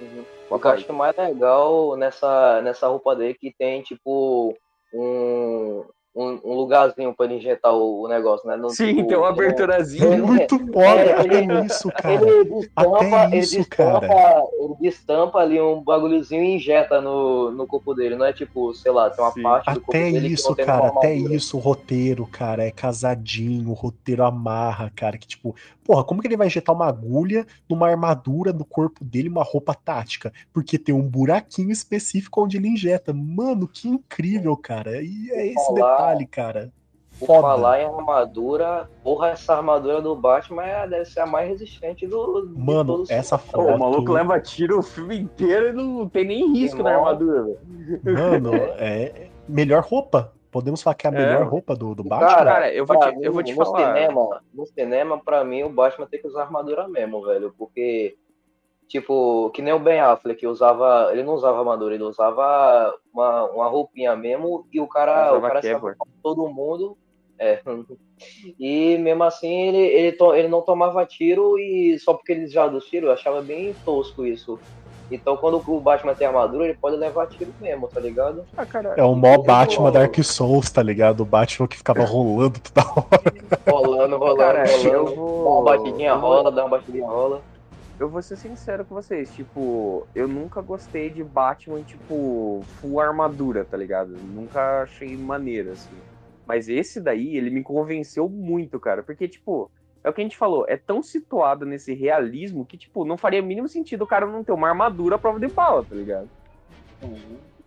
Uhum. O que eu acho mais legal nessa, nessa roupa dele que tem, tipo, um, um, um lugarzinho pra ele injetar o, o negócio, né? No, Sim, tipo, tem uma no- aberturazinha. É, Muito foda, é, até ele- isso, cara. Ele destampa, Até ele, isso, destampa, cara. ele destampa ali um bagulhozinho e injeta no, no corpo dele. Não é tipo, sei lá, tem uma Sim. parte do corpo Até dele que isso, não tem cara, até isso, o roteiro, cara, é casadinho, o roteiro amarra, cara, que tipo, porra, como que ele vai injetar uma agulha numa armadura no corpo dele, uma roupa tática? Porque tem um buraquinho específico onde ele injeta. Mano, que incrível, cara. E é esse Falar- detalhe, cara. Por falar em armadura, porra, essa armadura do Batman é- deve ser a mais resistente do. Mano, essa foto- Pô, o maluco leva tiro o filme inteiro e não tem nem risco na armadura, velho. Mano, é melhor roupa. Podemos falar que é a É. melhor roupa do, do Batman? Cara, eu vou te- eu vou te no falar. Cinema, no cinema, pra mim, o Batman tem que usar armadura mesmo, velho. Porque, tipo, que nem o Ben Affleck usava. Ele não usava armadura, ele usava uma, uma roupinha mesmo e o cara, o cara sabe todo mundo. É. E mesmo assim ele, ele, to- ele não tomava tiro e só porque ele já dos tiros, eu achava bem tosco isso. Então quando o Batman tem armadura, ele pode levar tiro mesmo, tá ligado? Ah, cara, É o mó Batman Dark Souls, tá ligado? O Batman que ficava rolando toda hora. Rolando, rolando, Cara, rolando. eu vou. uma batidinha rola, dá uma batidinha rola. Eu vou ser sincero com vocês, tipo, eu nunca gostei de Batman, tipo, full armadura, tá ligado? Nunca achei maneiro, assim. Mas esse daí, ele me convenceu muito, cara. Porque, tipo, é o que a gente falou, é tão situado nesse realismo que, tipo, não faria o mínimo sentido o cara não ter uma armadura à prova de bala, tá ligado?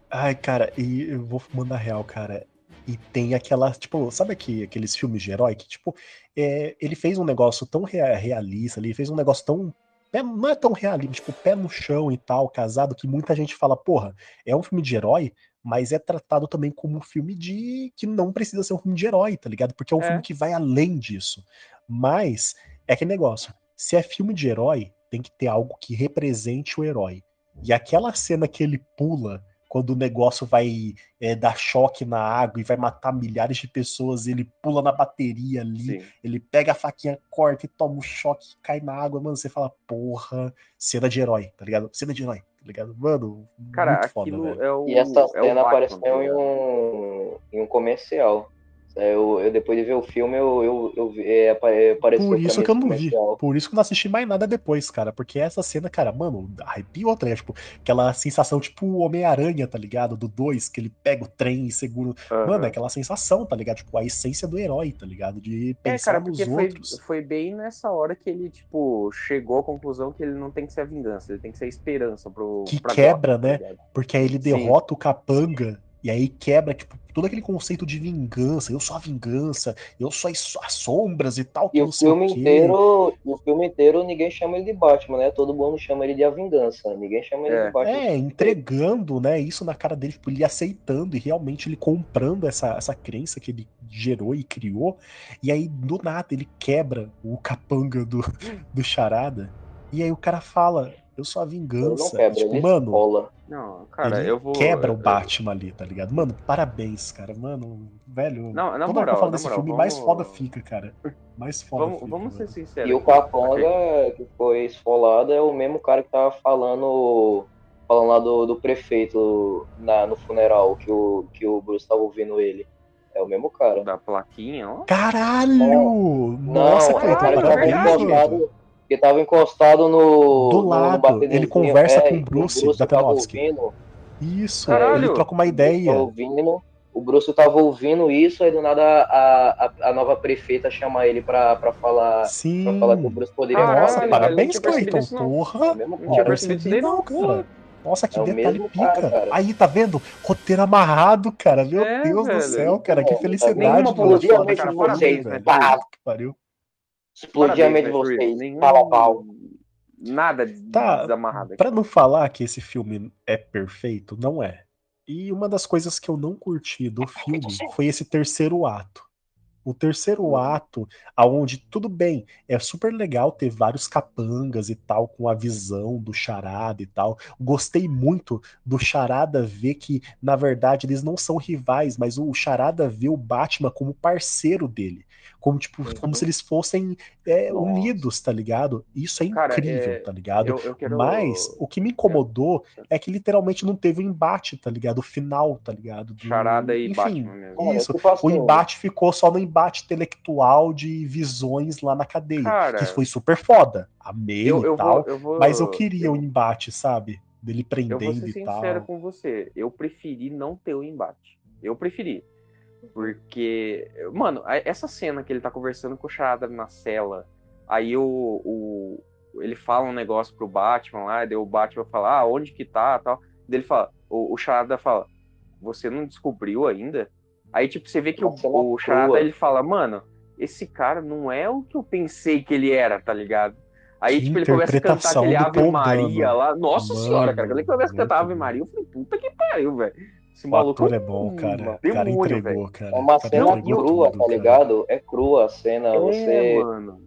Ai, cara, e eu vou mandar real, cara. E tem aquela, tipo, sabe aqui, aqueles filmes de herói que, tipo, é, ele fez um negócio tão rea- realista ali, fez um negócio tão. é, não é tão realista, tipo, pé no chão e tal, casado, que muita gente fala, porra, é um filme de herói, mas é tratado também como um filme de. que não precisa ser um filme de herói, tá ligado? Porque é um É. filme que vai além disso. Mas é aquele negócio. Se é filme de herói, tem que ter algo que represente o herói. E aquela cena que ele pula quando o negócio vai é, dar choque na água e vai matar milhares de pessoas, ele pula na bateria ali, Sim. ele pega a faquinha, corta e toma um choque, cai na água, mano, você fala, porra, cena de herói, tá ligado? Cena de herói, tá ligado? Mano, Cara, muito foda, aquilo velho. é o. E essa é o cena Batman, apareceu em um, em um comercial. Eu, eu depois de ver o filme, eu, eu, eu vi- é, apare- apareceu Por isso que eu não vi. comercial. Por isso que eu não assisti mais nada depois, cara. Porque essa cena, cara, mano, arrepiou, tá ligado? Tipo, aquela sensação, tipo, o Homem-Aranha, tá ligado? Do 2, que ele pega o trem e segura. Aham. Mano, é aquela sensação, tá ligado? Tipo, a essência do herói, tá ligado? De É, pensar cara, nos porque foi, outros. foi bem nessa hora que ele, tipo, chegou à conclusão que ele não tem que ser a vingança, ele tem que ser a esperança pro. Que pra quebra, Gotham, né? tá? Porque aí ele Sim. derrota o capanga. E aí quebra, tipo, todo aquele conceito de vingança. Eu sou a vingança, eu sou as, as sombras e tal. Que E o sei filme inteiro, o filme inteiro ninguém chama ele de Batman, né? Todo mundo chama ele de A Vingança. Ninguém chama ele É. de Batman. É, entregando, né, isso na cara dele, tipo, ele aceitando e realmente ele comprando essa, essa crença que ele gerou e criou. E aí, do nada, ele quebra o capanga do, do charada. E aí o cara fala, eu sou a Ele vingança. não quebra, tipo, ele mano, rola. Não, cara, ele eu vou. quebra o eu- Batman ali, tá ligado? Mano, parabéns, cara. Mano, velho. Não, na toda hora que eu moral, falo desse moral, filme, mais vamos- foda fica, cara. Mais foda Vamos, fica. vamos ser mano. sinceros. E o ok? que foi esfolado, é o mesmo cara que tava falando, falando lá do, do prefeito na, no funeral, que o, que o Bruce tava ouvindo ele. É o mesmo cara. Da plaquinha, ó. Caralho! Nossa, não, o cara verdade, parabéns, mano. encostado, que tava encostado no. Do no lado, batedorzinho, ele conversa com o e Bruce, da ouvindo, Isso, Caralho! ele troca uma ideia. ouvindo, o Bruce tava ouvindo isso, aí do nada a, a, a nova prefeita chama ele pra, pra falar. Pra Sim. falar que o Bruce poderia Caralho, Nossa, falar. parabéns, não Cleiton. isso, não. É Porra. o mesmo Não Não tinha percebido isso percebi não, não, cara. Nossa, que É detalhe mesmo pica. cara, cara. Aí, tá vendo? Roteiro amarrado, cara. Meu É, Deus velho. do céu, cara. Que felicidade, Nenhuma Parabéns, velho. velho. Pá. Que pariu. Explodir a mente de vocês. Nenhum- Pau a pau. Nada Tá, desamarrado aqui. Pra não falar que esse filme é perfeito, não é. E uma das coisas que eu não curti do filme foi esse terceiro ato. O terceiro ato, aonde tudo bem, é super legal ter vários capangas e tal, com a visão do Charada e tal. Gostei muito do Charada ver que, na verdade, eles não são rivais, mas o Charada vê o Batman como parceiro dele. Como, tipo, Uhum. como se eles fossem é, unidos, tá ligado? Isso é Cara, incrível, é, tá ligado? Eu, eu quero... Mas o que me incomodou é que literalmente não teve um embate, tá ligado? O final, tá ligado? Do- Charada e Enfim, Batman mesmo. Cara, Isso. O embate ficou só no embate intelectual de visões lá na cadeia. Cara, que foi super foda. Amei e tal. vou, eu vou, mas eu queria eu, o embate, sabe? Dele eu vou prendendo ser e sincero tal. com você. Eu preferi não ter o embate. Eu preferi. Porque, mano, essa cena que ele tá conversando com o Charada na cela, aí o, o ele fala um negócio pro Batman lá, daí o Batman fala, ah, onde que tá, tal. Daí ele fala, o, o Charada fala, você não descobriu ainda? Aí, tipo, você vê que o, Uma cena o Charada, ele fala, mano, esse cara não é o que eu pensei que ele era, tá ligado? Aí, Que tipo, ele começa a cantar aquele Ave Maria lá. Nossa Mano, senhora, cara. Quando ele começa a cantar Ave. Maria, eu falei, puta que pariu, velho. Esse O maluco ator é um- bom, cara. O cara entregou, cara. É uma cena entregou crua, tudo, tá cara. ligado? É crua a cena. velho. Você. É, mano.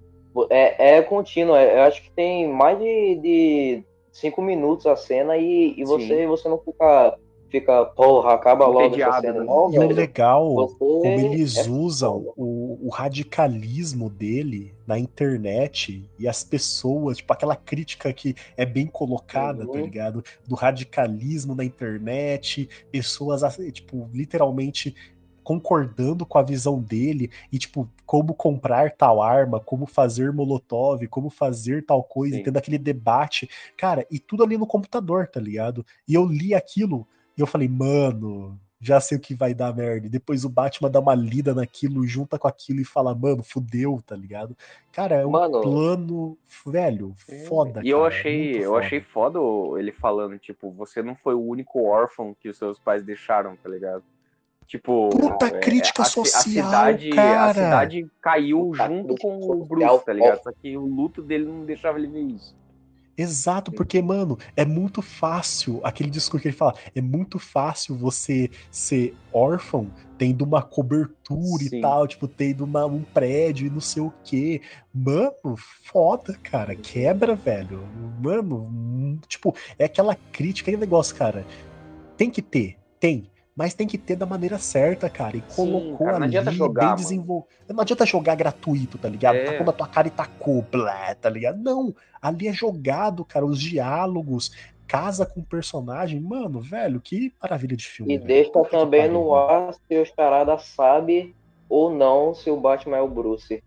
É, é contínua. Eu acho que tem mais de, de cinco minutos a cena e, e você, você não fica fica, porra, acaba logo essa cena. né? Não, E o velho. legal, Você como eles é usam o, o radicalismo dele na internet e as pessoas, tipo, aquela crítica que é bem colocada, tá Uhum. ligado? Do radicalismo na internet, pessoas, assim, tipo, literalmente concordando com a visão dele e, tipo, como comprar tal arma, como fazer molotov, como fazer tal coisa, Sim. tendo aquele debate. Cara, e tudo ali no computador, tá ligado? E eu li aquilo e eu falei, mano, já sei o que vai dar merda. E depois o Batman dá uma lida naquilo, junta com aquilo e fala, mano, fudeu, tá ligado? Cara, é um Mano. plano, velho, foda, E eu cara, achei, muito eu foda. achei foda ele falando, tipo, você não foi o único órfão que os seus pais deixaram, tá ligado? Tipo, Puta é, crítica a, ci- social, a cidade, cara. a cidade caiu Puta junto com o social, Bruce, tá ligado? Só que o luto dele não deixava ele ver isso. Exato, porque, mano, é muito fácil, aquele discurso que ele fala, é muito fácil você ser órfão tendo uma cobertura Sim. e tal, tipo, tendo uma- um prédio e não sei o quê. Mano, foda, cara, quebra, velho. Mano, hum, tipo, é aquela crítica, aquele negócio, cara. Tem que ter, tem. Mas tem que ter da maneira certa, cara. E Sim, colocou cara, não ali, adianta jogar, bem desenvolvido. Não adianta jogar gratuito, tá ligado? É. Tacou na tua cara e tacou, blé, tá ligado? Não, ali é jogado, cara. Os diálogos, casa com o personagem. Mano, velho, que maravilha de filme. E velho. deixa também pariu, no ar se o Charada sabe ou não se o Batman é o Bruce.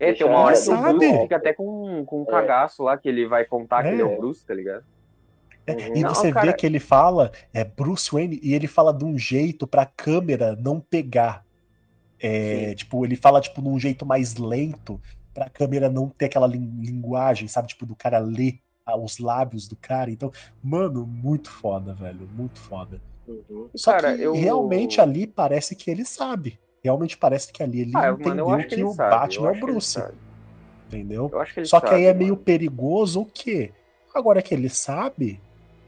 É, tem uma hora que o sabe. Bruce fica até com, com um É. cagaço lá, que ele vai contar que ele é É. o Bruce, tá ligado? É. E Não, você cara- vê que ele fala, é Bruce Wayne, e ele fala de um jeito pra câmera não pegar. É, tipo, ele fala tipo num jeito mais lento pra câmera não ter aquela lin- linguagem, sabe, tipo do cara ler os lábios do cara. Então, mano, muito foda, velho, muito foda. Uhum. Só Cara, que eu- realmente ali parece que ele sabe. Realmente parece que ali ele Ah, entendeu mano, que, que, ele o sabe. Batman é o Bruce, entendeu? Que Só que aí é meio mano. perigoso o quê? Agora que ele sabe,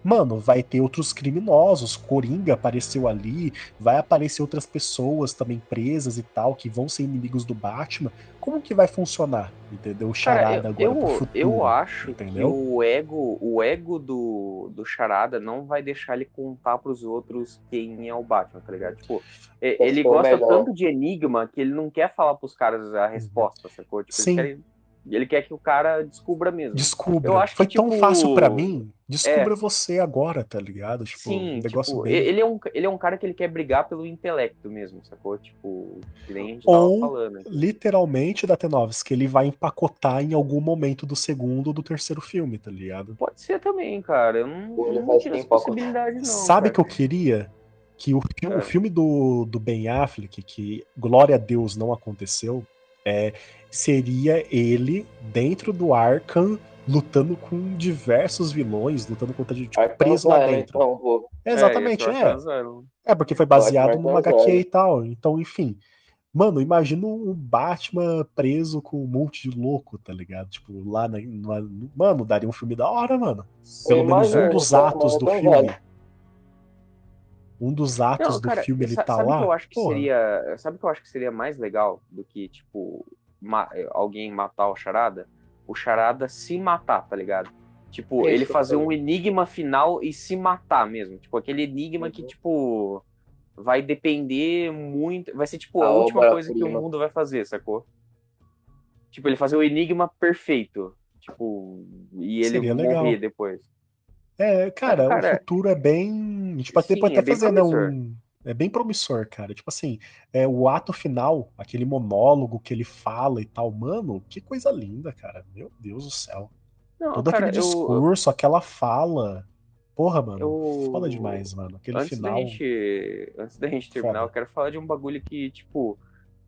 mano, vai ter outros criminosos. Coringa apareceu ali, vai aparecer outras pessoas também presas e tal, que vão ser inimigos do Batman. Como que vai funcionar? Entendeu? O Cara, charada eu, agora pro eu, futuro. eu acho entendeu? que o ego, o ego do, do Charada não vai deixar ele contar pros outros quem é o Batman, tá ligado? Tipo, ele gosta melhor. tanto de enigma que ele não quer falar pros caras a resposta, sacou? Tipo, Sim. Ele, quer, ele quer que o cara descubra mesmo. Descubra. Eu acho que, Foi tão tipo, fácil pra mim. Descubra é. você agora, tá ligado? Tipo, Sim, um negócio tipo, bem. ele, é um, ele é um cara que ele quer brigar pelo intelecto mesmo, sacou? Tipo, que nem a gente Ou- tava falando. Literalmente, que ele vai empacotar em algum momento do segundo ou do terceiro filme, tá ligado? Pode ser também, cara. Eu não, não vai tiro essa possibilidade, não. Sabe cara. que eu queria? Que o, fi- o É. filme do, do Ben Affleck, que glória a Deus não aconteceu, é, seria ele dentro do Arkham lutando com diversos vilões, lutando contra tipo, Aí preso lá dentro. então, pô. Exatamente, é. zero. É, porque foi baseado Batman numa Zero. HQ e tal. Então, enfim. Mano, imagina um Batman preso com um monte de louco, tá ligado? Tipo, lá na. na- Mano, daria um filme da hora, mano. Pelo menos um dos cara, atos do é filme. velho. Um dos atos Não, do cara, filme ele tá sabe lá. que eu acho que Porra. seria, sabe o que eu acho que seria mais legal do que tipo ma- alguém matar o Charada? O Charada se matar, tá ligado? Tipo, Isso, ele fazer um enigma final e se matar mesmo. Tipo, aquele enigma que Uhum. tipo vai depender muito, vai ser tipo a, A última coisa que o mundo vai fazer, sacou? Tipo, ele fazer o enigma perfeito, tipo, e ele Seria morrer legal. depois. É, cara, Cara, o futuro é bem. Tipo, até sim, pode é até bem fazer, né? Um... É bem promissor, cara. Tipo assim, é, o ato final, aquele monólogo que ele fala e tal, mano, que coisa linda, cara. Meu Deus do céu. Não, Todo cara, aquele eu- discurso, aquela fala. Porra, mano, Eu- foda demais, mano. Aquele antes final. da gente antes da gente terminar Foda. eu quero falar de um bagulho que tipo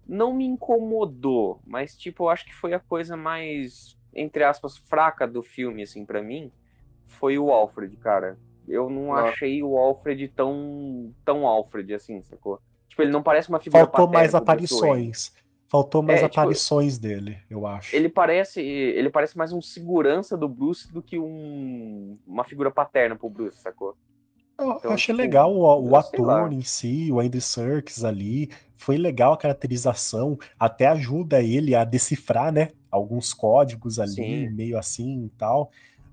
não me incomodou mas tipo eu acho que foi a coisa mais entre aspas fraca do filme assim pra mim foi o Alfred cara eu não Nossa. achei o Alfred tão tão Alfred assim sacou tipo ele não parece uma figura Faltou mais aparições. Faltou mais É, tipo, aparições dele, eu acho. ele parece ele parece mais um segurança do Bruce do que um uma figura paterna pro Bruce sacou Eu Então, achei tipo, legal o, o eu ator em si, o Andy Serkis ali. Foi legal a caracterização, até ajuda ele a decifrar, né? Alguns códigos ali, Sim. meio assim e tal.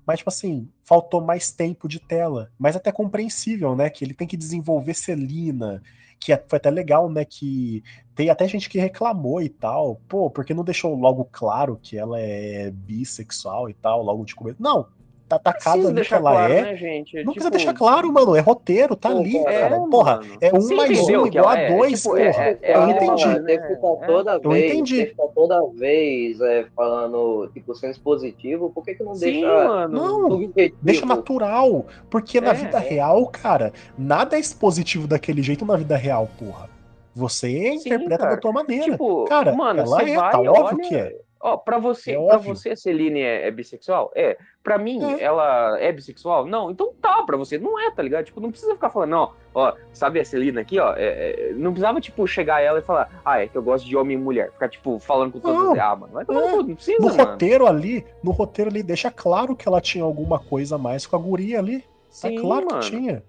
Mas, tipo assim, faltou mais tempo de tela. Mas até compreensível, né? Que ele tem que desenvolver Celina. Que é- foi até legal, né? Que tem até gente que reclamou e tal. Pô, porque não deixou logo claro que ela é bissexual e tal, logo de começo. Não, tá atacado ali que ela claro, é. né, gente? Não Tipo, precisa deixar claro, mano. É roteiro, tá Pô, ali, cara, cara. é, Porra, mano. é um Você mais um igual a é, dois, tipo, porra. é- é eu uma- entendi. Tem que ficar É, toda eu vez, entendi. que ficar toda vez é, falando, tipo, sendo expositivo, por que que não Sim, deixa mano. Não? Deixa natural. Porque na vida é. real, cara, nada é expositivo daquele jeito na vida real, porra. Você Sim, interpreta cara. da tua maneira. Tipo, cara, mano, ela é, vai, tá olha, óbvio que é. Ó, pra você, É óbvio. você, a Celine é, é bissexual? É. Pra mim, É. ela é bissexual? Não. Então tá, pra você não é, tá ligado? Tipo, não precisa ficar falando, não, ó, sabe a Celina aqui, ó, é- é- não precisava, tipo, chegar a ela e falar, ah, é que eu gosto de homem e mulher. Ficar, tipo, falando com Não. as... Ah, mano, vai tomar É. no cu, não precisa, No mano. roteiro ali, no roteiro ali, deixa claro que ela tinha alguma coisa a mais com a guria ali. Tá Sim, claro mano. que tinha.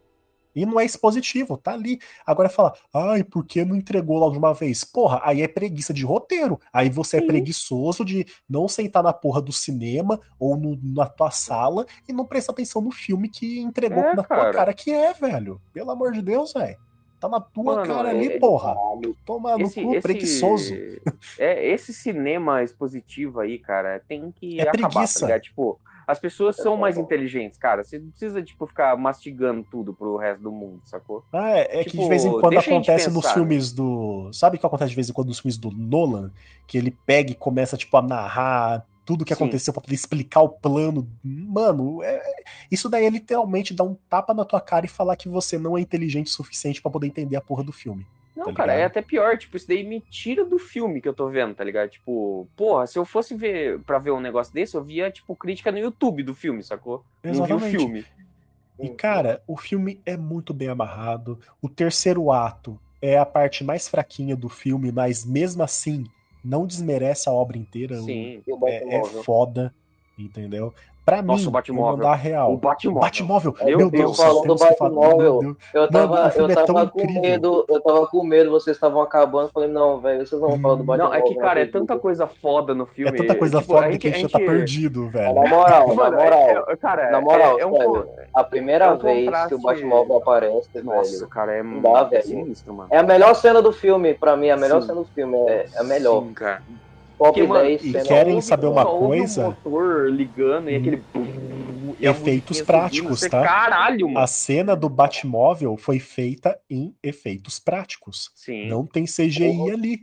E não é expositivo, tá ali. Agora fala, ai, por que não entregou logo de uma vez? Porra, aí é preguiça de roteiro. Aí você é Sim. preguiçoso de não sentar na porra do cinema ou no- na tua sala e não prestar atenção no filme que entregou É, na tua cara. cara que é, velho. Pelo amor de Deus, velho. Tá na tua Mano, cara é- ali, porra. Caralho. Toma no Esse, cu, esse, preguiçoso. é, esse cinema expositivo aí, cara, tem que É acabar, preguiça. tá ligado? Tipo, as pessoas são mais inteligentes, cara. Você não precisa, tipo, ficar mastigando tudo pro resto do mundo, sacou? Ah, é, é que de Tipo, vez em quando a gente acontece nos pensar, né? filmes do. Sabe o que acontece de vez em quando nos filmes do Nolan? Que ele pega e começa, tipo, a narrar tudo que Sim. aconteceu pra poder explicar o plano. Mano, é- é- isso daí é literalmente dar um tapa na tua cara e falar que você não é inteligente o suficiente pra poder entender a porra do filme. Não, Tá cara, é até pior. Tipo, isso daí me tira do filme que eu tô vendo, tá ligado? Tipo, porra, se eu fosse ver pra ver um negócio desse, eu via, tipo, crítica no YouTube do filme, sacou? Não vi o Exatamente. filme. E, cara, o filme é muito bem amarrado. O terceiro ato é a parte mais fraquinha do filme, mas mesmo assim, não desmerece a obra inteira. Sim. É, é foda, entendeu? Pra Nossa, mim, o Batmóvel. vou real. O Batmóvel. Batmóvel. Meu Meu Deus, Deus, falando do Batmóvel. Eu tava, filme eu é tava com medo, eu tava com medo, vocês estavam acabando. Falei, não, velho, vocês não vão falar do Batmóvel. Não, é que, cara, é tanta coisa foda no É filme. tanta coisa tipo, foda a que a gente tá perdido, velho. Na moral, na moral, é- é- cara, na moral, é, é a primeira é vez que o Batmóvel aparece, Nossa, velho. cara, é, é velho. sinistro, mano. É a melhor cena do filme, pra mim, a melhor cena do filme. É, é a melhor. Sim, cara. Top Porque, mano, 10 e cena. querem saber uma coisa? O motor ligando e aquele. e a Efeitos práticos, tá? Caralho, mano. A cena do Batmóvel foi feita em efeitos práticos. Sim. Não tem CGI ali.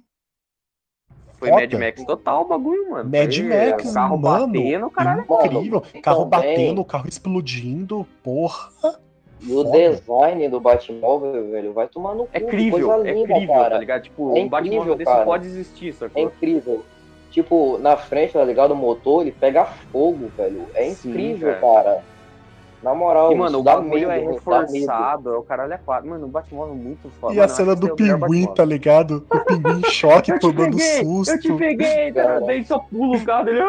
Foi foda. Mad Max total o bagulho, mano. Mad Foi Max, carro mano, batendo, caralho. Incrível. Mano, carro batendo, carro explodindo, porra. E o Foda. design do Batmóvel, velho, vai tomar no cu. É que crível, coisa é linda, crível, cara. tá ligado? Tipo, É um Batmóvel incrível, desse cara. pode existir, É sacou? incrível. Tipo, na frente, tá ligado? O motor, ele pega fogo, velho. É Sim, incrível, cara. cara. Na moral, E, mano, o bagulho é reforçado, é o caralho é quatro. Mano, o Batmóvel é muito foda. E Mano, a eu cena do pinguim, tá ligado? O pinguim em choque, tomando peguei, susto. eu te peguei, tá? Cara. daí só pula o carro dele.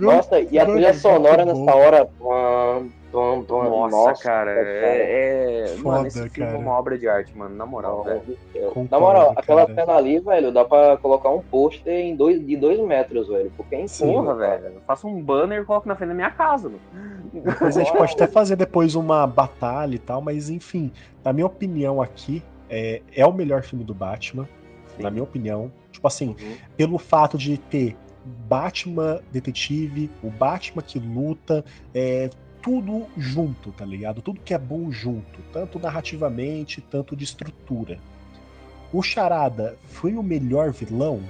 Nossa, e a Mano, trilha sonora nessa hora. Pam, pam, Nossa, cara, cara. é. é- Foda, mano, esse filme é uma obra de arte, mano, na moral, velho. Concordo, Na moral, aquela cara. cena ali, velho, dá pra colocar um pôster em dois, de dois metros, velho. Porque é incrível. Porra, velho. Faça um banner e coloque na frente da minha casa, mano. Depois a gente pode até fazer depois uma batalha e tal, mas enfim, na minha opinião aqui, é, é o melhor filme do Batman, Sim. na minha opinião. Tipo assim, Uhum. pelo fato de ter Batman detetive, o Batman que luta, é tudo junto, tá ligado? Tudo que é bom junto, tanto narrativamente, tanto de estrutura. O Charada foi o melhor vilão?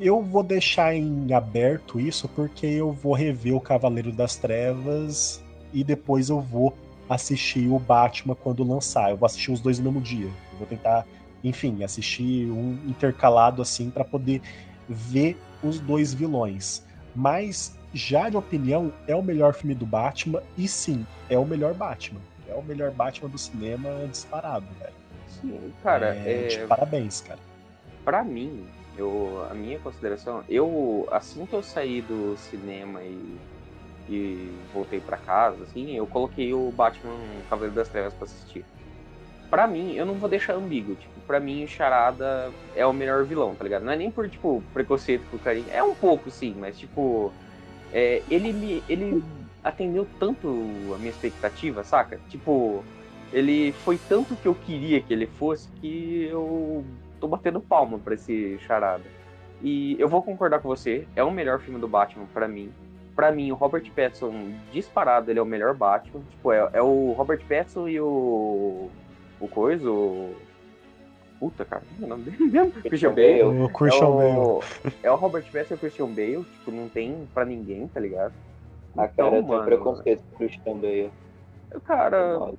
Eu vou deixar em aberto isso porque eu vou rever o Cavaleiro das Trevas e depois eu vou assistir o Batman quando lançar. Eu vou assistir os dois no mesmo dia. Eu vou tentar, enfim, assistir um intercalado assim para poder ver os dois vilões. Mas já de opinião é o melhor filme do Batman e sim, é o melhor Batman. É o melhor Batman do cinema disparado, velho. Sim, cara, É, é, de parabéns, cara. pra mim, eu, a minha consideração, eu, assim que eu saí do cinema e, e voltei pra casa, assim, eu coloquei o Batman Cavaleiro das Trevas pra assistir. Pra mim, eu não vou deixar ambíguo, tipo, pra mim o Charada é o melhor vilão, tá ligado? Não é nem por, tipo, preconceito com o carinho, é um pouco sim, mas, tipo, é, ele me, ele atendeu tanto a minha expectativa, saca? Tipo, ele foi tanto que eu queria que ele fosse que eu tô batendo palma pra esse charada. E eu vou concordar com você, é o melhor filme do Batman pra mim. Pra mim, o Robert Pattinson, disparado, ele é o melhor Batman. Tipo, é, é o Robert Pattinson e o. O coisa, o. Puta, cara, como é o nome dele mesmo? Christian Bale. O Christian é Bale. o, é o Robert Pattinson e o Christian Bale, tipo, não tem pra ninguém, tá ligado? A cara, eu tenho mano, preconceito com o Christian Bale. Cara,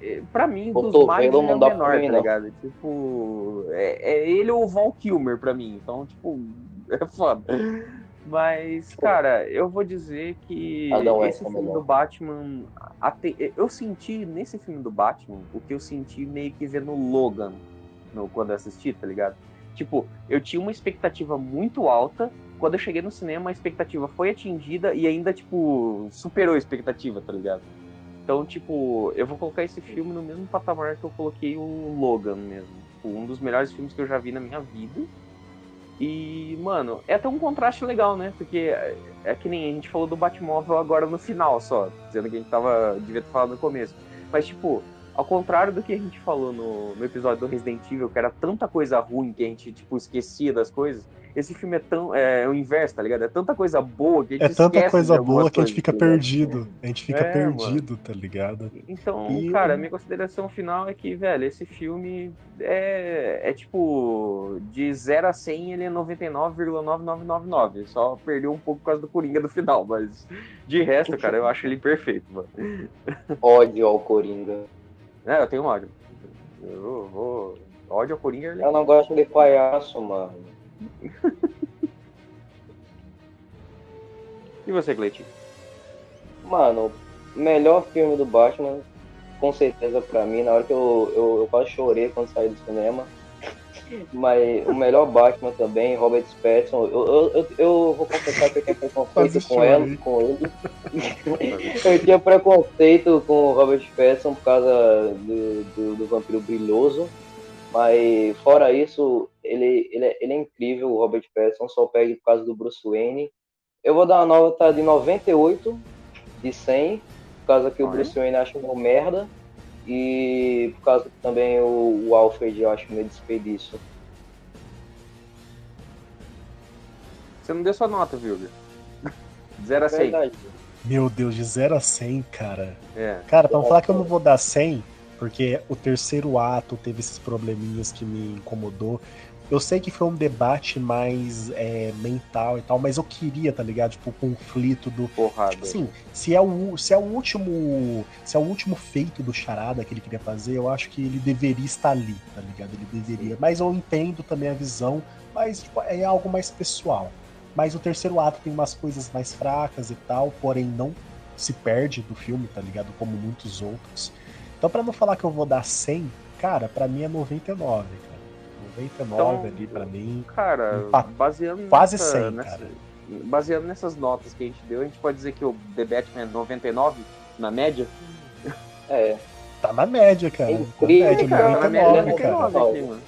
é, pra mim, O dos mais, ele é não o menor, mim, tá não. ligado? Tipo, é, é ele ou o Val Kilmer pra mim, então, tipo, é foda. Mas, cara, eu vou dizer que Adão esse West é filme melhor. do Batman, até- eu senti nesse filme do Batman o que eu senti meio que vendo Logan no, quando eu assisti, tá ligado? Tipo, eu tinha uma expectativa muito alta. Quando eu cheguei no cinema, a expectativa foi atingida e ainda, tipo, superou a expectativa, tá ligado? Então, tipo, eu vou colocar esse filme no mesmo patamar que eu coloquei o Logan mesmo. Tipo, um dos melhores filmes que eu já vi na minha vida. E, mano, é até um contraste legal, né? Porque é, que nem a gente falou do Batmóvel agora no final só, dizendo que a gente tava, devia ter falado no começo. Mas, tipo, ao contrário do que a gente falou no, no episódio do Resident Evil, que era tanta coisa ruim que a gente, tipo, esquecia das coisas, esse filme é tão. É, o inverso, tá ligado? É tanta coisa boa que a gente É tanta coisa boa que a gente fica tá perdido. A gente fica É, perdido, tá ligado? Então, E- cara, a minha consideração final é que, velho, esse filme é, é tipo, de 0 a 100 ele é 99,9999. Só perdeu um pouco por causa do Coringa do final, mas de resto, cara, eu acho ele perfeito, mano. Ódio ao Coringa. É, eu tenho ódio. Eu vou. Ódio ao Coringa Eu não gosto de palhaço, mano. E você, Cleitinho? Mano, melhor filme do Batman, com certeza pra mim, na hora que eu, eu, eu quase chorei quando saí do cinema. Mas o melhor Batman também, Robert Pattinson. Eu, eu, eu, eu vou confessar que eu tinha preconceito com, ela, com ele. eu tinha preconceito com o Robert Pattinson por causa do, do, do Vampiro Brilhoso. Mas fora isso, ele, ele, é, ele é incrível, o Robert Pattinson, só perde por causa do Bruce Wayne. Eu vou dar uma nota de 98 de 100, por causa que o. Bruce Wayne acha uma merda. E por causa que também o, o Alfred eu acho meio desperdício. Você não deu sua nota, viu? De 0 a É 100. verdade. Meu Deus, de 0 a 100, cara. É. Cara, pra não falar que eu não vou dar 100, porque o terceiro ato teve esses probleminhas que me incomodou. Eu sei que foi um debate mais é, mental e tal, mas eu queria, tá ligado? Tipo, o conflito do. Porrada. Tipo assim, se é, o, se é o último. Se é o último feito do charada que ele queria fazer, eu acho que ele deveria estar ali, tá ligado? Ele deveria. Mas eu entendo também a visão, mas tipo, é algo mais pessoal. Mas o terceiro ato tem umas coisas mais fracas e tal, porém não se perde do filme, tá ligado? Como muitos outros. Então, pra não falar que eu vou dar 100, cara, pra mim é 99, cara. 99 Então, ali pra mim. Cara, baseando Quase nessa, 100, nessa- cara. baseando nessas notas que a gente deu, a gente pode dizer que o The Batman é 99 na média? É, Tá na média, cara. É Tá na incrível, média, cara, na média é 99, cara. 99 aqui, mano.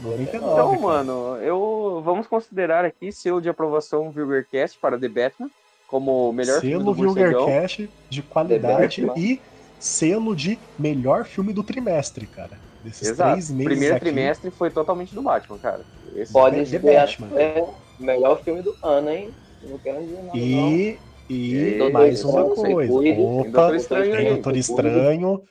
99. Então, cara. mano, eu vamos considerar aqui selo de aprovação Vilgercast para The Batman como o melhor filme Selo do morcegão. Vulgarcast de qualidade e selo de melhor filme do trimestre, cara. Desses Exato. três meses Primeiro aqui, trimestre foi totalmente do Batman, cara. Esse- pode ser Batman. até o melhor filme do ano, hein? Não quero dizer nada, não. E, e E- mais uma coisa. Opa, Doutor Estranho tem. Doutor Estranho,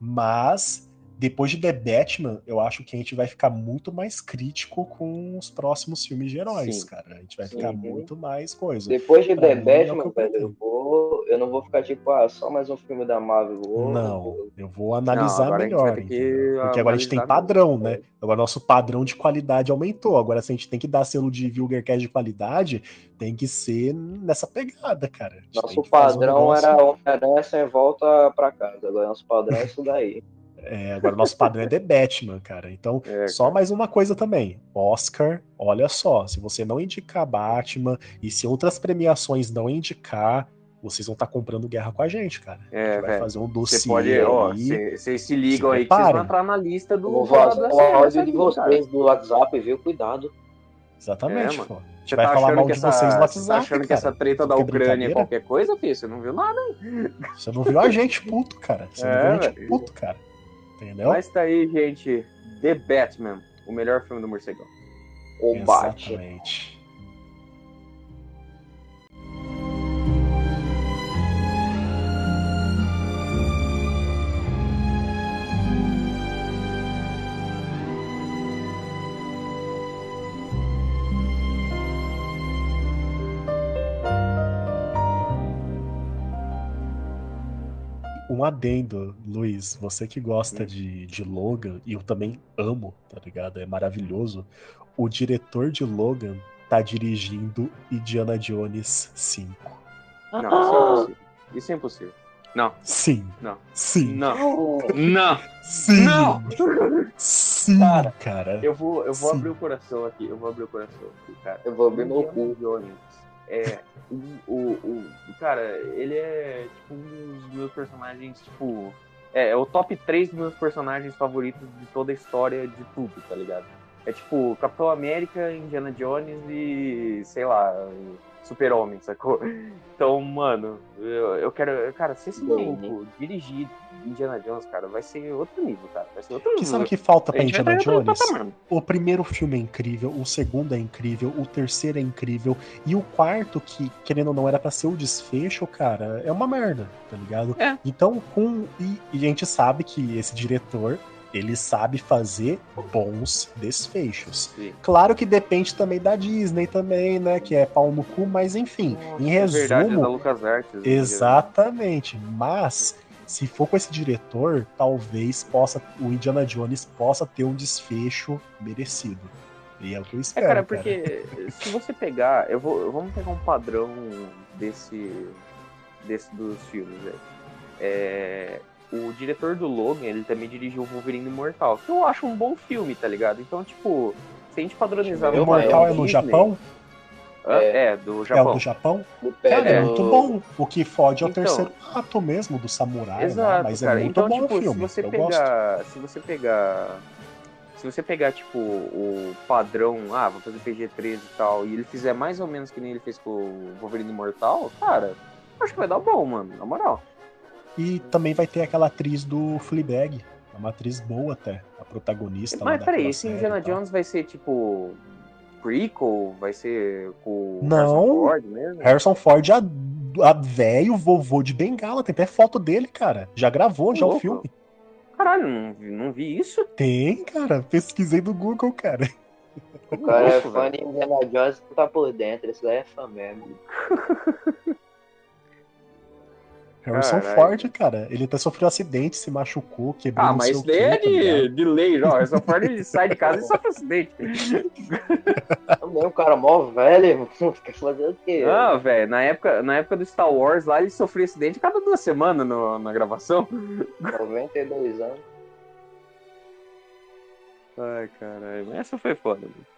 mas depois de The Batman, eu acho que a gente vai ficar muito mais crítico com os próximos filmes de heróis, Sim. cara. A gente vai Sim. ficar muito mais coisa. Depois de Pra The mim, é Batman, eu velho, eu, pretendo. vou, eu não vou ficar tipo, ah, só mais um filme da Marvel. eu Vou, Não, eu vou analisar vai melhor. Porque agora a gente tem padrão, mesmo. né? Agora nosso padrão de qualidade aumentou. Agora, se a gente tem que dar selo de Vulgarcast de qualidade, tem que ser nessa pegada, cara. Nosso um padrão negócio- era Homem-Aranha sem volta pra casa. Agora nosso padrão é isso daí. É, agora nosso padrão é The Batman, cara. Então, É, só mais uma coisa também. Oscar, olha só, se você não indicar Batman e se outras premiações não indicar, vocês vão estar comprando guerra com a gente, cara. a É, gente vai velho. fazer um Você dossiê pode, ó, aí. vocês se ligam Se aí que vocês vão entrar na lista do o áudio de cara. vocês do WhatsApp, viu? Cuidado. Exatamente, É, pô. A gente Você vai tá falar mal que de essa, vocês no você WhatsApp, tá achando que cara. essa treta da Que Ucrânia é qualquer coisa, filho? Você não viu nada. Você não viu a gente puto, cara. Você É, não viu a gente velho. puto, cara. Entendeu? Mas tá aí, gente. The Batman, o melhor filme do morcegão. O. Exatamente. Um adendo, Luiz, você que gosta Hum. de, de Logan, e eu também amo, tá ligado? É maravilhoso. O diretor de Logan tá dirigindo Indiana Jones 5. Não, isso é impossível. Isso é impossível. Não, Sim. Não. Sim. não, não. Sim. Não! Sim, Cara, cara. Eu vou, eu vou Sim. abrir o coração aqui. Eu vou abrir o coração aqui, cara. Eu vou abrir meu cu. Jones é o, o, o- cara, ele é tipo um dos meus personagens, tipo, é, é o top 3 dos meus personagens favoritos de toda a história de tudo, tá ligado? É tipo Capitão América, Indiana Jones e sei lá, Super-Homem, sacou? Então, mano, eu, eu quero, cara, se esse maluco dirigir Indiana Jones, cara, vai ser outro nível, cara, vai ser outro O nível. que sabe o que falta pra Indiana tá Jones? O primeiro filme é incrível, o segundo é incrível, o terceiro é incrível, e o quarto, que, querendo ou não, era pra ser o desfecho, cara, é uma merda, tá ligado? É. Então, com. E, e a gente sabe que esse diretor, ele sabe fazer bons desfechos. Sim. Claro que depende também da Disney também, né? Que é pau no cu, mas enfim, em É verdade, resumo. da Lucas Artes. Exatamente. Mas se for com esse diretor, talvez possa o Indiana Jones possa ter um desfecho merecido. E é o que eu É, espero. cara, porque se você pegar, eu vou, vamos pegar um padrão desse, desse dos filmes, velho. É, o diretor do Logan, ele também dirigiu o Wolverine Imortal, que eu acho um bom filme, tá ligado? Então, tipo, se a gente padronizar O Imortal é no Disney- Japão? Ah, é, do É o Japão. do Japão? Do Cara, é muito bom. O que fode é o Então. terceiro ato mesmo do samurai, lá, Exato, mas é cara. muito então, bom tipo, o filme. se você eu gosto. pegar. Se você pegar. Se você pegar, tipo, o padrão, ah, vou fazer PG-13 e tal, e ele fizer mais ou menos que nem ele fez com o Wolverine Imortal, cara, acho que vai dar bom, mano, na moral. E também vai ter aquela atriz do Fleabag. É uma atriz boa até, a protagonista. Mas peraí, esse Indiana. Jones vai ser, tipo, prequel? Vai ser com o Não. Harrison Ford mesmo? Harrison Ford, a, a velho vovô de Bengala, tem até foto dele, cara. Já gravou já o Louco. filme. Caralho, não, vi- não vi isso? Tem, cara. Pesquisei no Google, cara. O cara é fã de Indiana Jones que tá por dentro. Esse daí é fã mesmo. Harrison Caralho. Ford, cara. Ele até sofreu acidente, se machucou, quebrou Ah, mas isso o daí é tá de, de lei, ó. Harrison Ford ele sai de casa e sofre acidente. Também o cara mó velho. Quer fazer o quê? Não, velho, na época, na época do Star Wars lá, ele sofria acidente cada duas semanas no- na gravação. 92 anos. Ai, caralho, mas essa foi foda. mano.